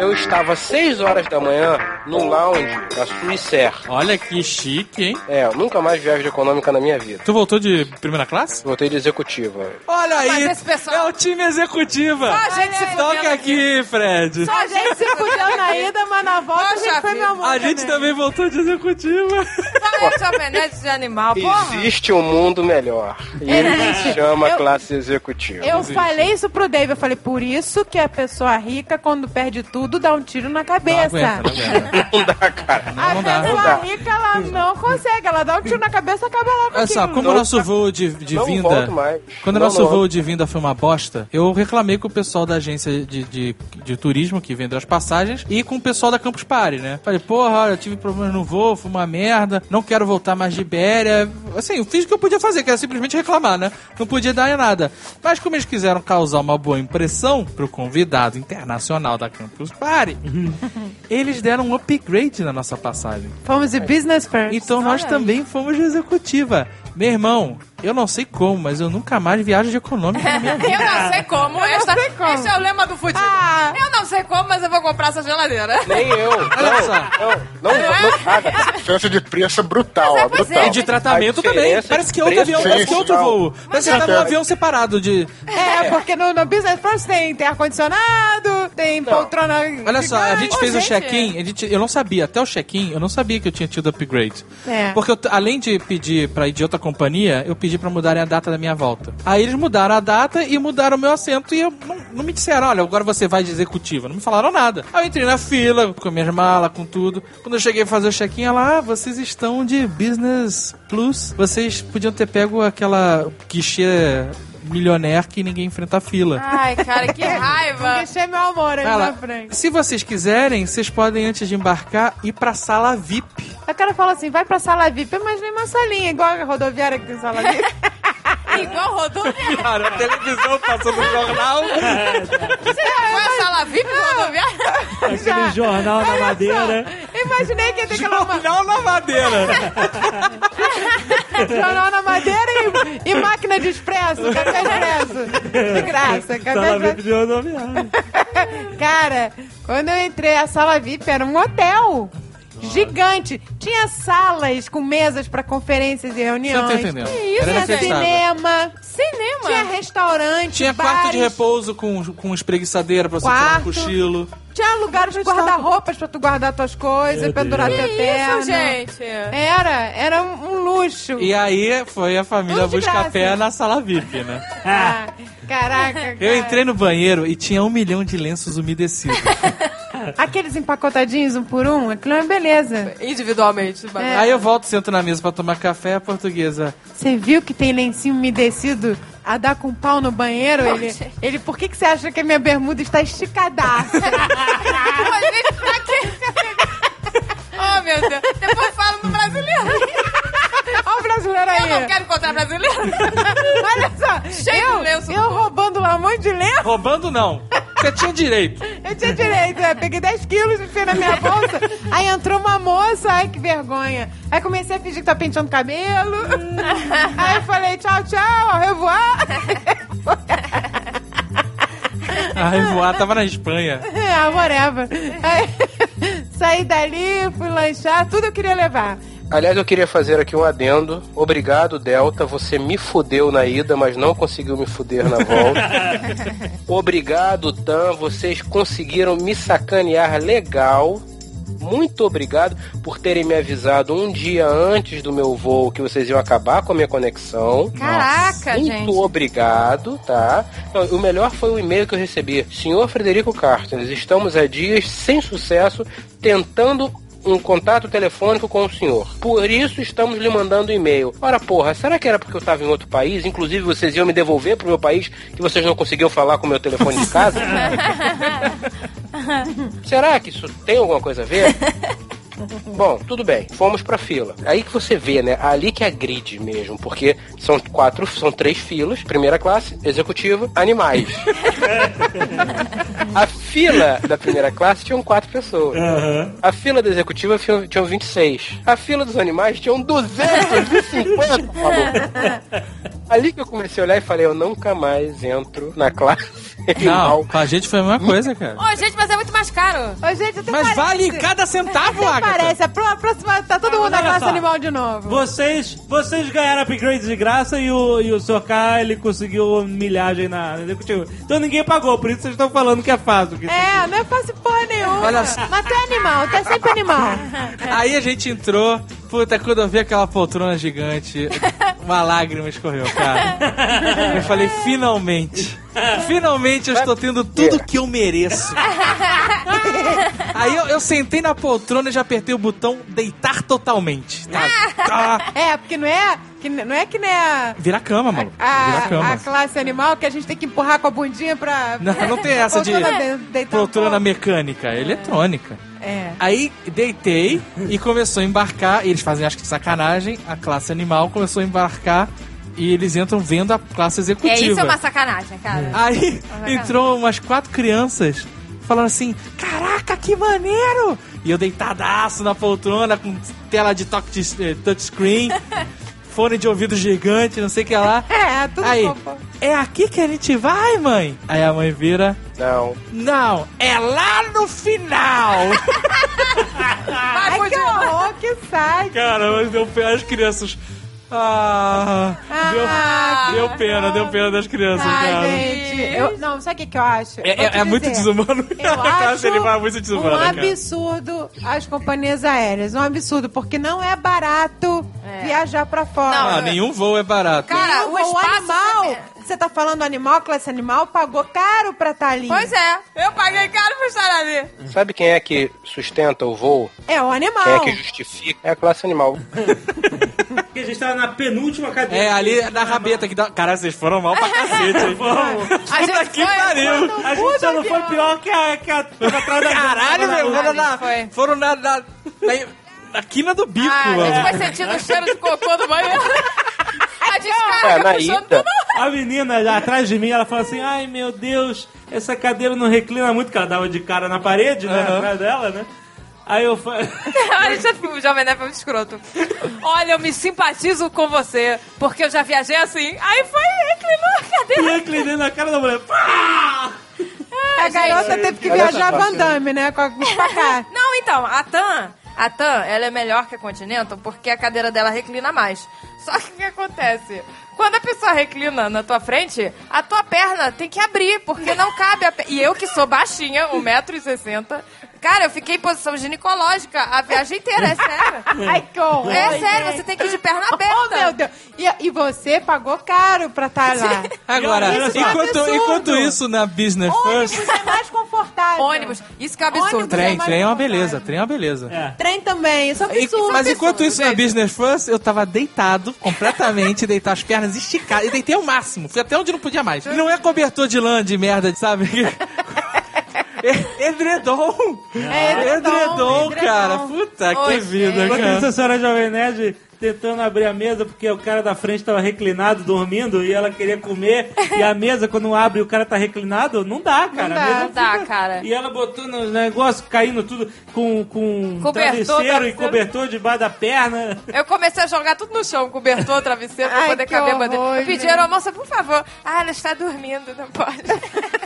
Eu estava às 6 horas da manhã no lounge da Suíça. Olha que chique, hein? É, eu nunca mais viajo de econômica na minha vida. Tu voltou de primeira classe? Voltei de executiva. Olha Mas aí, esse pessoal- é o time executiva. Só a gente se fudendo Toca aqui, Fred. Só a gente se fudeu na ida, mas na volta a Poxa gente foi vida. meu amor. A gente também voltou de executiva. Só esse alfinete de animal, porra. Existe um mundo melhor. E ele se chama Eu- classe executiva. Eu falei isso pro Dave, eu falei, por isso que a pessoa rica, quando perde tudo, dá um tiro na cabeça. Não aguenta, não aguenta. Não dá, cara. A Não dá. pessoa rica, ela não consegue, ela dá um tiro na cabeça e acaba logo Olha só, como o nosso voo de, de não vinda. volto mais. Quando o nosso não. voo de vinda foi uma bosta, eu reclamei com o pessoal da agência de, de, de turismo que vendeu as passagens e com o pessoal da Campus Party, né? Falei, porra, olha, eu tive problemas no voo, foi uma merda, não quero voltar mais de Ibéria. Assim, eu fiz o que eu podia fazer, que era simplesmente reclamar, né? Não podia dar nada. Mas como eles quiseram causar uma boa impressão pro convidado internacional da Campus Party, eles deram um upgrade na nossa passagem. Fomos de business first. Então nós também fomos de executiva. Meu irmão, eu não sei como, mas eu nunca mais viajo de econômica na minha vida. Eu não sei como. esta, sei como. Esse é o lema do futebol. Ah. Eu não sei como, mas eu vou comprar essa geladeira. Nem eu. Olha só. Não, não, não, não, nada. A diferença de preço é brutal, é brutal. E de tratamento também. Parece que é outro avião, é parece que é outro voo. Parece que tá num avião separado de. É, porque no, no business first tem, tem ar-condicionado, tem poltrona. Olha só, a gente fez o check-in, eu não sabia, até o check-in, eu não sabia que eu tinha tido upgrade. É. Porque eu além de pedir pra ir de outra companhia, eu pedi pra mudarem a data da minha volta. Aí eles mudaram a data e mudaram o meu assento e eu não, não me disseram, olha, agora você vai de executiva. Não me falaram nada. Aí eu entrei na fila, com minhas malas, com tudo. Quando eu cheguei a fazer o check-in, ela, ah, vocês estão de Business Plus. Vocês podiam ter pego aquela guichê milionaire que ninguém enfrenta a fila. Ai, cara, que raiva. Deixei meu amor aí Ela, na frente. se vocês quiserem, vocês podem, antes de embarcar, ir pra sala VIP. O cara fala assim, vai pra sala VIP, mas nem uma salinha, igual a rodoviária que tem sala VIP. Igual rodoviária. Cara, a televisão passando no jornal. Você foi a sala VIP do rodoviária? Aquele jornal na madeira. Imaginei que ia ter aquela Jornal na madeira. jornal na madeira e, e máquina de expresso, café expresso. De graça, café Sala expresso. VIP de rodoviária. Cara, quando eu entrei, a sala VIP era um hotel. Gigante. Tinha salas com mesas pra conferências e reuniões. Você tá entendendo. Que isso, Era Tinha inacreditável. cinema. Cinema. Tinha restaurante. Tinha quarto de bares, repouso com, com espreguiçadeira pra você tirar um Quarto. cochilo. Tinha lugares de guarda-roupas pra tu guardar tuas coisas, Meu pendurar Deus. teu Que terno. isso, gente? Era, era um, um luxo. E aí foi a família Tudo de buscar graça. pé na sala VIP, né? Ah, caraca, cara. Eu entrei no banheiro e tinha um milhão de lenços umedecidos. Aqueles empacotadinhos, um por um, aquilo é uma beleza. Individualmente. É. Aí eu volto, sento na mesa pra tomar café, a portuguesa. Você viu que tem lencinho umedecido a dar com pau no banheiro? Ele, ele, por que, que você acha que a minha bermuda está esticadaça? Quê? Oh, meu Deus. Depois fala no brasileiro. Aí. Eu não quero encontrar brasileiro. Olha só, Cheio eu, de lenço eu roubando lá um monte de lenço. Roubando não. Você tinha direito. Eu tinha direito, né? Peguei 10 quilos, enfiei na minha bolsa. Aí entrou uma moça, ai que vergonha. Aí comecei a fingir que tá penteando cabelo. Aí falei tchau, tchau, au revoir. A Revoar tava na Espanha. Ah, whatever. Aí, saí dali, fui lanchar, tudo eu queria levar. Aliás, eu queria fazer aqui um adendo. Obrigado, Delta. Você me fudeu na ida, mas não conseguiu me fuder na volta. Obrigado, Tan. Vocês conseguiram me sacanear legal. Muito obrigado por terem me avisado um dia antes do meu voo que vocês iam acabar com a minha conexão. Caraca, Muito gente. obrigado, tá? Não, o melhor foi o e-mail que eu recebi. Senhor Frederico Cartens, estamos há dias sem sucesso tentando um contato telefônico com o senhor. Por isso estamos lhe mandando um e-mail. Ora, porra, será que era porque eu estava em outro país? Inclusive vocês iam me devolver pro meu país que vocês não conseguiam falar com o meu telefone de casa? será que isso tem alguma coisa a ver? Bom, tudo bem, fomos pra fila. Aí que você vê, né? Ali que é a grid mesmo, porque são quatro, são três filas, primeira classe, executiva, animais. a fila da primeira classe tinham quatro pessoas. A fila da executiva tinham, tinham 26. A fila dos animais tinham 250, maluco. Ali que eu comecei a olhar e falei, eu nunca mais entro na classe Não, com a gente foi a mesma coisa, cara. Ô, gente, mas é muito mais caro. Ô, gente, até Mas parece. vale cada centavo, Agatha. parece. A pró- próxima tá todo mundo na classe só. animal de novo. Vocês, vocês ganharam upgrade de graça e o, e o Sr. K, ele conseguiu milhagem na, na executiva. Então ninguém pagou, por isso vocês estão falando que é fácil. Que É, não é fácil porra nenhuma. Olha só. Mas tu é animal, tu é sempre animal. Aí a gente entrou, puta, quando eu vi aquela poltrona gigante, uma lágrima escorreu, cara. Eu falei, finalmente. Finalmente eu estou tendo tudo que eu mereço. Aí eu, eu sentei na poltrona e já apertei o botão deitar totalmente. Tá? Tá. É, porque não é que, não é que nem a, Vira a cama, mano. A a, cama. a classe animal que a gente tem que empurrar com a bundinha pra. Não, não tem essa de poltrona um mecânica, é eletrônica. É. Aí deitei e começou a embarcar. Eles fazem, acho que de sacanagem. A classe animal começou a embarcar e eles entram vendo a classe É, executiva. isso é uma sacanagem, cara. Aí Ah, entrou umas quatro crianças falando assim: Caraca, que maneiro! E eu deitadaço na poltrona com tela de toque de eh, touchscreen, fone de ouvido gigante, não sei o que lá. É, tudo Aí, fofo. é aqui que a gente vai, mãe? Aí a mãe vira. Não. Não, é lá no final! Vai, Ai, que horror, que sai. Cara, mas deu pena as crianças. Ah, Ah, deu, deu pena, deu pena das crianças, Ai, cara. gente. Eu, não, sabe o que, que eu acho? É, é- é muito desumano. Eu acho animal é muito desumana, um cara. absurdo as companhias aéreas. Um absurdo, porque não é barato É. viajar pra fora. Ah, nenhum voo é barato. Cara, o o, espaço... animal, você tá falando animal, classe animal, pagou caro pra estar ali. Pois é, eu paguei caro pra estar ali. Sabe quem é que sustenta o voo? É o animal. Quem é que justifica? É a classe animal. Porque a gente tava na penúltima cadeira. É, ali na rabeta que dá. Cara, vocês foram mal pra cacete, hein? A gente Puta que foi- pariu! A gente só não foi pior que a, que a, que a atrás da Caralho, meu! Foram na, Foi. foram na, na, na, na quina do bico, Ah, a mano. gente foi sentindo o cheiro de cocô do banheiro. A gente É, na puxando ida. tudo. A menina lá atrás de mim, ela falou assim: Ai meu Deus, essa cadeira não reclina muito, que ela dava de cara na parede, né? Atrás dela, né? Aí eu falei. Olha, já- o Jovem Nerd foi muito escroto. Olha, eu me simpatizo com você, porque eu já viajei assim. Aí foi, reclinou a cadeira. Reclinei na cara da mulher. Pá! A garota teve que Olha viajar essa Van Damme, né? Com a pra cá. Não, então, a TAM, a TAM, ela é melhor que a Continental porque a cadeira dela reclina mais. Só que o que acontece? Quando a pessoa reclina na tua frente, a tua perna tem que abrir, porque não cabe a perna. E eu que sou baixinha, 1,60m, cara, eu fiquei em posição ginecológica a viagem inteira, é sério. Ai, que horror. É sério, gente. você tem que ir de perna Oh, aberta. meu Deus. E, e você pagou caro pra estar lá. Agora, Isso é um enquanto, absurdo. enquanto isso na Business First. Ônibus é mais confortável. Ônibus, isso que é um absurdo. Ônibus Trem, mais trem é uma beleza, trem é uma beleza. É. Trem também, isso é um E- absurdo. mas enquanto absurdo, isso na. Business First, eu tava deitado completamente, deitar as pernas esticadas. E deitei ao máximo. Fui até onde não podia mais. E não é cobertor de lã de merda, sabe? É edredom. É edredom, edredom, edredom. cara. Puta Oi, que vida, Enquanto cara. isso, a senhora Jovem Nerd tentando abrir a mesa porque o cara da frente tava reclinado, dormindo, e ela queria comer. e a mesa, quando abre e o cara tá reclinado, não dá, cara. Não dá. Não dá, fica- cara. E ela botando os negócios, caindo tudo com, com Cobertor, travesseiro e travesseiro. cobertor debaixo da perna. Eu comecei a jogar tudo no chão, cobertor, travesseiro, pra Ai, poder caber a bandeira. Eu pedi gente. a moça, por favor. Ah, ela está dormindo, não pode.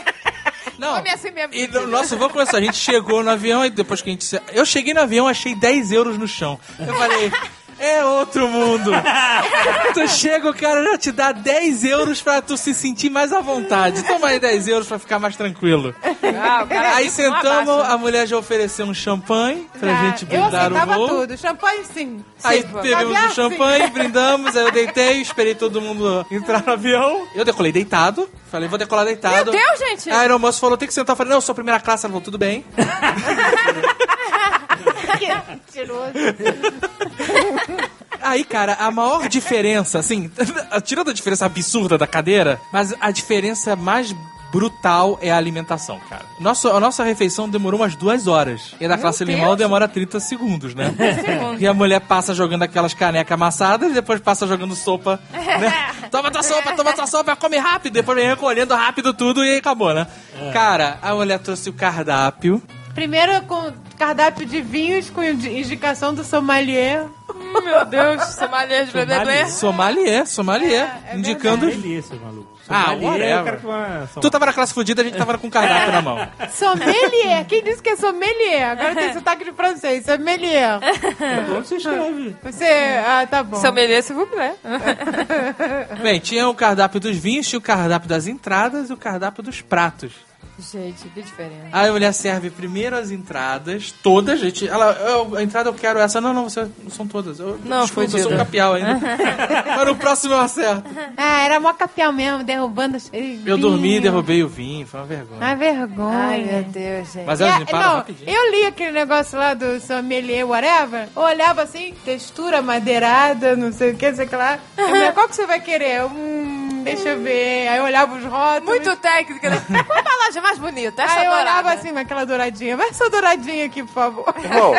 Não. Come assim mesmo. E no nosso voo começou, a gente chegou no avião e depois que a gente... Eu cheguei no avião, achei 10 euros no chão. Eu falei... É outro mundo. tu chega, o cara já te dá 10 euros pra tu se sentir mais à vontade. Toma aí 10 euros pra ficar mais tranquilo. Ah, o cara Aí sentamos, a mulher já ofereceu um champanhe pra Ah, gente eu brindar o voo. tudo. Champanhe, sim. Aí Sim. bebemos Caviar, um sim. champanhe, brindamos, aí eu deitei, esperei todo mundo entrar no avião. Eu decolei deitado, falei, vou decolar deitado. Meu Deus, gente! Aí a aeromoça falou, tem que sentar. Eu falei, não, eu sou primeira classe, ela falou, tudo bem. Mentiroso. Aí, cara, a maior diferença, assim, tirando a diferença absurda da cadeira, mas a diferença mais brutal é a alimentação, cara. Nossa, a nossa refeição demorou umas duas horas. E a da classe Deus. animal demora 30 segundos, né? E a mulher passa jogando aquelas canecas amassadas e depois passa jogando sopa, né? Toma tua sopa, toma tua sopa, come rápido. Depois vem recolhendo rápido tudo e acabou, né? Cara, a mulher trouxe o cardápio. Primeiro com cardápio de vinhos com indi- indicação do sommelier. Hum, Meu Deus, sommelier de bebê. Sommelier, sommelier. indicando. Delícia, maluco. Ah, Sommelier, whatever. que vai- Tu tava na classe fudida, a gente tava com o cardápio na mão. Sommelier. Quem disse que é sommelier? Agora tem sotaque de francês. Sommelier. Como você escreve? Você... Ah, tá bom. Sommelier, se vous plaît. Bem, tinha o cardápio dos vinhos, tinha o cardápio das entradas e o cardápio dos pratos. Gente, que diferença. Aí a mulher serve primeiro as entradas, todas, gente. Ela, eu- a entrada eu quero essa. Não, não, você, não são todas. Eu, Não, desculpa, eu sou um capial ainda. Mas no próximo eu acerto. Ah, era mó capial mesmo, derrubando as... Eu dormi e derrubei o vinho, foi uma vergonha. Ah, vergonha. Ai, meu Deus, gente. Mas elas É, limparam não, rapidinho. eu li aquele negócio lá do sommelier, whatever. Eu olhava assim, textura madeirada, não sei o que, sei o que lá. Eu falei, qual que você vai querer? Hum, deixa eu ver. Aí eu olhava os rótulos. Muito técnica, né? Qual a embalagem mais bonita? Essa Aí eu dourada. olhava assim, aquela douradinha. Vai essa douradinha aqui, por favor. Irmão,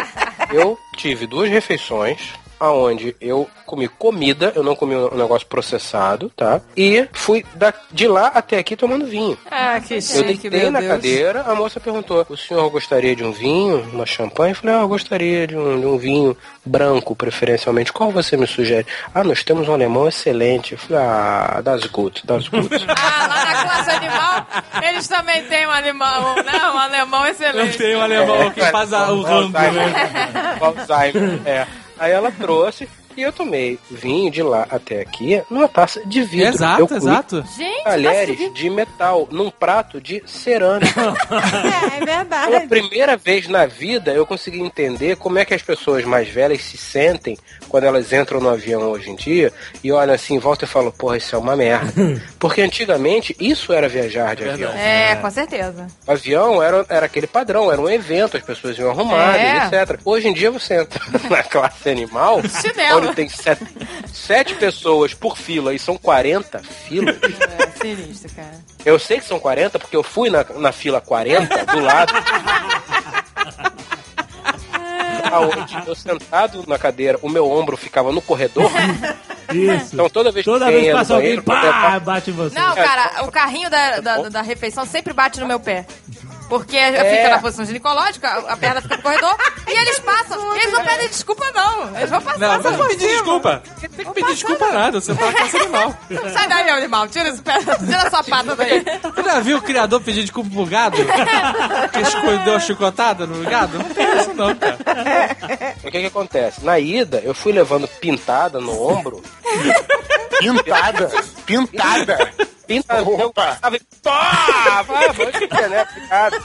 eu tive duas refeições aonde eu comi comida, eu não comi um negócio processado, tá? E fui da- de lá até aqui tomando vinho. Ah, que Eu chique, deitei meu na Deus. cadeira, a moça perguntou: o senhor gostaria de um vinho, uma champanhe? Eu falei: ah, eu gostaria de um, de um vinho branco, preferencialmente. Qual você me sugere? Ah, nós temos um alemão excelente. Eu falei: ah, das gut, das gut. Ah, lá na classe animal, eles também têm um animal, né? Um alemão Eu excelente. tenho um alemão que faz a- o rango, né? O Alzheimer, é. Aí ela trouxe e eu tomei vinho de lá até aqui numa taça de vidro. Exato, eu comi exato. Gente, Talheres de metal num prato de cerâmica. É, é Pela verdade. primeira vez na vida eu consegui entender como é que as pessoas mais velhas se sentem quando elas entram no avião hoje em dia e olham assim, volta e falam, porra, isso é uma merda. Porque antigamente isso era viajar de avião. É, com certeza. O avião era, era aquele padrão, era um evento, as pessoas iam arrumadas, É. etc. Hoje em dia você entra na classe animal, Chinelo. Tem sete, sete pessoas por fila e são 40 filas. É, sinistro, cara. Eu sei que são 40 porque eu fui na, na fila 40 do lado. Aonde eu sentado na cadeira, o meu ombro ficava no corredor. Isso. Então toda vez que Toda alguém vez que no passa alguém, pá, levar- bate em você. Não, cara, o carrinho da, da, da refeição sempre bate no meu pé. Porque fica na posição ginecológica, a a perna fica no corredor, e eles passam. E eles não pedem desculpa, não. Eles vão passar. Não, não por pedir desculpa. Tem que pedir desculpa nada, você tá classe animal. Sai daí, meu animal. Tira, esse pé, tira essa pata daí. Você já viu o criador pedir desculpa pro gado? Que escondeu a chicotada no gado? Não tem isso não, cara. O que que acontece? Na ida, eu fui levando pintada no ombro. Pintada. Pintada. Pintada. Opa. Tava, pá! Pode né? Obrigado.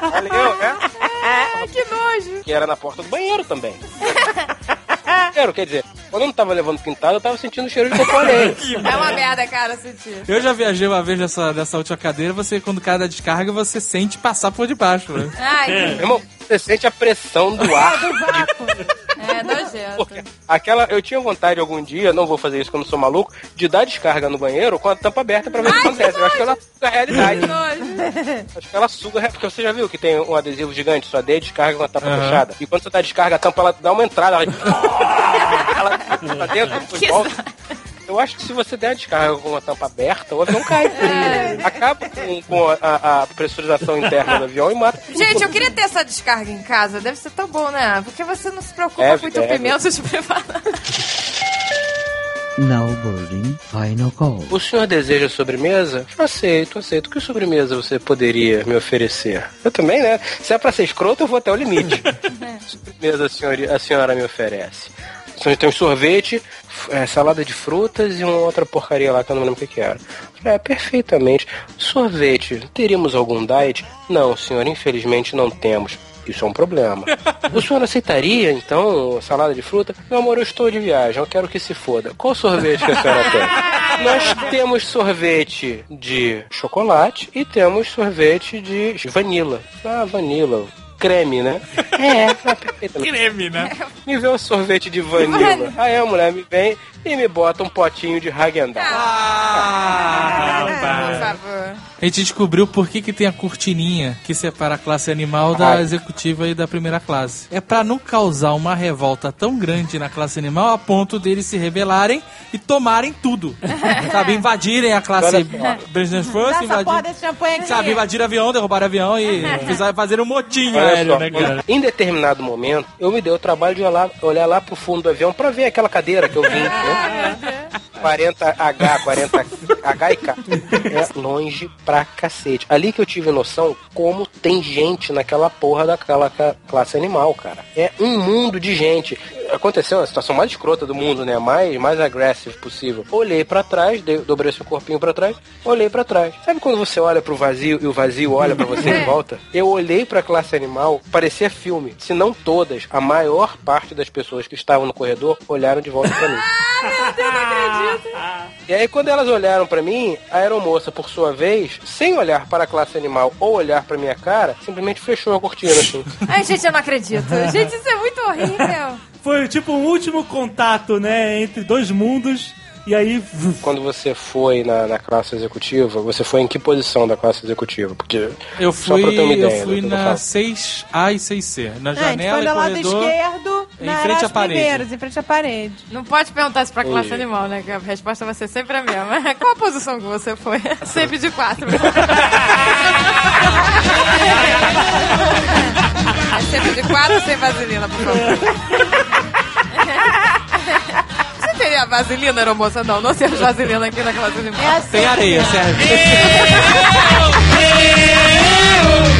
Valeu, né? Ai, que nojo. Que era na porta do banheiro também. Quer dizer, quando eu não tava levando pintada, eu tava sentindo o cheiro de cocô alheio. É uma merda, cara, sentir. Eu já viajei uma vez nessa, nessa última cadeira, você, quando cai da descarga, você sente passar por debaixo, né? Ai, Meu irmão, você sente a pressão do ar. é nojento. Porque aquela, eu tinha vontade algum dia, não vou fazer isso quando eu sou maluco, de dar descarga no banheiro com a tampa aberta pra ver o que acontece. Eu acho que ela suga a realidade. Acho que ela suga, porque você já viu que tem um adesivo gigante, só dê descarga com a tampa Aham. fechada. E quando você dá descarga, a tampa ela dá uma entrada, ela, ela pra dentro, depois volta. Eu acho que se você der a descarga com a tampa aberta, o avião cai. Acaba com, com a, a- pressurização interna do avião e mata. Gente, eu queria ter essa descarga em casa. Deve ser tão bom, né? Porque você não se preocupa Deve, com o teu deve. pimenta de preparar. Now boarding, final call. O senhor deseja sobremesa? Aceito, aceito. Que sobremesa você poderia me oferecer? Eu também, né? Se é pra ser escroto, eu vou até o limite. sobremesa a senhora, a senhora me oferece? A senhora tem um sorvete, é, salada de frutas e uma outra porcaria lá que eu não lembro o que, que era. É, perfeitamente. Sorvete, teríamos algum diet? Não, senhor, infelizmente não temos. Isso é um problema. O senhor aceitaria, então, salada de fruta? Meu amor, eu estou de viagem, eu quero que se foda. Qual sorvete que a senhora tem? Nós temos sorvete de chocolate e temos sorvete de vanila. Ah, vanila. Creme, né? É, perfeitamente. Creme, né? Me vê um sorvete de vanila. Aí a mulher me vem e me bota um potinho de Häagen-Dazs. Ah, Por rapaz. favor. A gente descobriu por que, que tem a cortininha que separa a classe animal da Ai. executiva e da primeira classe. É pra não causar uma revolta tão grande na classe animal a ponto deles se rebelarem e tomarem tudo. Sabe, invadirem a classe. Business First, invadir, sabe, invadir avião, derrubar avião e fazer um motim Olha aéreo, só, né, cara? em determinado momento, eu me dei o trabalho de olhar, olhar lá pro fundo do avião pra ver aquela cadeira que eu vim. Né? 40H, 40H e K. É longe pra cacete. Ali que eu tive noção como tem gente naquela porra daquela classe animal, cara. É um mundo de gente. Aconteceu a situação mais escrota do mundo, né? Mais, mais agressiva possível. Olhei pra trás, dei- dobrei seu corpinho pra trás, olhei pra trás. Sabe quando você olha pro vazio e o vazio olha pra você de volta? Eu olhei pra classe animal, parecia filme. Se não todas, a maior parte das pessoas que estavam no corredor olharam de volta pra mim. E aí, quando elas olharam pra mim, a aeromoça, por sua vez, sem olhar para a classe animal ou olhar pra minha cara, simplesmente fechou a cortina assim. Ai, gente, eu não acredito. Gente, isso é muito horrível. Foi tipo um último contato, né, entre dois mundos. E aí, Quando você foi na, na classe executiva, você foi em que posição da classe executiva? Porque Eu Só pra fui, ter uma ideia eu fui na falo. 6A e 6C. Na gente janela foi e do lado corredor. esquerdo, em na frente à parede. em frente à parede. Não pode perguntar isso pra classe Ui. animal, né? Que a resposta vai ser sempre a mesma. Qual a posição que você foi? Sempre de quatro. É sempre de quatro sem vaselina, por favor seria a vaselina, era moça? Não, não seria a vaselina aqui naquela classe É assim. Tem areia, serve. Eu, eu.